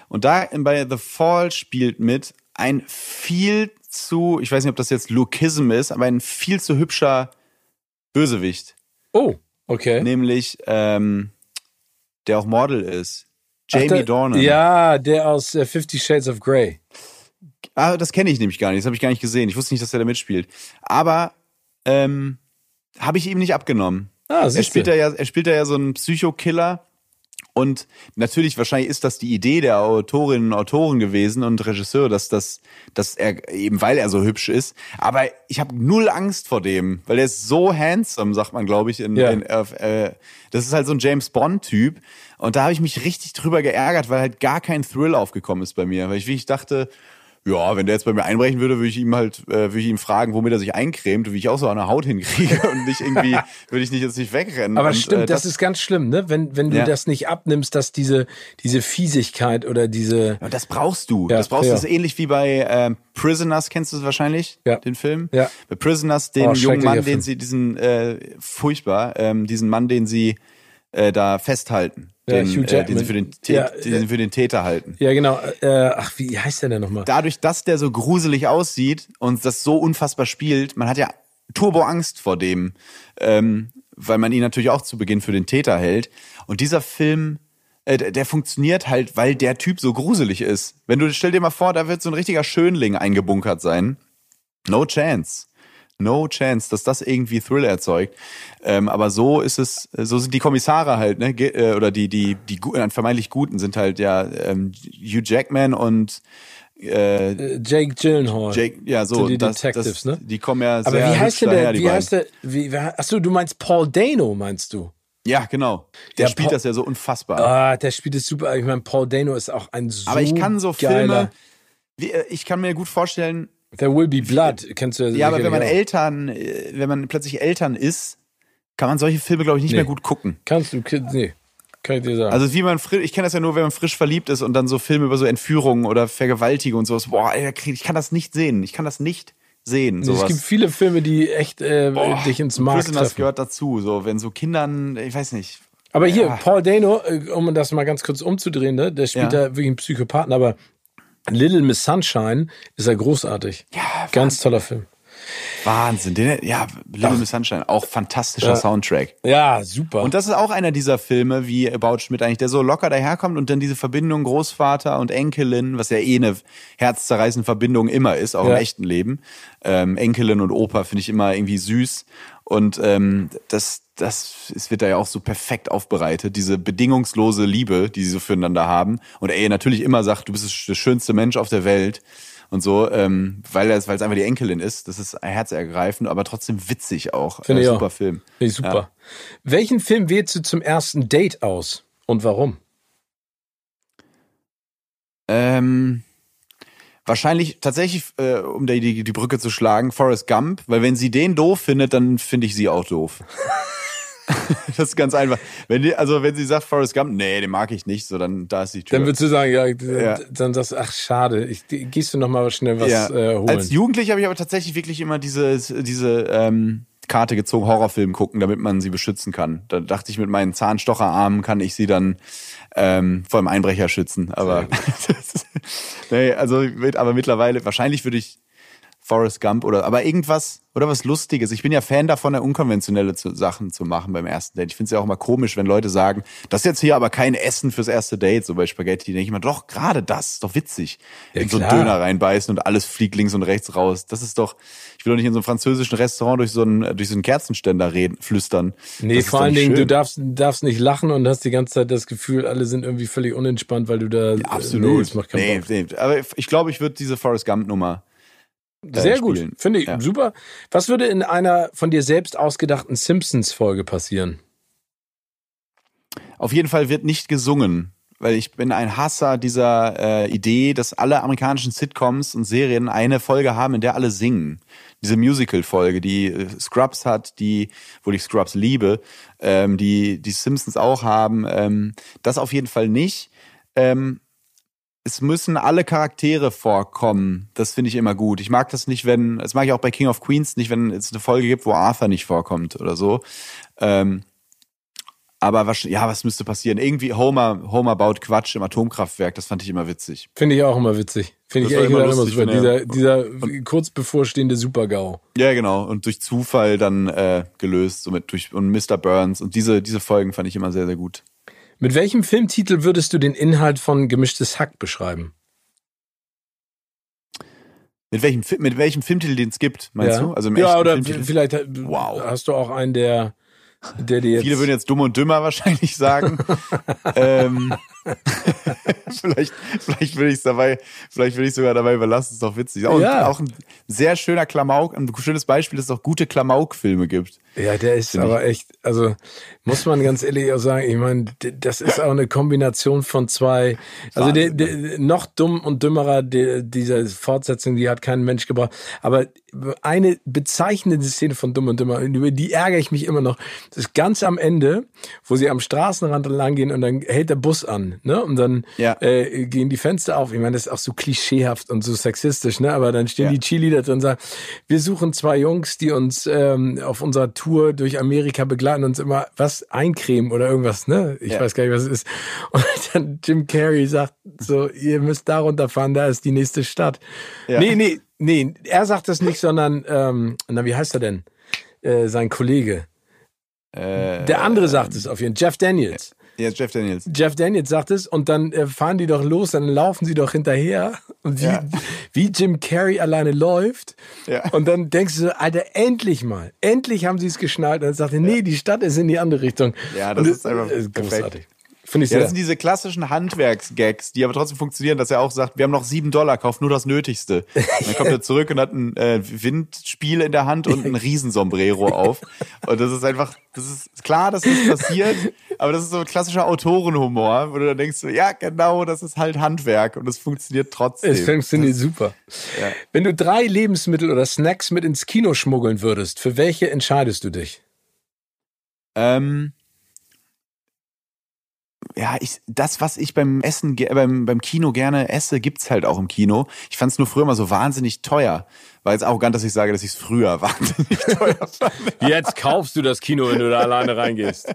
Und da bei The Fall spielt mit ein viel zu, ich weiß nicht, ob das jetzt Lukism ist, aber ein viel zu hübscher Bösewicht. Oh, okay. Nämlich, ähm, der auch Model ist. Jamie Ach, der- Dornan. Ja, der aus äh, Fifty Shades of Grey. Ah, das kenne ich nämlich gar nicht. Das habe ich gar nicht gesehen. Ich wusste nicht, dass er da mitspielt. Aber ähm, habe ich ihm nicht abgenommen. Ah, Er spielt, da ja, er spielt da ja so einen Psychokiller. Und natürlich, wahrscheinlich ist das die Idee der Autorinnen und Autoren gewesen und Regisseur, dass das, dass er eben weil er so hübsch ist. Aber ich habe null Angst vor dem, weil er ist so handsome, sagt man, glaube ich. In, Ja. in, äh, das ist halt so ein James Bond-Typ. Und da habe ich mich richtig drüber geärgert, weil halt gar kein Thrill aufgekommen ist bei mir. Weil ich wirklich dachte, ja, wenn der jetzt bei mir einbrechen würde, würde ich ihm halt, äh, würde ich ihm fragen, womit er sich eincremt, wie ich auch so eine Haut hinkriege [LAUGHS] und nicht irgendwie, würde ich nicht jetzt nicht wegrennen. Aber und, stimmt, äh, das, ist ganz schlimm, ne? Wenn, wenn du Ja. das nicht abnimmst, dass diese, diese Fiesigkeit oder diese. Ja, das brauchst du. Ja, das brauchst du. fair. Das ist ähnlich wie bei ähm, Prisoners, kennst du es wahrscheinlich? Ja. Den Film? Ja. Bei Prisoners, den Oh, jungen Mann, den Film. sie, diesen, äh, furchtbar, ähm, diesen Mann, den sie äh, da festhalten. Ja, Den, Hugh äh, den, sie für den, Ja, den für den Täter halten. Ja, genau. Äh, ach, wie heißt der denn nochmal? Dadurch, dass der so gruselig aussieht und das so unfassbar spielt, man hat ja Turbo-Angst vor dem, ähm, weil man ihn natürlich auch zu Beginn für den Täter hält. Und dieser Film, äh, der, der funktioniert halt, weil der Typ so gruselig ist. Wenn du, stell dir mal vor, da wird so ein richtiger Schönling eingebunkert sein. No chance. No chance, dass das irgendwie Thrill erzeugt. Ähm, aber so ist es, so sind die Kommissare halt, ne? Äh, Oder die, die, die gu- äh, vermeintlich Guten sind halt ja ähm, Hugh Jackman und äh, Jake Gyllenhaal. Jake, ja, so, die das, Detectives, das, ne? Die kommen ja Aber sehr wie heißt denn der, die wie beiden. heißt der, wie, achso, du meinst Paul Dano, meinst du? Ja, genau. Der Ja, spielt Paul- das ja so unfassbar. Ah, der spielt es super. Ich meine, Paul Dano ist auch ein so Aber ich kann so. Filme, wie, äh, ich kann mir gut vorstellen, There Will Be Blood, kennst du ja, aber wenn man auch. Eltern, äh, wenn man plötzlich Eltern ist, kann man solche Filme, glaube ich, nicht Nee. mehr gut gucken. Kannst du, nee, kann ich dir sagen. Also wie man frisch, ich kenne das ja nur, wenn man frisch verliebt ist und dann so Filme über so Entführungen oder Vergewaltigung und sowas. Boah, ich kann das nicht sehen. Ich kann das nicht sehen. Sowas. es gibt viele Filme, die echt äh, Boah, dich ins Mark treffen. gehört dazu. So, wenn so Kindern, ich weiß nicht. Aber hier, Ja. Paul Dano, äh, um das mal ganz kurz umzudrehen, ne, der spielt Ja. da wirklich einen Psychopathen, aber Little Miss Sunshine ist er großartig. Ja, Ganz toller Film. Wahnsinn. Den, ja, Little Miss Sunshine, auch fantastischer Soundtrack. Ja, super. Und das ist auch einer dieser Filme wie About Schmidt eigentlich, der so locker daherkommt und dann diese Verbindung Großvater und Enkelin, was ja eh eine herzzerreißende Verbindung immer ist, auch Ja. im echten Leben. Ähm, Enkelin und Opa finde ich immer irgendwie süß. Und ähm, das, das es wird da ja auch so perfekt aufbereitet, diese bedingungslose Liebe, die sie so füreinander haben. Und er natürlich immer sagt, du bist der schönste Mensch auf der Welt. Und so, ähm, weil es weil es einfach die Enkelin ist. Das ist herzergreifend, aber trotzdem witzig auch. Finde Äh, ich auch. super Film. Finde ich super. Welchen Film wählst du zum ersten Date aus? Und warum? Ähm, wahrscheinlich tatsächlich, äh, um die, die, Brücke zu schlagen, Forrest Gump, weil wenn sie den doof findet, dann finde ich sie auch doof. [LAUGHS] das ist ganz einfach. Wenn die, also wenn sie sagt Forrest Gump, nee, den mag ich nicht, so dann da ist die Tür. Dann würdest du sagen, ja, Ja. dann sagst du, ach schade, ich, gehst du noch mal schnell was ja. äh, holen. Als Jugendlicher habe ich aber tatsächlich wirklich immer diese, diese ähm, Karte gezogen, Horrorfilm gucken, damit man sie beschützen kann. Da dachte ich, mit meinen Zahnstocherarmen kann ich sie dann ähm, vor dem Einbrecher schützen. Aber [LAUGHS] nee, also aber mittlerweile, wahrscheinlich würde ich Forrest Gump oder aber irgendwas oder was Lustiges. Ich bin ja Fan davon, unkonventionelle zu, Sachen zu machen beim ersten Date. Ich finde es ja auch mal komisch, wenn Leute sagen, das ist jetzt hier aber kein Essen fürs erste Date, so bei Spaghetti. Denke ich immer, doch, gerade das, ist doch witzig. Ja, in so einen. Döner reinbeißen und alles fliegt links und rechts raus. Das ist doch, ich will doch nicht in so einem französischen Restaurant durch so einen, durch so einen Kerzenständer reden, flüstern. Nee, Das vor allen Dingen, du darfst, darfst nicht lachen und hast die ganze Zeit das Gefühl, alle sind irgendwie völlig unentspannt, weil du da. äh, Absolut. Nee, macht keinen nee, nee, aber ich glaube, ich würde diese Forrest Gump Nummer. Sehr spielen. gut, finde ich Ja. super. Was würde in einer von dir selbst ausgedachten Simpsons-Folge passieren? Auf jeden Fall wird nicht gesungen, weil ich bin ein Hasser dieser äh, Idee, dass alle amerikanischen Sitcoms und Serien eine Folge haben, in der alle singen. Diese Musical-Folge, die äh, Scrubs hat, die, wo ich Scrubs liebe, ähm, die die Simpsons auch haben, ähm, das auf jeden Fall nicht. Ähm, es müssen alle Charaktere vorkommen. Das finde ich immer gut. Ich mag das nicht, wenn, das mag ich auch bei King of Queens nicht, wenn es eine Folge gibt, wo Arthur nicht vorkommt oder so. Ähm, Aber was, ja, was müsste passieren? Irgendwie Homer, Homer baut Quatsch im Atomkraftwerk, das fand ich immer witzig. Finde ich auch immer witzig. Finde ich ehrlich immer gesagt immer lustig, super. er- Dieser, dieser kurz bevorstehende Super-GAU. Ja, genau. Und durch Zufall dann äh, gelöst, somit durch und Mr. Burns. Und diese, diese Folgen fand ich immer sehr, sehr gut. Mit welchem Filmtitel würdest du den Inhalt von Gemischtes Hack beschreiben? Mit welchem, mit welchem Filmtitel den es gibt, meinst ja. du? Also ja, oder Filmtitel? vielleicht äh, Wow. hast du auch einen, der, der dir jetzt... Viele würden jetzt dumm und dümmer wahrscheinlich sagen. [LAUGHS] ähm, [LAUGHS] vielleicht, vielleicht will ich es dabei, vielleicht will ich sogar dabei überlassen, ist doch witzig. Auch, Ja. auch ein sehr schöner Klamauk, ein schönes Beispiel, dass es auch gute Klamauk-Filme gibt. Ja, der ist Finde ich. aber echt, also muss man ganz ehrlich auch sagen, ich meine, das ist auch eine Kombination von zwei, also der, der, noch dumm und dümmerer, der, diese Fortsetzung, die hat kein Mensch gebraucht. Aber eine bezeichnende Szene von Dumm und Dümmer, über die ärgere ich mich immer noch, das ist ganz am Ende, wo sie am Straßenrand lang gehen und dann hält der Bus an, ne? Und dann Ja. äh, gehen die Fenster auf. Ich meine, das ist auch so klischeehaft und so sexistisch, ne? Aber dann stehen Ja. die Cheerleader drin und sagen, wir suchen zwei Jungs, die uns ähm, auf unserer Tour durch Amerika begleiten, uns immer was eincremen oder irgendwas, ne? Ich Ja. weiß gar nicht, was es ist. Und dann Jim Carrey sagt so, ihr müsst da runterfahren, da ist die nächste Stadt. Ja. Nee, nee, nee, er sagt das nicht, sondern, ähm, na, wie heißt er denn? Äh, sein Kollege. Äh, Der andere sagt es auf jeden Fall, Jeff Daniels. Ja, Jeff Daniels. Jeff Daniels sagt es und dann äh, fahren die doch los, dann laufen sie doch hinterher und wie, Ja. wie Jim Carrey alleine läuft Ja. und dann denkst du so, Alter, endlich mal, endlich haben sie es geschnallt und dann sagt er, nee, die Stadt ist in die andere Richtung. Ja, das und ist einfach äh, großartig. Finde ich Ja, sehr. das sind diese klassischen Handwerksgags, die aber trotzdem funktionieren, dass er auch sagt, wir haben noch sieben Dollar, kauf nur das Nötigste. Und dann kommt er zurück und hat ein äh, Windspiel in der Hand und ein Riesensombrero auf. Und das ist einfach, das ist klar, dass das passiert, aber das ist so ein klassischer Autorenhumor, wo du dann denkst, ja, genau, das ist halt Handwerk und es funktioniert trotzdem. es funktioniert super. Ja. Wenn du drei Lebensmittel oder Snacks mit ins Kino schmuggeln würdest, für welche entscheidest du dich? Ähm, ja, ich, das, was ich beim Essen, ge- beim, beim Kino gerne esse, gibt's halt auch im Kino. Ich fand es nur früher mal so wahnsinnig teuer. War jetzt arrogant, dass ich sage, dass ich es früher [LAUGHS] wahnsinnig teuer fand. Jetzt kaufst du das Kino, wenn du da alleine reingehst.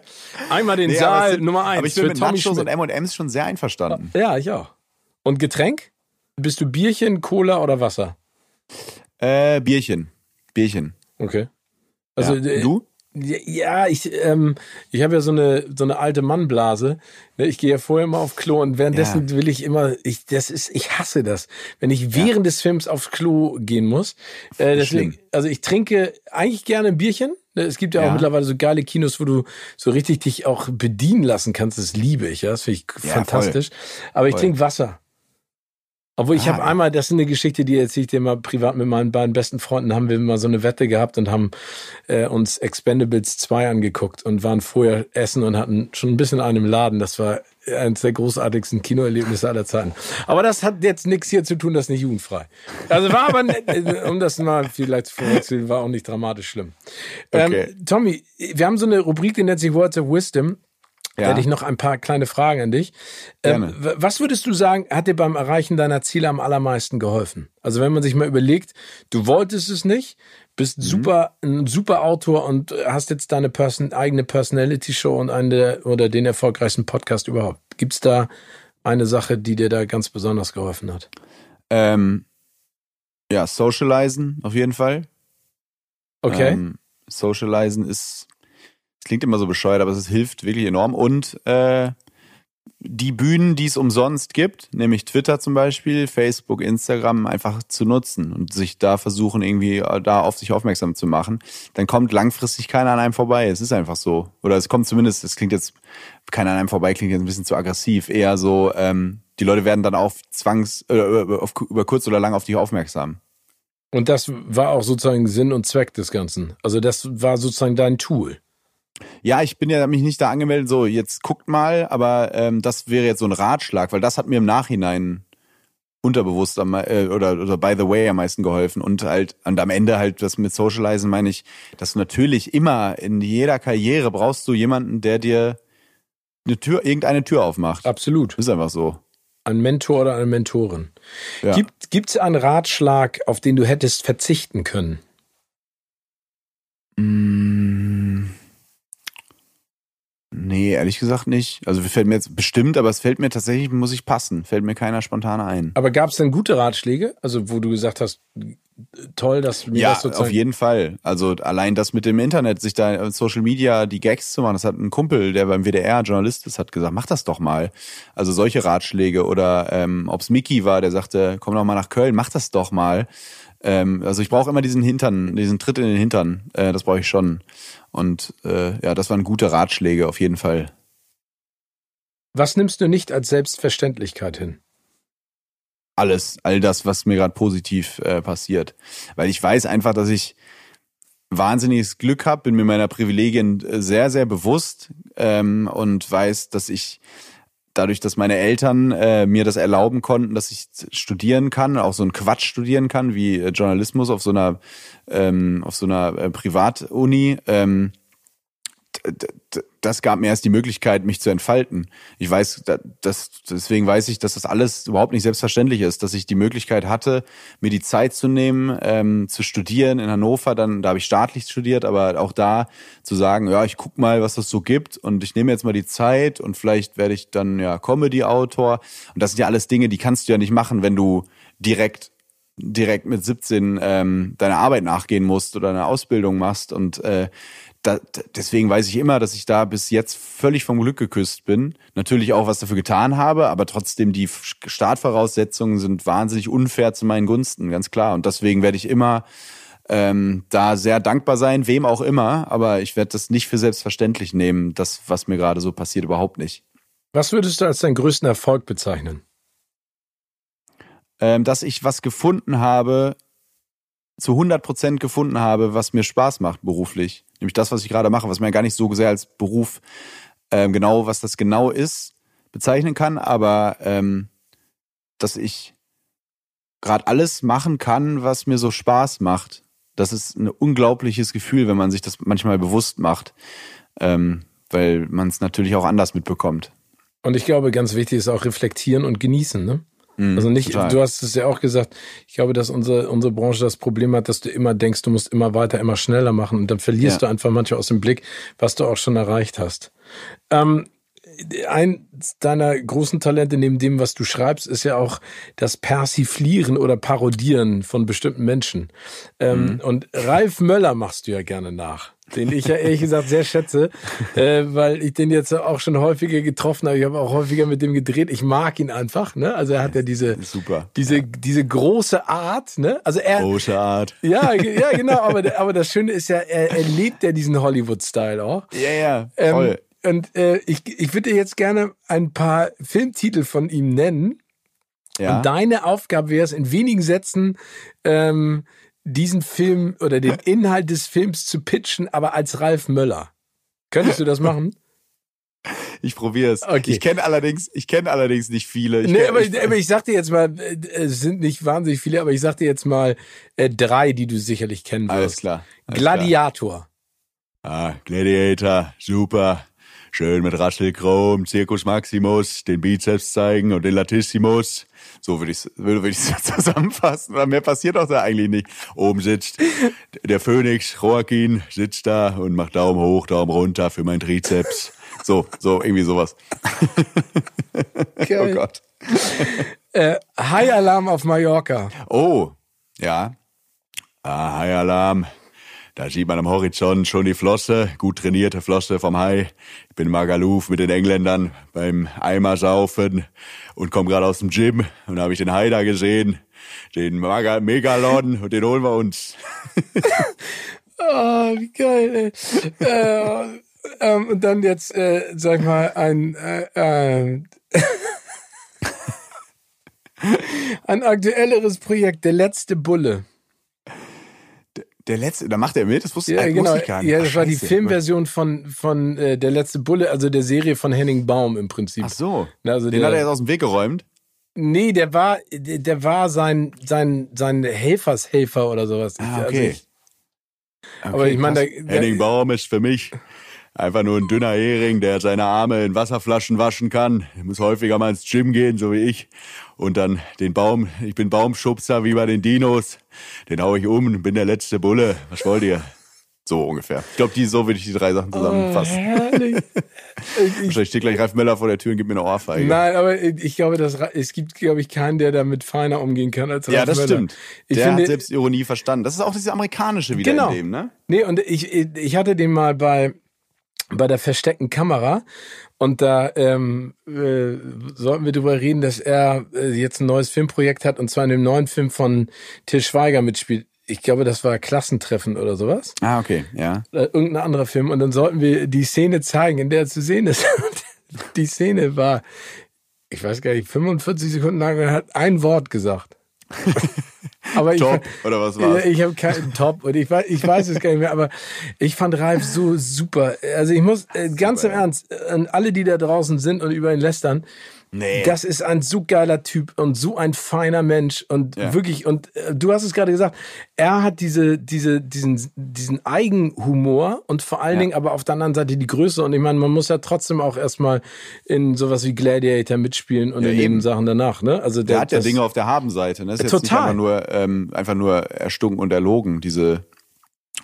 Einmal den Nee, Saal es sind- Nummer eins Aber ich bin mit Tommy Nachos und M&M's schon sehr einverstanden. Ja, ich auch. Und Getränk? Bist du Bierchen, Cola oder Wasser? Äh, Bierchen. Bierchen. Okay. Also ja. äh, du? Ja, ich, ähm, ich habe ja so eine so eine alte Mannblase. Ne, Ich gehe ja vorher mal auf Klo und währenddessen will ich immer, ich das ist, ich hasse das, wenn ich während des Films aufs Klo gehen muss. Äh, deswegen, Schlimm. also ich trinke eigentlich gerne ein Bierchen. Ne, Es gibt ja, auch Ja. mittlerweile so geile Kinos, wo du so richtig dich auch bedienen lassen kannst. Das liebe ich, ja, das finde ich Ja, fantastisch. Aber ich Voll. trinke Wasser. Obwohl ich Ah, habe ja. einmal, das ist eine Geschichte, die erzähle ich dir mal privat mit meinen beiden besten Freunden, haben wir mal so eine Wette gehabt und haben äh, uns Expendables 2 angeguckt und waren vorher essen und hatten schon ein bisschen einen im Laden. Das war eines der großartigsten Kinoerlebnisse aller Zeiten. Aber das hat jetzt nichts hier zu tun, das ist nicht jugendfrei. Also war aber, äh, um das mal vielleicht zu verwechseln, war auch nicht dramatisch schlimm. Okay. Ähm, Tommy, wir haben so eine Rubrik, die nennt sich Words of Wisdom. Da Ja. hätte ich noch ein paar kleine Fragen an dich. Ähm, was würdest du sagen, hat dir beim Erreichen deiner Ziele am allermeisten geholfen? Also wenn man sich mal überlegt, du wolltest es nicht, bist super, ein super Autor und hast jetzt deine Person, eigene Personality-Show und eine oder den erfolgreichsten Podcast überhaupt. Gibt's da eine Sache, die dir da ganz besonders geholfen hat? Ähm, ja, socializen auf jeden Fall. Okay. Ähm, socializen ist, es klingt immer so bescheuert, aber es hilft wirklich enorm. Und äh, die Bühnen, die es umsonst gibt, nämlich Twitter zum Beispiel, Facebook, Instagram, einfach zu nutzen und sich da versuchen, irgendwie äh, da auf sich aufmerksam zu machen, dann kommt langfristig keiner an einem vorbei. Es ist einfach so. Oder es kommt zumindest, es klingt jetzt, keiner an einem vorbei, klingt jetzt ein bisschen zu aggressiv. Eher so, ähm, die Leute werden dann auf Zwangs, äh, auf, über kurz oder lang auf dich aufmerksam. und das war auch sozusagen Sinn und Zweck des Ganzen. Also das war sozusagen dein Tool. Ja, ich bin ja mich nicht da angemeldet, so jetzt guckt mal, aber ähm, das wäre jetzt so ein Ratschlag, weil das hat mir im Nachhinein unterbewusst am, äh, oder, oder by the way am meisten geholfen und halt und am Ende halt das mit Socializen meine ich, dass du natürlich immer in jeder Karriere brauchst du jemanden, der dir eine Tür, irgendeine Tür aufmacht. Absolut. Ist einfach so. Ein Mentor oder eine Mentorin. Ja. Gibt gibt's einen Ratschlag, auf den du hättest verzichten können? Mm. Nee, ehrlich gesagt nicht. Also fällt mir jetzt bestimmt, aber es fällt mir tatsächlich, muss ich passen. Fällt mir keiner spontan ein. Aber gab es denn gute Ratschläge? Also wo du gesagt hast, toll, dass mir ja, das sozusagen... auf jeden Fall. Also allein das mit dem Internet, sich da in Social Media die Gags zu machen, das hat ein Kumpel, der beim WDR Journalist ist, hat gesagt, mach das doch mal. Also solche Ratschläge oder ähm, ob's Mickey war, der sagte, komm doch mal nach Köln, mach das doch mal. Ähm, also ich brauche immer diesen Hintern, diesen Tritt in den Hintern. Äh, das brauche ich schon. Und äh, ja, das waren gute Ratschläge auf jeden Fall. Was nimmst du nicht als Selbstverständlichkeit hin? Alles, all das, was mir gerade positiv äh, passiert. Weil ich weiß einfach, dass ich wahnsinniges Glück habe, bin mir meiner Privilegien äh, sehr, sehr bewusst ähm, und weiß, dass ich dadurch, dass meine Eltern äh, mir das erlauben konnten, dass ich studieren kann, auch so einen Quatsch studieren kann, wie äh, Journalismus auf so einer ähm, auf so einer äh, Privatuni, ähm, das gab mir erst die Möglichkeit, mich zu entfalten. Ich weiß, das, deswegen weiß ich, dass das alles überhaupt nicht selbstverständlich ist, dass ich die Möglichkeit hatte, mir die Zeit zu nehmen, ähm, zu studieren in Hannover. Dann, da habe ich staatlich studiert, aber auch da zu sagen, ja, ich guck mal, was das so gibt und ich nehme jetzt mal die Zeit und vielleicht werde ich dann ja Comedy-Autor. Und das sind ja alles Dinge, die kannst du ja nicht machen, wenn du direkt direkt mit 17 ähm, deiner Arbeit nachgehen musst oder eine Ausbildung machst und äh, da, deswegen weiß ich immer, dass ich da bis jetzt völlig vom Glück geküsst bin. Natürlich auch was dafür getan habe, aber trotzdem die Startvoraussetzungen sind wahnsinnig unfair zu meinen Gunsten, ganz klar. Und deswegen werde ich immer ähm, da sehr dankbar sein, wem auch immer, aber ich werde das nicht für selbstverständlich nehmen, das, was mir gerade so passiert, überhaupt nicht. Was würdest du als deinen größten Erfolg bezeichnen? Ähm, dass ich was gefunden habe, zu 100 Prozent gefunden habe, was mir Spaß macht beruflich. Nämlich das, was ich gerade mache, was man ja gar nicht so sehr als Beruf ähm, genau, was das genau ist, bezeichnen kann, aber ähm, dass ich gerade alles machen kann, was mir so Spaß macht. Das ist ein unglaubliches Gefühl, wenn man sich das manchmal bewusst macht, ähm, weil man es natürlich auch anders mitbekommt. Und ich glaube, ganz wichtig ist auch reflektieren und genießen, ne? Mhm, also nicht, total. du hast es ja auch gesagt, ich glaube, dass unsere, unsere Branche das Problem hat, dass du immer denkst, du musst immer weiter, immer schneller machen und dann verlierst ja. du einfach manchmal aus dem Blick, was du auch schon erreicht hast. Ähm, ein deiner großen Talente neben dem, was du schreibst, ist ja auch das Persiflieren oder Parodieren von bestimmten Menschen. Ähm, mhm. Und Ralf Möller machst du ja gerne nach den ich ja ehrlich gesagt sehr schätze, äh, weil ich den jetzt auch schon häufiger getroffen habe. Ich habe auch häufiger mit dem gedreht. Ich mag ihn einfach. Ne? Also er hat ja diese super, diese ja. diese große Art. Ne? Also er große Art. Ja, ja genau. Aber aber das Schöne ist ja, er, er lebt ja diesen Hollywood-Style auch. Ja, ja, ähm, voll. Ähm, und äh, ich ich würde dir jetzt gerne ein paar Filmtitel von ihm nennen. Ja. Und deine Aufgabe wäre es, in wenigen Sätzen ähm, diesen Film oder den [LAUGHS] Inhalt des Films zu pitchen, aber als Ralf Möller. Könntest du das machen? [LAUGHS] Ich probiere es. Okay. Ich kenne allerdings, ich kenne allerdings nicht viele. Ich nee, kenn, aber, ich, aber ich sag dir jetzt mal, äh, es sind nicht wahnsinnig viele, aber ich sag dir jetzt mal äh, drei, die du sicherlich kennen wirst. Alles klar. Alles Gladiator. Klar. Ah, Gladiator, super. Schön mit Raschelchrom, Circus Maximus, den Bizeps zeigen und den Latissimus. So würde ich es würde ich [LAUGHS] zusammenfassen. mehr passiert auch da eigentlich nicht. Oben sitzt der Phönix, Joaquin, sitzt da und macht Daumen hoch, Daumen runter für mein Trizeps. So, so, irgendwie sowas. Geil. [LAUGHS] Oh Gott. Äh, High Alarm auf Mallorca. Oh, ja. Ah, High Alarm. Da sieht man am Horizont schon die Flosse, gut trainierte Flosse vom Hai. Ich bin Magaluf mit den Engländern beim Eimersaufen und komme gerade aus dem Gym und habe ich den Hai da gesehen, den Maga Megalon und den holen wir uns. oh, [LAUGHS] wie geil, ey. äh, ähm, und dann jetzt, äh, sag mal, ein äh, äh, [LAUGHS] ein aktuelleres Projekt, der letzte Bulle. Der letzte, da macht er mit, das wusste, ja, genau. ich gar nicht. Ja, das Ach, war die Filmversion von, von äh, Der letzte Bulle, also der Serie von Henning Baum im Prinzip. Ach so. Also den der, hat er jetzt aus dem Weg geräumt? Nee, der war, der, der war sein, sein, sein Helfershelfer oder sowas. Ah, okay. Also ich, okay aber ich meine, Henning Baum ist für mich einfach nur ein dünner Hering, der seine Arme in Wasserflaschen waschen kann. Er muss häufiger mal ins Gym gehen, so wie ich. Und dann den Baum, ich bin Baumschubser wie bei den Dinos. Den hau ich um und bin der letzte Bulle. Was wollt ihr? So ungefähr. Ich glaube, so würde ich die drei Sachen zusammenfassen. Oh, herrlich. [LAUGHS] Wahrscheinlich steht gleich Ralf Möller vor der Tür und gibt mir eine Ohrfeige. Nein, aber ich glaube, dass, es gibt, glaube ich, keinen, der damit feiner umgehen kann als Ralf ja, das Möller. stimmt. Ich der finde, hat selbst Ironie verstanden. Das ist auch dieses Amerikanische wieder Genau. in dem, ne? Nee, und ich, ich hatte den mal bei, bei der versteckten Kamera und da ähm, äh, sollten wir darüber reden, dass er äh, jetzt ein neues Filmprojekt hat und zwar in dem neuen Film von Til Schweiger mitspielt. Ich glaube, das war Klassentreffen oder sowas. Ah, okay, ja. Äh, irgendein anderer Film. Und dann sollten wir die Szene zeigen, in der er zu sehen ist. [LAUGHS] die Szene war, ich weiß gar nicht, 45 Sekunden lang und er hat ein Wort gesagt. [LAUGHS] aber ich, Top, oder was war's? Ich habe keinen Top und ich weiß, ich weiß es gar nicht mehr, aber ich fand Ralf so super. Also ich muss äh, ganz im Ernst an alle, die da draußen sind und über ihn lästern. Nee. Das ist ein so geiler Typ und so ein feiner Mensch und Ja. wirklich und äh, du hast es gerade gesagt, er hat diese diese diesen diesen Eigenhumor und vor allen Ja. Dingen aber auf der anderen Seite die Größe und ich meine, man muss ja trotzdem auch erstmal in sowas wie Gladiator mitspielen und Ja, in den eben. Sachen danach, ne? Also Der hat ja Dinge auf der Habenseite. Ne? Ist jetzt nicht Total. einfach nur, ähm, einfach nur erstunken und erlogen, diese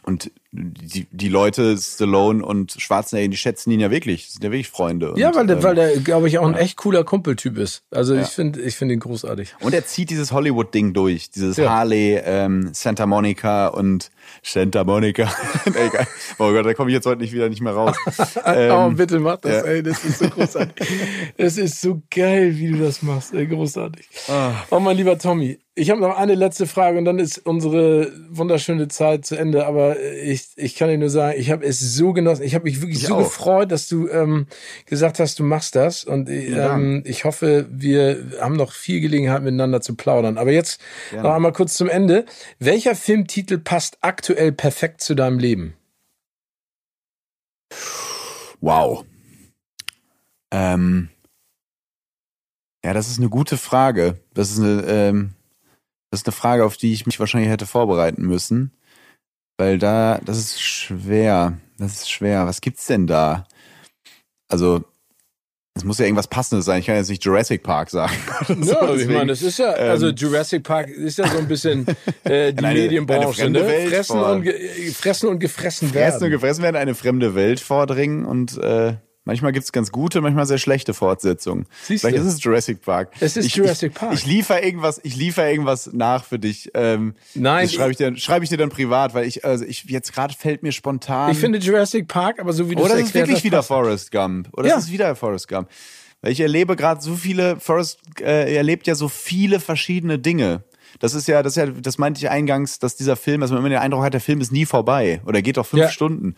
und die, die Leute, Stallone und Schwarzenegger, die schätzen ihn ja wirklich. Sind ja wirklich Freunde. Und, Ja, weil der, ähm, weil der, glaube ich, auch ein echt cooler Kumpeltyp ist. Also Ja. ich finde, ich finde ihn großartig. Und er zieht dieses Hollywood-Ding durch. Dieses Ja. Harley, ähm, Santa Monica und Santa Monica. [LAUGHS] Egal. Oh Gott, da komme ich jetzt heute nicht wieder nicht mehr raus. [LAUGHS] oh, bitte mach das, ja. ey, das ist so großartig. [LAUGHS] Es ist so geil, wie du das machst, ey, großartig. Oh, mein lieber Tommy, ich habe noch eine letzte Frage und dann ist unsere wunderschöne Zeit zu Ende. Aber ich, ich kann dir nur sagen, ich habe es so genossen. Ich habe mich wirklich Ich so auch. gefreut, dass du ähm, gesagt hast, du machst das. Und ähm, Dank. ich hoffe, wir haben noch viel Gelegenheit miteinander zu plaudern. Aber jetzt Gerne. noch einmal kurz zum Ende. Welcher Filmtitel passt aktuell perfekt zu deinem Leben? Wow. Ähm, ja, das ist eine gute Frage. Das ist eine, ähm, das ist eine Frage, auf die ich mich wahrscheinlich hätte vorbereiten müssen. Weil da, das ist schwer. Das ist schwer. Was gibt's denn da? Also, es muss ja irgendwas Passendes sein. Ich kann jetzt nicht Jurassic Park sagen. [LAUGHS] so, Ja, ich meine, das ist ja, also ähm, Jurassic Park ist ja so ein bisschen [LAUGHS] äh, die Eine- Medienbranche, eine fremde ne? Welt fressen, vor- und ge fressen und gefressen Fressen und werden. gefressen werden, eine fremde Welt vordringen und äh, manchmal gibt's ganz gute, manchmal sehr schlechte Fortsetzungen. Siehst Vielleicht du? ist es Jurassic Park. Es ist ich, Jurassic ich, Park. Ich liefere irgendwas, ich liefere irgendwas nach für dich. Ähm, Nein, das schreibe ich dir, schreibe ich dir dann privat, weil ich, also ich jetzt gerade fällt mir spontan. ich finde Jurassic Park, aber so wie du oder es es ist erklärt wirklich wieder passt. Forrest Gump. Oder Ja. es ist wieder Forrest Gump. Weil ich erlebe gerade so viele, Forrest äh, erlebt ja so viele verschiedene Dinge. Das ist ja, das ist ja, das meinte ich eingangs, dass dieser Film, dass man immer den Eindruck hat, der Film ist nie vorbei oder geht doch fünf Ja. Stunden.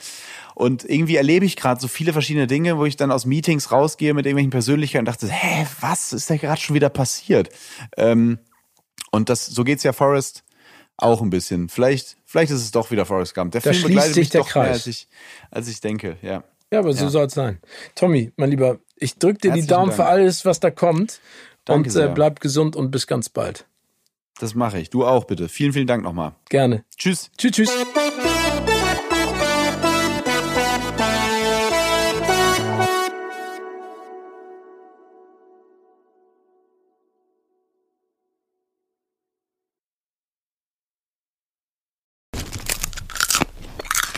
Und irgendwie erlebe ich gerade so viele verschiedene Dinge, wo ich dann aus Meetings rausgehe mit irgendwelchen Persönlichkeiten und dachte, hä, was ist da gerade schon wieder passiert? Ähm, und das, so geht's ja Forrest auch ein bisschen. Vielleicht, vielleicht ist es doch wieder Forrest Gump. Der Da Film schließt begleitet sich mich der doch mehr, Kreis. als ich, als ich denke, ja. Ja, aber so Ja. soll es sein. Tommy, mein Lieber, ich drück dir die Herzlichen Daumen Dank. für alles, was da kommt. Danke und äh, sehr. bleib gesund und bis ganz bald. Das mache ich. Du auch bitte. Vielen, vielen Dank nochmal. Gerne. Tschüss. Tschüss, tschüss.